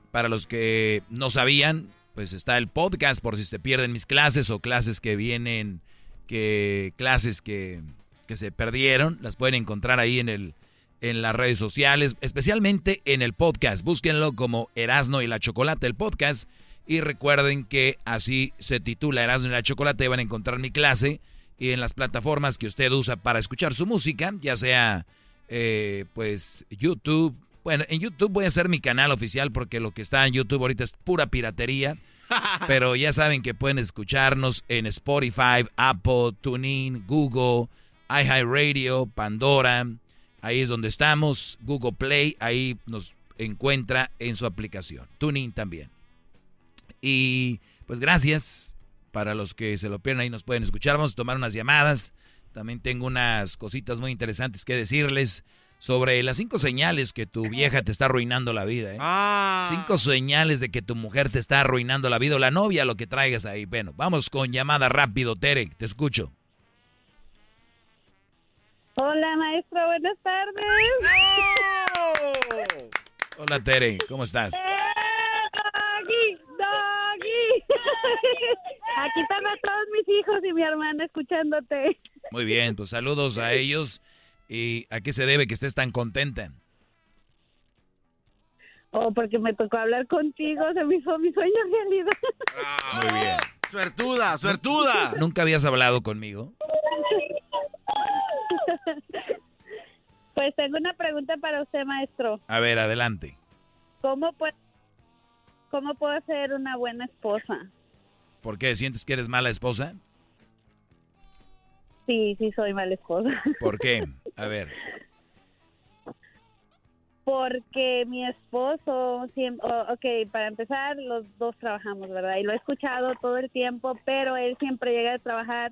Para los que no sabían, pues está el podcast por si se pierden mis clases o clases que vienen, que clases que, que se perdieron, las pueden encontrar ahí en el en las redes sociales, especialmente en el podcast. Búsquenlo como Erasno y la Chocolate, el podcast. Y recuerden que así se titula Erasmo y la Chocolate. Van a encontrar mi clase y en las plataformas que usted usa para escuchar su música, ya sea eh, pues YouTube. Bueno, en YouTube voy a hacer mi canal oficial porque lo que está en YouTube ahorita es pura piratería. <laughs> Pero ya saben que pueden escucharnos en Spotify, Apple, TuneIn, Google, iHeartRadio, Pandora. Ahí es donde estamos. Google Play, ahí nos encuentra en su aplicación. TuneIn también. Y pues gracias para los que se lo pierden ahí nos pueden escuchar. Vamos a tomar unas llamadas. También tengo unas cositas muy interesantes que decirles sobre las cinco señales que tu vieja te está arruinando la vida. ¿eh? Cinco señales de que tu mujer te está arruinando la vida o la novia, lo que traigas ahí. Bueno, vamos con llamada rápido, Tere. Te escucho. Hola, maestro. Buenas tardes. Hola, Tere. ¿Cómo estás? Aquí están a todos mis hijos y mi hermana escuchándote. Muy bien, pues saludos a ellos. ¿Y a qué se debe que estés tan contenta? Oh, porque me tocó hablar contigo, se me hizo mi sueño realidad. Muy bien. Suertuda, suertuda. ¿Nunca habías hablado conmigo? Pues tengo una pregunta para usted, maestro. A ver, adelante. ¿Cómo puedo, cómo puedo ser una buena esposa? ¿Por qué? ¿Sientes que eres mala esposa? Sí, sí soy mala esposa. ¿Por qué? <laughs> A ver. Porque mi esposo, siempre, oh, ok, para empezar, los dos trabajamos, ¿verdad? Y lo he escuchado todo el tiempo, pero él siempre llega a trabajar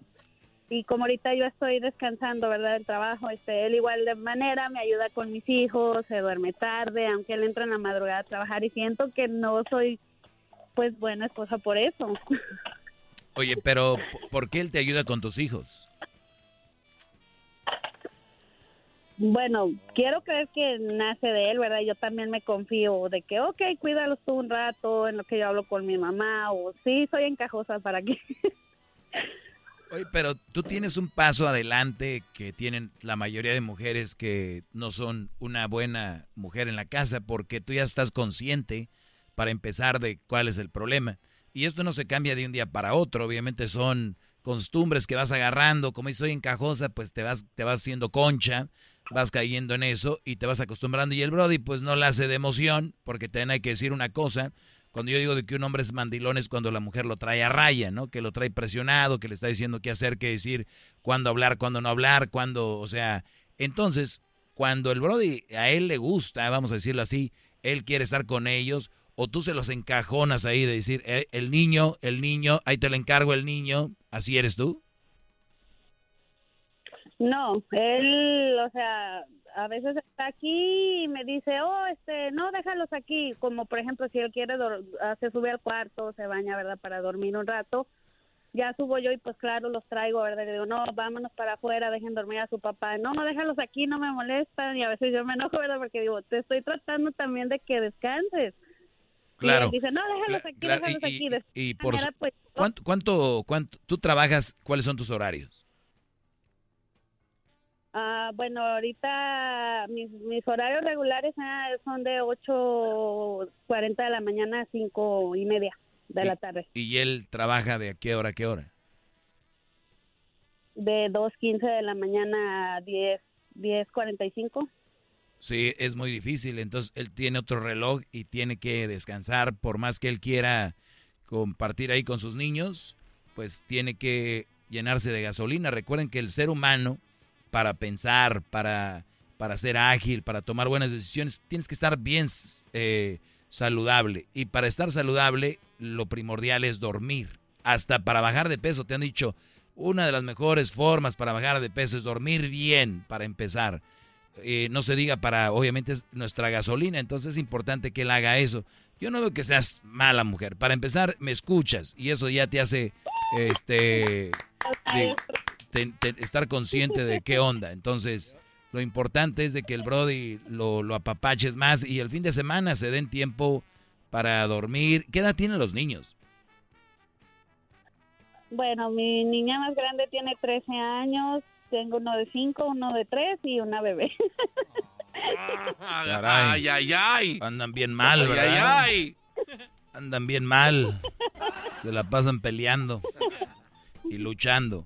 y como ahorita yo estoy descansando, ¿verdad? El trabajo, este, él igual de manera me ayuda con mis hijos, se duerme tarde, aunque él entra en la madrugada a trabajar y siento que no soy, pues, buena esposa por eso. <laughs> Oye, pero ¿por qué él te ayuda con tus hijos? Bueno, quiero creer que nace de él, ¿verdad? Yo también me confío de que, ok, cuídalos tú un rato en lo que yo hablo con mi mamá, o sí, soy encajosa para que... <laughs> Oye, pero tú tienes un paso adelante que tienen la mayoría de mujeres que no son una buena mujer en la casa porque tú ya estás consciente para empezar de cuál es el problema. Y esto no se cambia de un día para otro, obviamente son costumbres que vas agarrando, como soy encajosa, pues te vas, te vas haciendo concha, vas cayendo en eso y te vas acostumbrando. Y el Brody pues no la hace de emoción, porque te hay que decir una cosa, cuando yo digo de que un hombre es mandilón es cuando la mujer lo trae a raya, ¿no? Que lo trae presionado, que le está diciendo qué hacer, qué decir, cuándo hablar, cuándo no hablar, cuándo, o sea, entonces, cuando el Brody a él le gusta, vamos a decirlo así, él quiere estar con ellos, o tú se los encajonas ahí de decir, eh, el niño, el niño, ahí te lo encargo el niño, ¿así eres tú? No, él, o sea, a veces está aquí y me dice, oh, este, no, déjalos aquí. Como por ejemplo, si él quiere, se sube al cuarto, se baña, ¿verdad? Para dormir un rato. Ya subo yo y pues claro, los traigo, ¿verdad? Le digo, no, vámonos para afuera, dejen dormir a su papá. No, no, déjalos aquí, no me molestan. Y a veces yo me enojo, ¿verdad? Porque digo, te estoy tratando también de que descanses. Claro. Y dice, no, déjalos aquí, Claro, déjalos y- aquí. y- por manera, pues, ¿Cuánto, cuánto, cuánto, tú trabajas, cuáles son tus horarios? Ah, bueno, ahorita mis, mis horarios regulares son de 8.40 de la mañana a 5 y media de la tarde. ¿Y él trabaja de a qué hora a qué hora? De 2.15 de la mañana a 10, 10.45. Sí, es muy difícil. Entonces él tiene otro reloj y tiene que descansar. Por más que él quiera compartir ahí con sus niños, pues tiene que llenarse de gasolina. Recuerden que el ser humano para pensar, para, para ser ágil, para tomar buenas decisiones, tienes que estar bien eh, saludable. Y para estar saludable, lo primordial es dormir. Hasta para bajar de peso, te han dicho, una de las mejores formas para bajar de peso es dormir bien, para empezar. Eh, no se diga para, obviamente, es nuestra gasolina, entonces es importante que él haga eso. Yo no veo que seas mala mujer. Para empezar, me escuchas y eso ya te hace este estar consciente de qué onda. Entonces, lo importante es de que el Brody lo, lo apapaches más y el fin de semana se den tiempo para dormir. ¿Qué edad tienen los niños? Bueno, mi niña más grande tiene 13 años, tengo uno de 5, uno de 3 y una bebé. Caray. Ay, ay, ay. Andan bien mal, Ay, ¿verdad? ay, Andan bien mal. Se la pasan peleando y luchando.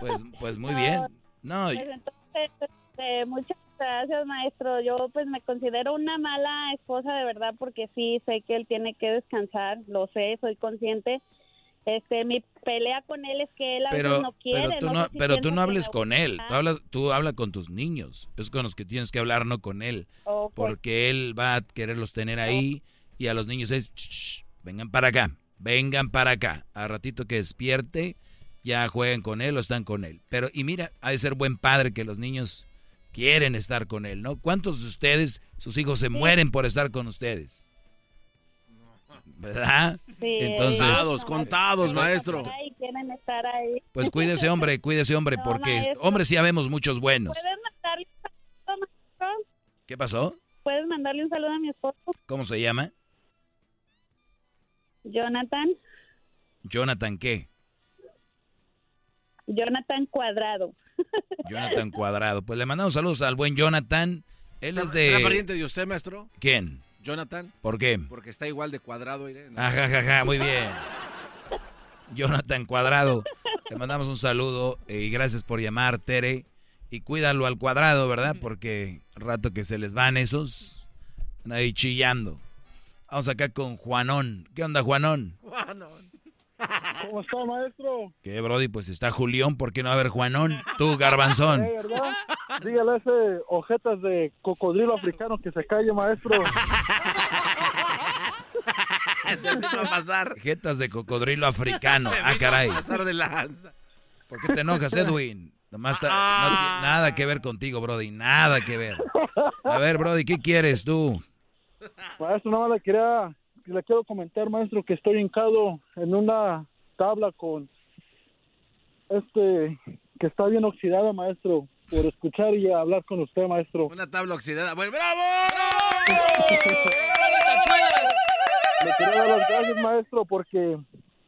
Pues, pues muy bien. No, Pues entonces, este, muchas gracias, maestro. Yo pues me considero una mala esposa de verdad porque sí sé que él tiene que descansar, lo sé, soy consciente. Este, mi pelea con él es que él a pero, veces no quiere. pero tú no no, sé si pero tú no hables con él. Tú hablas, tú habla con tus niños. Es con los que tienes que hablar, no con él. Porque él va a quererlos tener ahí y a los niños es, "Shh, shh, vengan para acá, vengan para acá. A ratito que despierte, ya jueguen con él o están con él. Pero, y mira, ha de ser buen padre que los niños quieren estar con él, ¿no? ¿Cuántos de ustedes, sus hijos se mueren por estar con ustedes? ¿Verdad? Sí, Entonces, Contados, contados, maestro. Quieren estar ahí. pues cuídese hombre, cuídese hombre, No, porque maestro. hombres sí habemos muchos buenos. ¿Puedes mandarle un saludo, maestro? ¿Qué pasó? ¿Puedes mandarle un saludo a mi esposo? ¿Cómo se llama? Jonathan. Jonathan qué? Jonathan Cuadrado. <laughs> Jonathan Cuadrado. Pues le mandamos saludos al buen Jonathan. Él es ¿Será de... pariente de usted, maestro? ¿Quién? Jonathan. ¿Por qué? Porque está igual de cuadrado, Irene. Ajajaja, muy bien. Jonathan Cuadrado. Le mandamos un saludo y gracias por llamar, Tere. Y cuídalo al cuadrado, ¿verdad? Porque rato que se les van esos, están ahí chillando. Vamos acá con Juanón. ¿Qué onda, Juanón? ¿Cómo está, maestro? ¿Qué, Brody? Pues está Julián, ¿por qué no va a haber Juanón? Tú, Garbanzón. ¿Eh, verdad? Dígale a ese ojetas de cocodrilo africano que se calle, maestro. <laughs> va a pasar. Jetas de cocodrilo africano. <laughs> Ah, caray. Pasar de lanza. ¿Por qué te enojas, Edwin? Nomás está- no tiene nada que ver contigo, Brody. Nada que ver. A ver, Brody, ¿qué quieres tú? Maestro, nada más le quería, le quiero comentar, maestro, que estoy hincado en una tabla con este que está bien oxidada, maestro, por escuchar y hablar con usted, maestro. Una tabla oxidada. Bueno, ¡bravo! Le quería dar las gracias, maestro, porque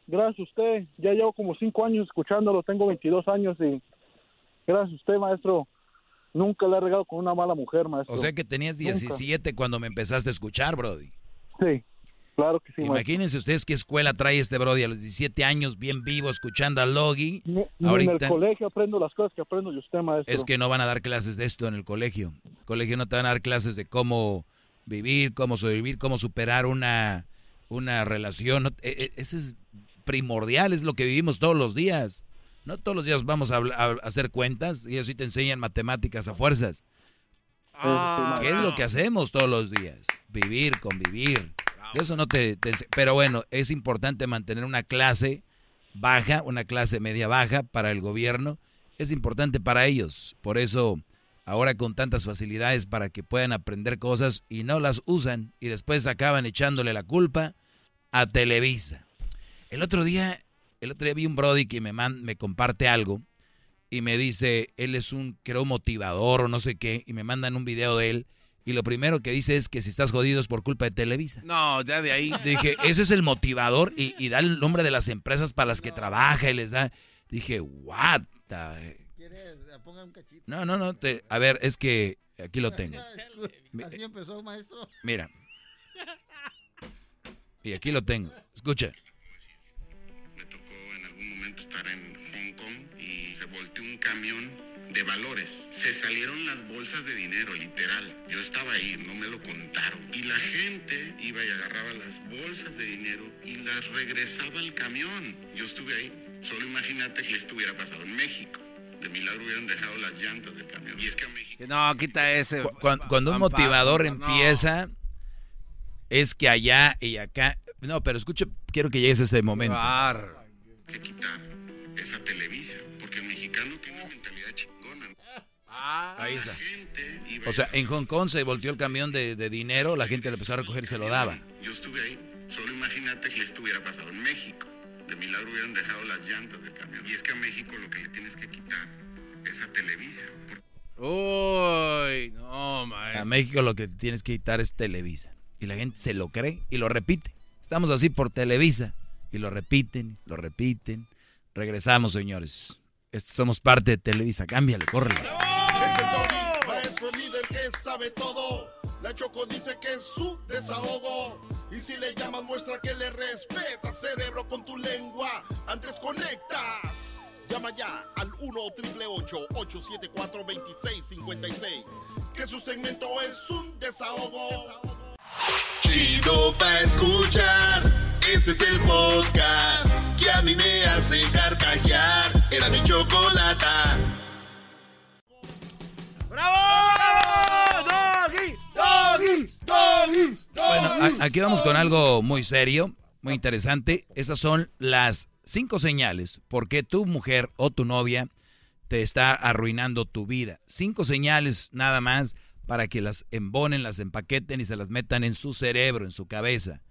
gracias a usted, ya llevo como cinco años escuchándolo, tengo 22 años y gracias a usted, maestro, nunca le he regado con una mala mujer, maestro. O sea que tenías Nunca. 17 cuando me empezaste a escuchar, Brody. Sí, claro que sí, maestro. Imagínense ustedes qué escuela trae este Brody a los 17 años, bien vivo, escuchando a Logi. Ni en Ahorita el colegio aprendo las cosas que aprendo de usted, maestro. es que no van a dar clases de esto en el colegio. El colegio no te van a dar clases de cómo vivir, cómo sobrevivir, cómo superar una, una relación. No- e- e- Ese es primordial, es lo que vivimos todos los días. No todos los días vamos a hacer cuentas y así te enseñan matemáticas a fuerzas. ¿Qué es lo que hacemos todos los días? Vivir, convivir. De Eso no te, Pero bueno, es importante mantener una clase baja, una clase media baja para el gobierno. Es importante para ellos. Por eso, ahora con tantas facilidades para que puedan aprender cosas y no las usan y después acaban echándole la culpa a Televisa. El otro día, el otro día vi un Brody que me, me comparte algo y me dice, él es un, creo, motivador o no sé qué, y me mandan un video de él, y lo primero que dice es que si estás jodido es por culpa de Televisa. No, ya de ahí. Dije, ese es el motivador, y, y da el nombre de las empresas para las que trabaja y les da... Dije, what the- ¿Quieres? Ponga un cachito. No, no, no, te- a ver, es que aquí lo tengo. Así empezó, maestro. Mira. Y aquí lo tengo. Escucha. estar en Hong Kong y se volteó un camión de valores. Se salieron las bolsas de dinero, literal. Yo estaba ahí, no me lo contaron. Y la gente iba y agarraba las bolsas de dinero y las regresaba al camión. Yo estuve ahí. Solo imagínate si esto hubiera pasado en México. De milagro hubieran dejado las llantas del camión. Y es que a México... No, quita ese. Cuando, cuando un motivador no. empieza, es que allá y acá. No, pero escuche, quiero que llegues a ese momento. que quitar esa Televisa, porque el mexicano chingona. Ahí está. O sea, en Hong Kong se volteó el camión de, de dinero, la gente le empezó a recoger y se lo daba. Yo estuve ahí. Solo imagínate si esto hubiera pasado en México. De milagro hubieran dejado las llantas del camión. Y es que a México lo que le tienes que quitar es a Televisa. Uy, no, man. A México lo que tienes que quitar es Televisa. Y la gente se lo cree y lo repite. Estamos así por Televisa. Y lo repiten, lo repiten. Regresamos, señores. Somos parte de Televisa. Cámbiale, córrele. Sabe todo. La Choco dice que es su desahogo. Y si le llamas, muestra que le respeta, cerebro, con tu lengua. Antes conectas. Llama ya al 1-888-874-2656. Que su segmento es un desahogo. Chido pa' escuchar. Este es el podcast que a mí me hace carcajear. Era mi chocolata. ¡Doggy! ¡Doggy! ¡Doggy! Bueno, aquí vamos con algo muy serio, muy interesante. Estas son las cinco señales por qué tu mujer o tu novia te está arruinando tu vida. Cinco señales nada más para que las embonen, las empaqueten y se las metan en su cerebro, en su cabeza.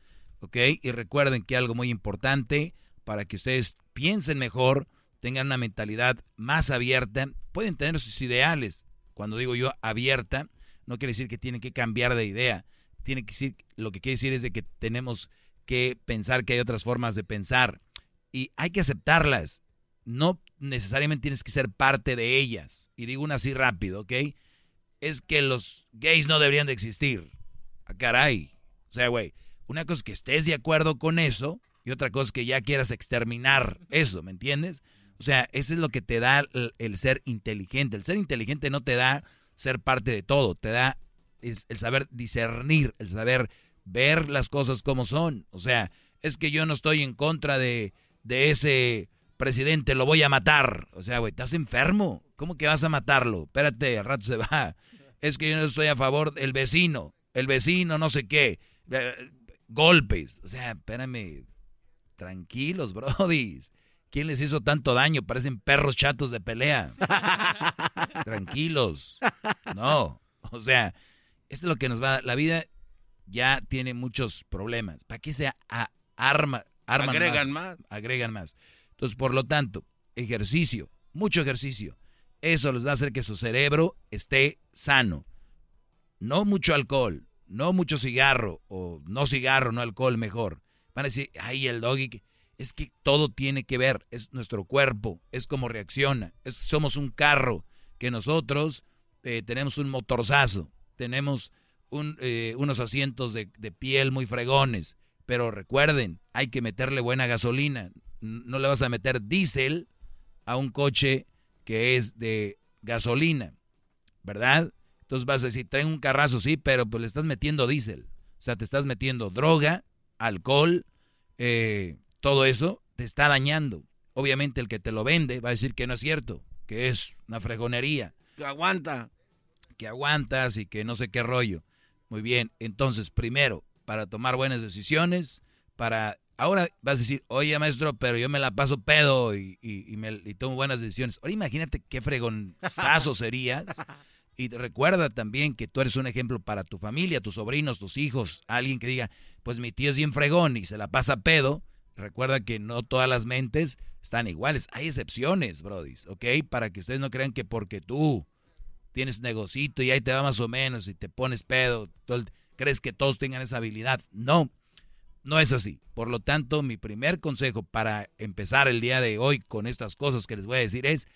¿Ok? Y recuerden que algo muy importante para que ustedes piensen mejor, tengan una mentalidad más abierta, pueden tener sus ideales. Cuando digo yo abierta, no quiere decir que tienen que cambiar de idea. Tiene que decir, lo que quiere decir es de que tenemos que pensar que hay otras formas de pensar y hay que aceptarlas. No necesariamente tienes que ser parte de ellas. Y digo una así rápido, ¿ok? Es que los gays no deberían de existir. Ah, caray. O sea, güey, una cosa es que estés de acuerdo con eso y otra cosa es que ya quieras exterminar eso, ¿me entiendes? O sea, eso es lo que te da el ser inteligente. El ser inteligente no te da ser parte de todo, te da es el saber discernir, el saber ver las cosas como son. O sea, es que yo no estoy en contra de, de ese presidente, lo voy a matar. O sea, güey, estás enfermo. ¿Cómo que vas a matarlo? Espérate, al rato se va. Es que yo no estoy a favor del vecino, el vecino no sé qué. Eh, Golpes. O sea, espérame. Tranquilos, brodis. ¿Quién les hizo tanto daño? Parecen perros chatos de pelea. <laughs> Tranquilos. No. O sea, esto es lo que nos va. La vida ya tiene muchos problemas. ¿Para qué se a- arma, arman Agregan más. Agregan más. Entonces, por lo tanto, ejercicio, mucho ejercicio. Eso les va a hacer que su cerebro esté sano. No mucho alcohol, no mucho cigarro, o no cigarro, no alcohol, mejor. Van a decir, ay, el doggy. que-". Es que todo tiene que ver, es nuestro cuerpo, es como reacciona. Es, somos un carro que nosotros eh, tenemos un motorzazo, tenemos eh, unos asientos de, piel muy fregones. Pero recuerden, hay que meterle buena gasolina. No le vas a meter diésel a un coche que es de gasolina, ¿verdad? Entonces vas a decir, traen un carrazo, sí, pero pues le estás metiendo diésel. O sea, te estás metiendo droga, alcohol, eh, todo eso te está dañando. Obviamente el que te lo vende va a decir que no es cierto, que es una fregonería. Aguanta. Que aguantas y que no sé qué rollo. Muy bien, entonces primero, para tomar buenas decisiones, para... Ahora vas a decir, oye maestro, pero yo me la paso pedo y, y- me- y tomo buenas decisiones. Ahora imagínate qué fregonzazo serías. Y recuerda también que tú eres un ejemplo para tu familia, tus sobrinos, tus hijos, alguien que diga, pues mi tío es bien fregón y se la pasa pedo. Recuerda que no todas las mentes están iguales. Hay excepciones, brodis, ¿ok? Para que ustedes no crean que porque tú tienes negocito y ahí te va más o menos y te pones pedo, crees que todos tengan esa habilidad. No, no es así. Por lo tanto, mi primer consejo para empezar el día de hoy con estas cosas que les voy a decir es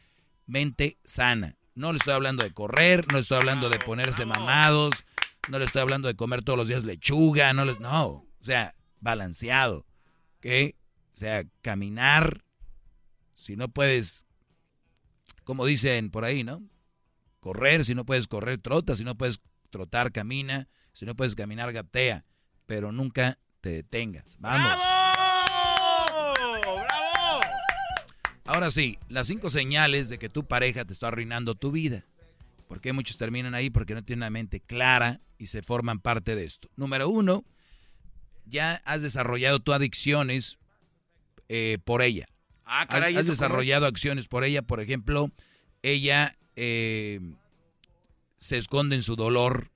mente sana. No le estoy hablando de correr, no le estoy hablando de ponerse mamados, no le estoy hablando de comer todos los días lechuga, no les, no, o sea, balanceado, ¿ok? O sea, caminar, si no puedes, como dicen por ahí, ¿no? Correr, si no puedes correr, trota, si no puedes trotar, camina, si no puedes caminar, gatea, pero nunca te detengas. Vamos. Ahora sí, las cinco señales de que tu pareja te está arruinando tu vida. ¿Por qué muchos terminan ahí? Porque no tienen una mente clara y se forman parte de esto. Número uno, ya has desarrollado tu adicciones eh, por ella. Ah, caray, has, has ¿eso cómo desarrollado acciones por ella. Por ejemplo, ella eh, se esconde en su dolor,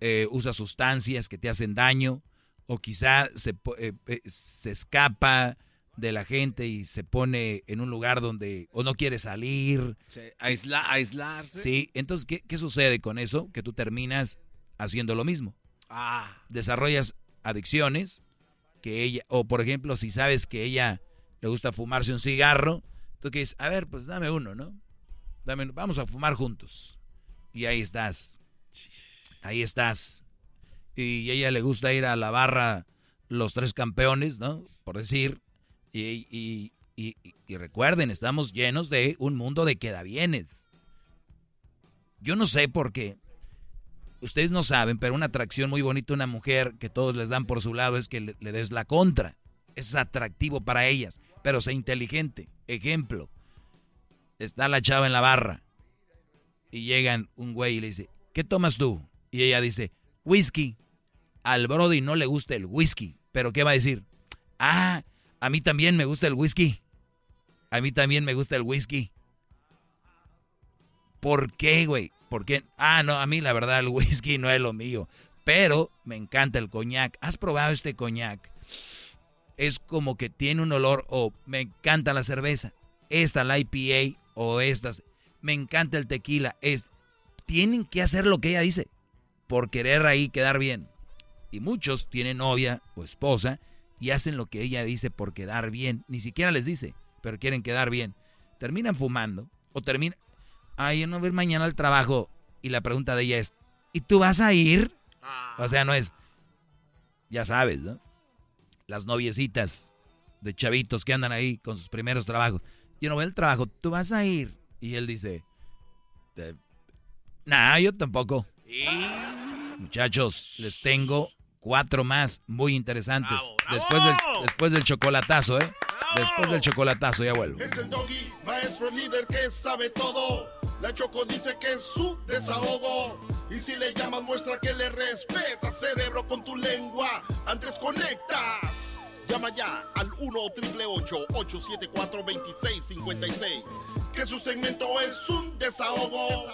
eh, usa sustancias que te hacen daño, o quizá se, eh, eh, se escapa de la gente y se pone en un lugar donde o no quiere salir. Se- aisla- aislarse. Sí, entonces, ¿qué, qué sucede con eso? Que tú terminas haciendo lo mismo. Ah. Desarrollas adicciones que ella, o por ejemplo, si sabes que ella le gusta fumarse un cigarro, tú que dices, a ver, pues dame uno, ¿no? Vamos a fumar juntos. Y ahí estás. Ahí estás. Y ella le gusta ir a la barra los tres campeones, ¿no? Por decir. Y, y- y- y- recuerden, estamos llenos de un mundo de quedabienes. Yo no sé por qué. Ustedes no saben, pero una atracción muy bonita una mujer que todos les dan por su lado es que le, le des la contra. Es atractivo para ellas, pero sé inteligente. Ejemplo, está la chava en la barra y llegan un güey y le dice, ¿qué tomas tú? Y ella dice, whisky. Al Brody no le gusta el whisky, pero ¿qué va a decir? Ah, a mí también me gusta el whisky. A mí también me gusta el whisky. ¿Por qué, güey? ¿Por qué? Ah, no, a mí la verdad el <laughs> whisky no es lo mío. Pero me encanta el coñac. ¿Has probado este coñac? Es como que tiene un olor, o me encanta la cerveza. Esta, la IPA, o estas. Me encanta el tequila. Es, tienen que hacer lo que ella dice. Por querer ahí quedar bien. Y muchos tienen novia o esposa y hacen lo que ella dice por quedar bien. Ni siquiera les dice, pero quieren quedar bien. Terminan fumando o terminan... Ay, yo no voy mañana al trabajo. Y la pregunta de ella es, ¿y tú vas a ir? O sea, no es... Ya sabes, ¿no? Las noviecitas de chavitos que andan ahí con sus primeros trabajos. Yo no voy al trabajo, tú vas a ir. Y él dice, "Eh, nah, yo tampoco. Muchachos, les tengo cuatro más muy interesantes. Después, del, después del chocolatazo, ¿eh? Después del chocolatazo, ya vuelvo. Es el doggy, maestro el líder que sabe todo. La Choco dice que es su desahogo. Y si le llamas, muestra que le respeta, cerebro, con tu lengua. Antes conectas. Llama ya al 1 874 2656 Que su segmento es un desahogo.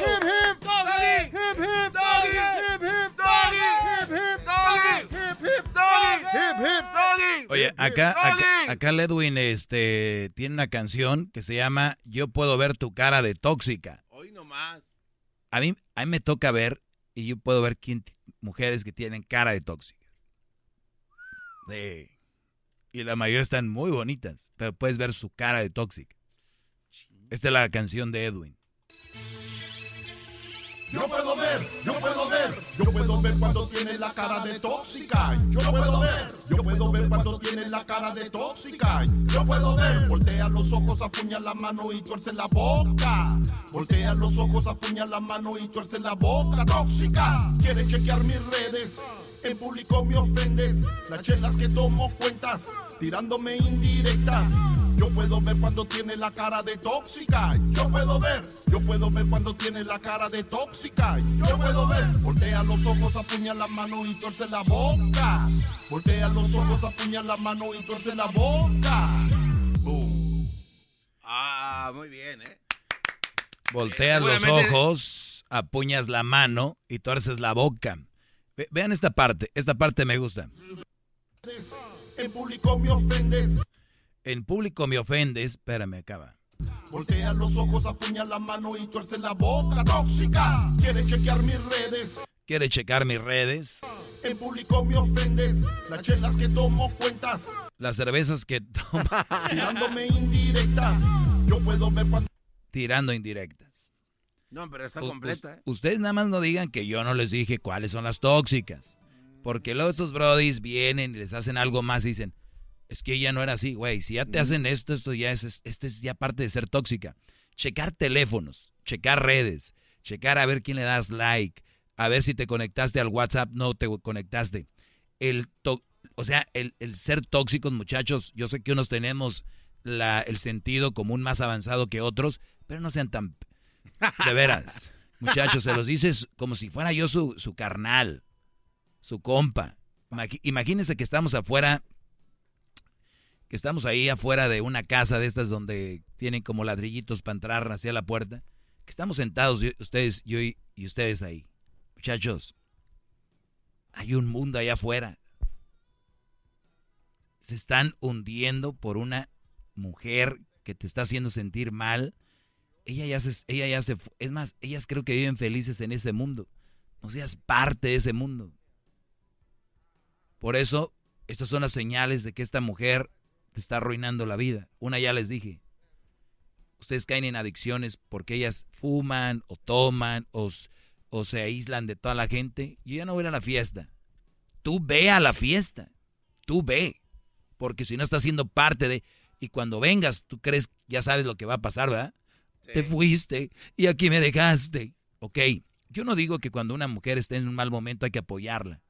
Hip hip doggy, hip hip doggy, hip hip doggy, hip hip doggy, hip hip doggy, hip hip doggy. Oye, acá, acá, acá el Edwin este, tiene una canción que se llama Yo puedo ver tu cara de tóxica. Hoy nomás. A mí, a mí me toca ver y yo puedo ver quién, mujeres que tienen cara de tóxica. Sí. Y la mayoría están muy bonitas, pero puedes ver su cara de tóxica. Esta es la canción de Edwin. Yo puedo ver, yo puedo ver, yo puedo ver cuando tiene la cara de tóxica. Yo puedo ver, yo puedo ver cuando tiene la cara de tóxica. Yo puedo ver, voltea los ojos, apuña la mano y tuerce la boca. Voltea los ojos, apuña la mano y tuerce la boca. Tóxica, quiere chequear mis redes. En público me ofendes, las chelas que tomo cuentas, tirándome indirectas. Yo puedo ver cuando tiene la cara de tóxica. Yo puedo ver, yo puedo ver cuando tiene la cara de tóxica. Yo puedo ver, voltea los ojos, apuña la mano y tuerce la boca. Voltea los ojos, apuña la mano y tuerce la boca. Ah, muy bien, ¿eh? Volteas los ojos, apuñas la mano y tuerces la boca. Ve- vean esta parte, esta parte me gusta. En público me ofendes. En público me ofendes, espérame, acaba. Voltea los ojos, apuña la mano y tuerce la boca. Tóxica, quiere chequear mis redes. Quiere checar mis redes, En público me ofendes. Las chelas que tomo cuentas. las cervezas que <laughs> toma, Tirándome indirectas. Yo puedo ver cuando. tirando indirectas. No, pero está U- completa, ¿eh? Ustedes nada más no digan que yo no les dije cuáles son las tóxicas. Porque luego estos brodis vienen y les hacen algo más y dicen, es que ella no era así, güey. Si ya te hacen esto, esto ya es, es- esto es ya parte de ser tóxica. Checar teléfonos, checar redes, checar a ver quién le das like, a ver si te conectaste al WhatsApp, no te conectaste. El o sea, el, el, ser tóxicos, muchachos, yo sé que unos tenemos la, el sentido común más avanzado que otros, pero no sean tan... <laughs> De veras, muchachos, se los dices como si fuera yo su, su carnal, su compa. Imagínense que estamos afuera, que estamos ahí afuera de una casa de estas donde tienen como ladrillitos para entrar hacia la puerta, que estamos sentados ustedes, yo y, y ustedes ahí. Muchachos, hay un mundo allá afuera. Se están hundiendo por una mujer que te está haciendo sentir mal. Ella ya se, ella ya se, es más, ellas creo que viven felices en ese mundo. No seas parte de ese mundo. Por eso, estas son las señales de que esta mujer te está arruinando la vida. Una ya les dije. Ustedes caen en adicciones porque ellas fuman o toman o o se aíslan de toda la gente, yo ya no voy a la fiesta. Tú ve a la fiesta. Tú ve. Porque si no estás siendo parte de... Y cuando vengas, tú crees, ya sabes lo que va a pasar, ¿verdad? Te fuiste y aquí me dejaste. Ok, yo no digo que cuando una mujer esté en un mal momento hay que apoyarla.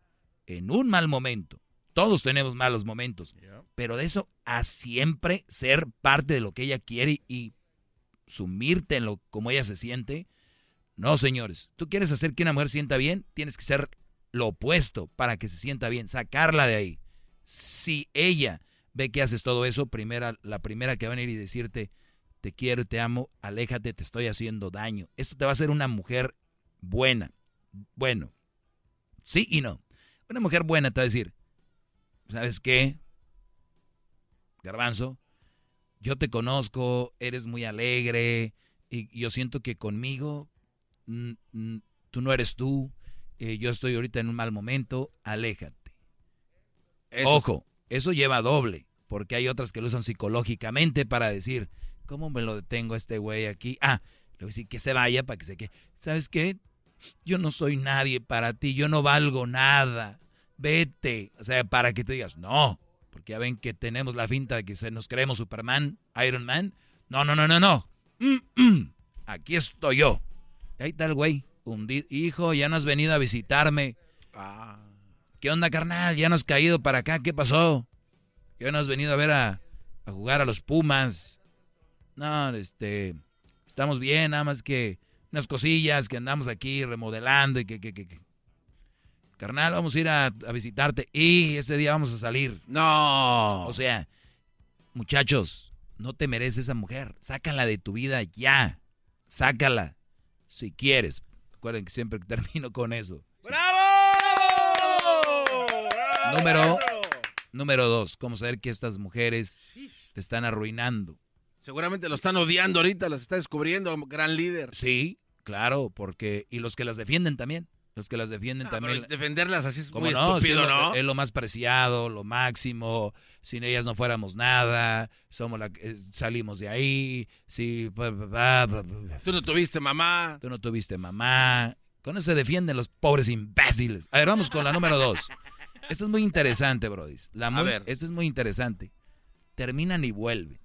En un mal momento. Todos tenemos malos momentos. Pero de eso a siempre ser parte de lo que ella quiere y sumirte en lo como ella se siente, no, señores. Tú quieres hacer que una mujer sienta bien, tienes que ser lo opuesto para que se sienta bien, sacarla de ahí. Si ella ve que haces todo eso, primera, la primera que va a venir y decirte, te quiero, te amo, aléjate, te estoy haciendo daño. Esto te va a hacer una mujer buena. Bueno, sí y no. Una mujer buena te va a decir, ¿sabes qué? Garbanzo, yo te conozco, eres muy alegre y yo siento que conmigo tú no eres tú, eh, yo estoy ahorita en un mal momento, aléjate. Ojo, eso lleva doble, porque hay otras que lo usan psicológicamente para decir, ¿cómo me lo detengo a este güey aquí? Ah, le voy a decir que se vaya para que se quede. ¿Sabes qué? Yo no soy nadie para ti, yo no valgo nada. Vete. O sea, para que te digas, no, porque ya ven que tenemos la finta de que se nos creemos Superman, Iron Man. No, no, no, no, no. Mm, mm. Aquí estoy yo. Ahí está el güey. Hijo, ya no has venido a visitarme. Ah. ¿Qué onda, carnal? Ya no has caído para acá. ¿Qué pasó? Ya no has venido a ver a, jugar a los Pumas. No, este. Estamos bien, nada más que unas cosillas que andamos aquí remodelando y que, que, que, Carnal, vamos a ir a, a, visitarte y ese día vamos a salir. No. O sea, muchachos, no te mereces esa mujer. Sácala de tu vida ya. Sácala si quieres. Recuerden que siempre termino con eso. ¡Bravo! Número, número dos, ¿cómo saber que estas mujeres te están arruinando? Seguramente lo están odiando ahorita, las está descubriendo, gran líder. Sí, claro, porque... Y los que las defienden también. Los que las defienden también. Defenderlas así es muy estúpido, ¿no? Es lo más preciado, lo máximo. Sin ellas no fuéramos nada. Somos la, eh, salimos de ahí. Sí, Tú no tuviste mamá. Tú no tuviste mamá. Con eso se defienden los pobres imbéciles. A ver, vamos con la número dos. Esto es muy interesante, Brody. La A ver. Esto es muy interesante. Terminan y vuelven.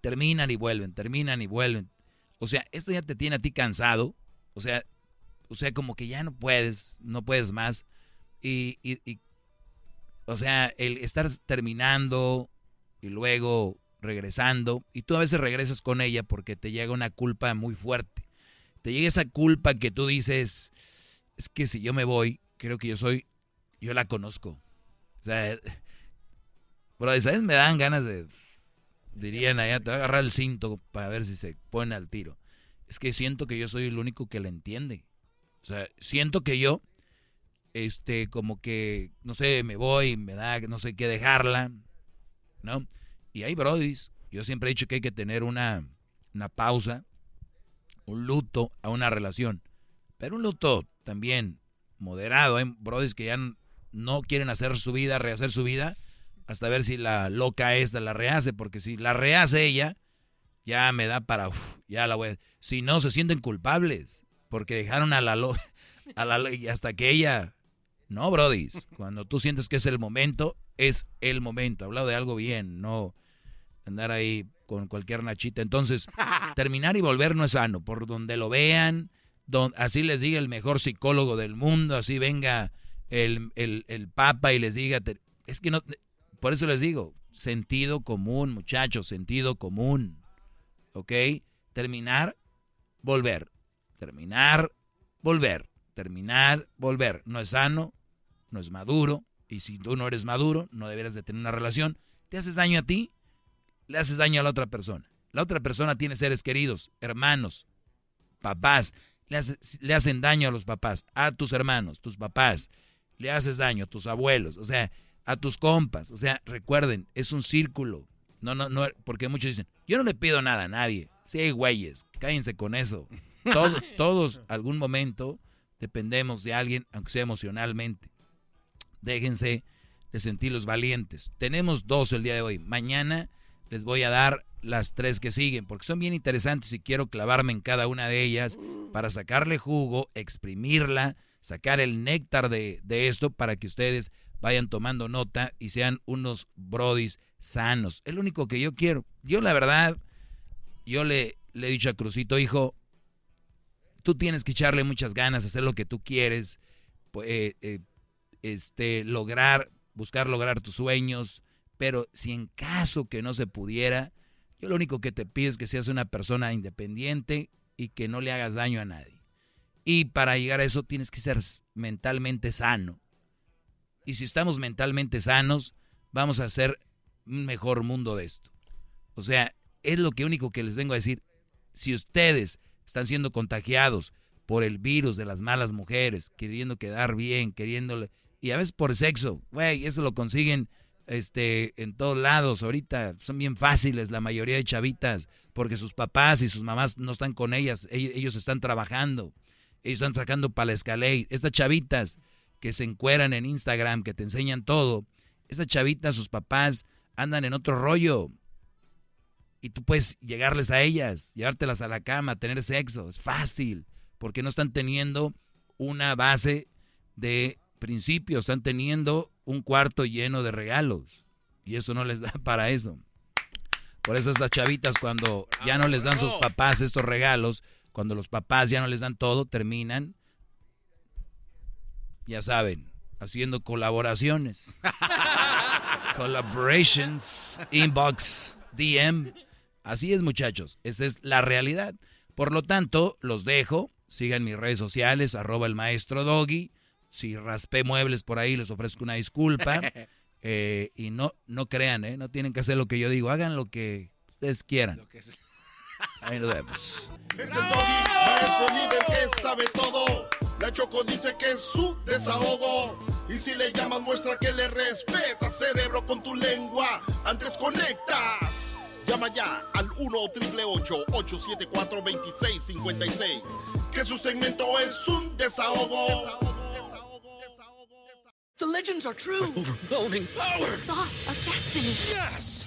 Terminan y vuelven, terminan y vuelven. O sea, esto ya te tiene a ti cansado. O sea, o sea, como que ya no puedes, no puedes más. Y, y, o sea, el estar terminando y luego regresando, y tú a veces regresas con ella porque te llega una culpa muy fuerte. Te llega esa culpa que tú dices, es que si yo me voy, creo que yo soy, yo la conozco. O sea, pero ¿sabes? Me dan ganas de, dirían allá, te voy a agarrar el cinto para ver si se pone al tiro. Es que siento que yo soy el único que la entiende. O sea, siento que yo, este, como que, no sé, me voy, me da, no sé qué dejarla, ¿no? Y hay brodis. Yo siempre he dicho que hay que tener una, una pausa, un luto a una relación. Pero un luto también moderado. Hay brodis que ya no quieren hacer su vida, rehacer su vida, hasta ver si la loca esta la rehace, porque si la rehace ella, ya me da para, ya la voy Si no, se sienten culpables porque dejaron a la, a la y hasta que ella... No, Brody, cuando tú sientes que es el momento, es el momento. Hablado de algo bien, no andar ahí con cualquier nachita. Entonces, <laughs> terminar y volver no es sano. Por donde lo vean, así les diga el mejor psicólogo del mundo, así venga el, el, el Papa y les diga, Es que no, por eso les digo, sentido común, muchachos, sentido común. ¿Ok? Terminar, volver. Terminar, volver. Terminar, volver. No es sano, no es maduro. Y si tú no eres maduro, no deberías de tener una relación. Te haces daño a ti, le haces daño a la otra persona. La otra persona tiene seres queridos, hermanos, papás. Le, le hacen daño a los papás, a tus hermanos, tus papás. Le haces daño a tus abuelos, o sea, a tus compas. O sea, recuerden, es un círculo. No, no, no, porque muchos dicen, yo no le pido nada a nadie. Sí, güeyes, cállense con eso. Todos, <laughs> todos, algún momento, dependemos de alguien, aunque sea emocionalmente. Déjense de sentir los valientes. Tenemos dos el día de hoy. Mañana les voy a dar las tres que siguen, porque son bien interesantes y quiero clavarme en cada una de ellas para sacarle jugo, exprimirla, sacar el néctar de, de esto para que ustedes vayan tomando nota y sean unos brodis sanos. Es lo único que yo quiero. Yo la verdad, yo le, le he dicho a Crucito, hijo, tú tienes que echarle muchas ganas, hacer lo que tú quieres, eh, eh, este, lograr, buscar lograr tus sueños, pero si en caso que no se pudiera, yo lo único que te pido es que seas una persona independiente y que no le hagas daño a nadie. Y para llegar a eso tienes que ser mentalmente sano. Y si estamos mentalmente sanos, vamos a hacer un mejor mundo de esto. O sea, es lo que único que les vengo a decir. Si ustedes están siendo contagiados por el virus de las malas mujeres, queriendo quedar bien, queriéndole, y a veces por sexo, güey, eso lo consiguen este, en todos lados. Ahorita son bien fáciles la mayoría de chavitas, porque sus papás y sus mamás no están con ellas, ellos, están trabajando, ellos están sacando para la escalera. Estas chavitas que se encueran en Instagram, que te enseñan todo, esas chavitas, sus papás andan en otro rollo. Y tú puedes llegarles a ellas, llevártelas a la cama, tener sexo. Es fácil, porque no están teniendo una base de principios, están teniendo un cuarto lleno de regalos. Y eso no les da <laughs> para eso. Por eso estas chavitas cuando ya no les dan sus papás estos regalos, cuando los papás ya no les dan todo, terminan, ya saben, haciendo colaboraciones. <laughs> Collaborations, inbox, DM. Así es muchachos, esa es la realidad. Por lo tanto, los dejo. Sigan mis redes sociales, arroba el maestro Doggy si raspé muebles por ahí, les ofrezco una disculpa. <laughs> Eh, y no, no crean, ¿eh? No tienen que hacer lo que yo digo. Hagan lo que ustedes quieran. Ahí nos vemos. Es el maestro líder que sabe todo. La Choco dice que es su desahogo. Y si le llamas, muestra que le respeta, cerebro, con tu lengua. Antes conectas. Llama ya al 1-888-874-2656. Que su segmento es un desahogo. The legends are true. overwhelming power! The sauce of destiny. Yes!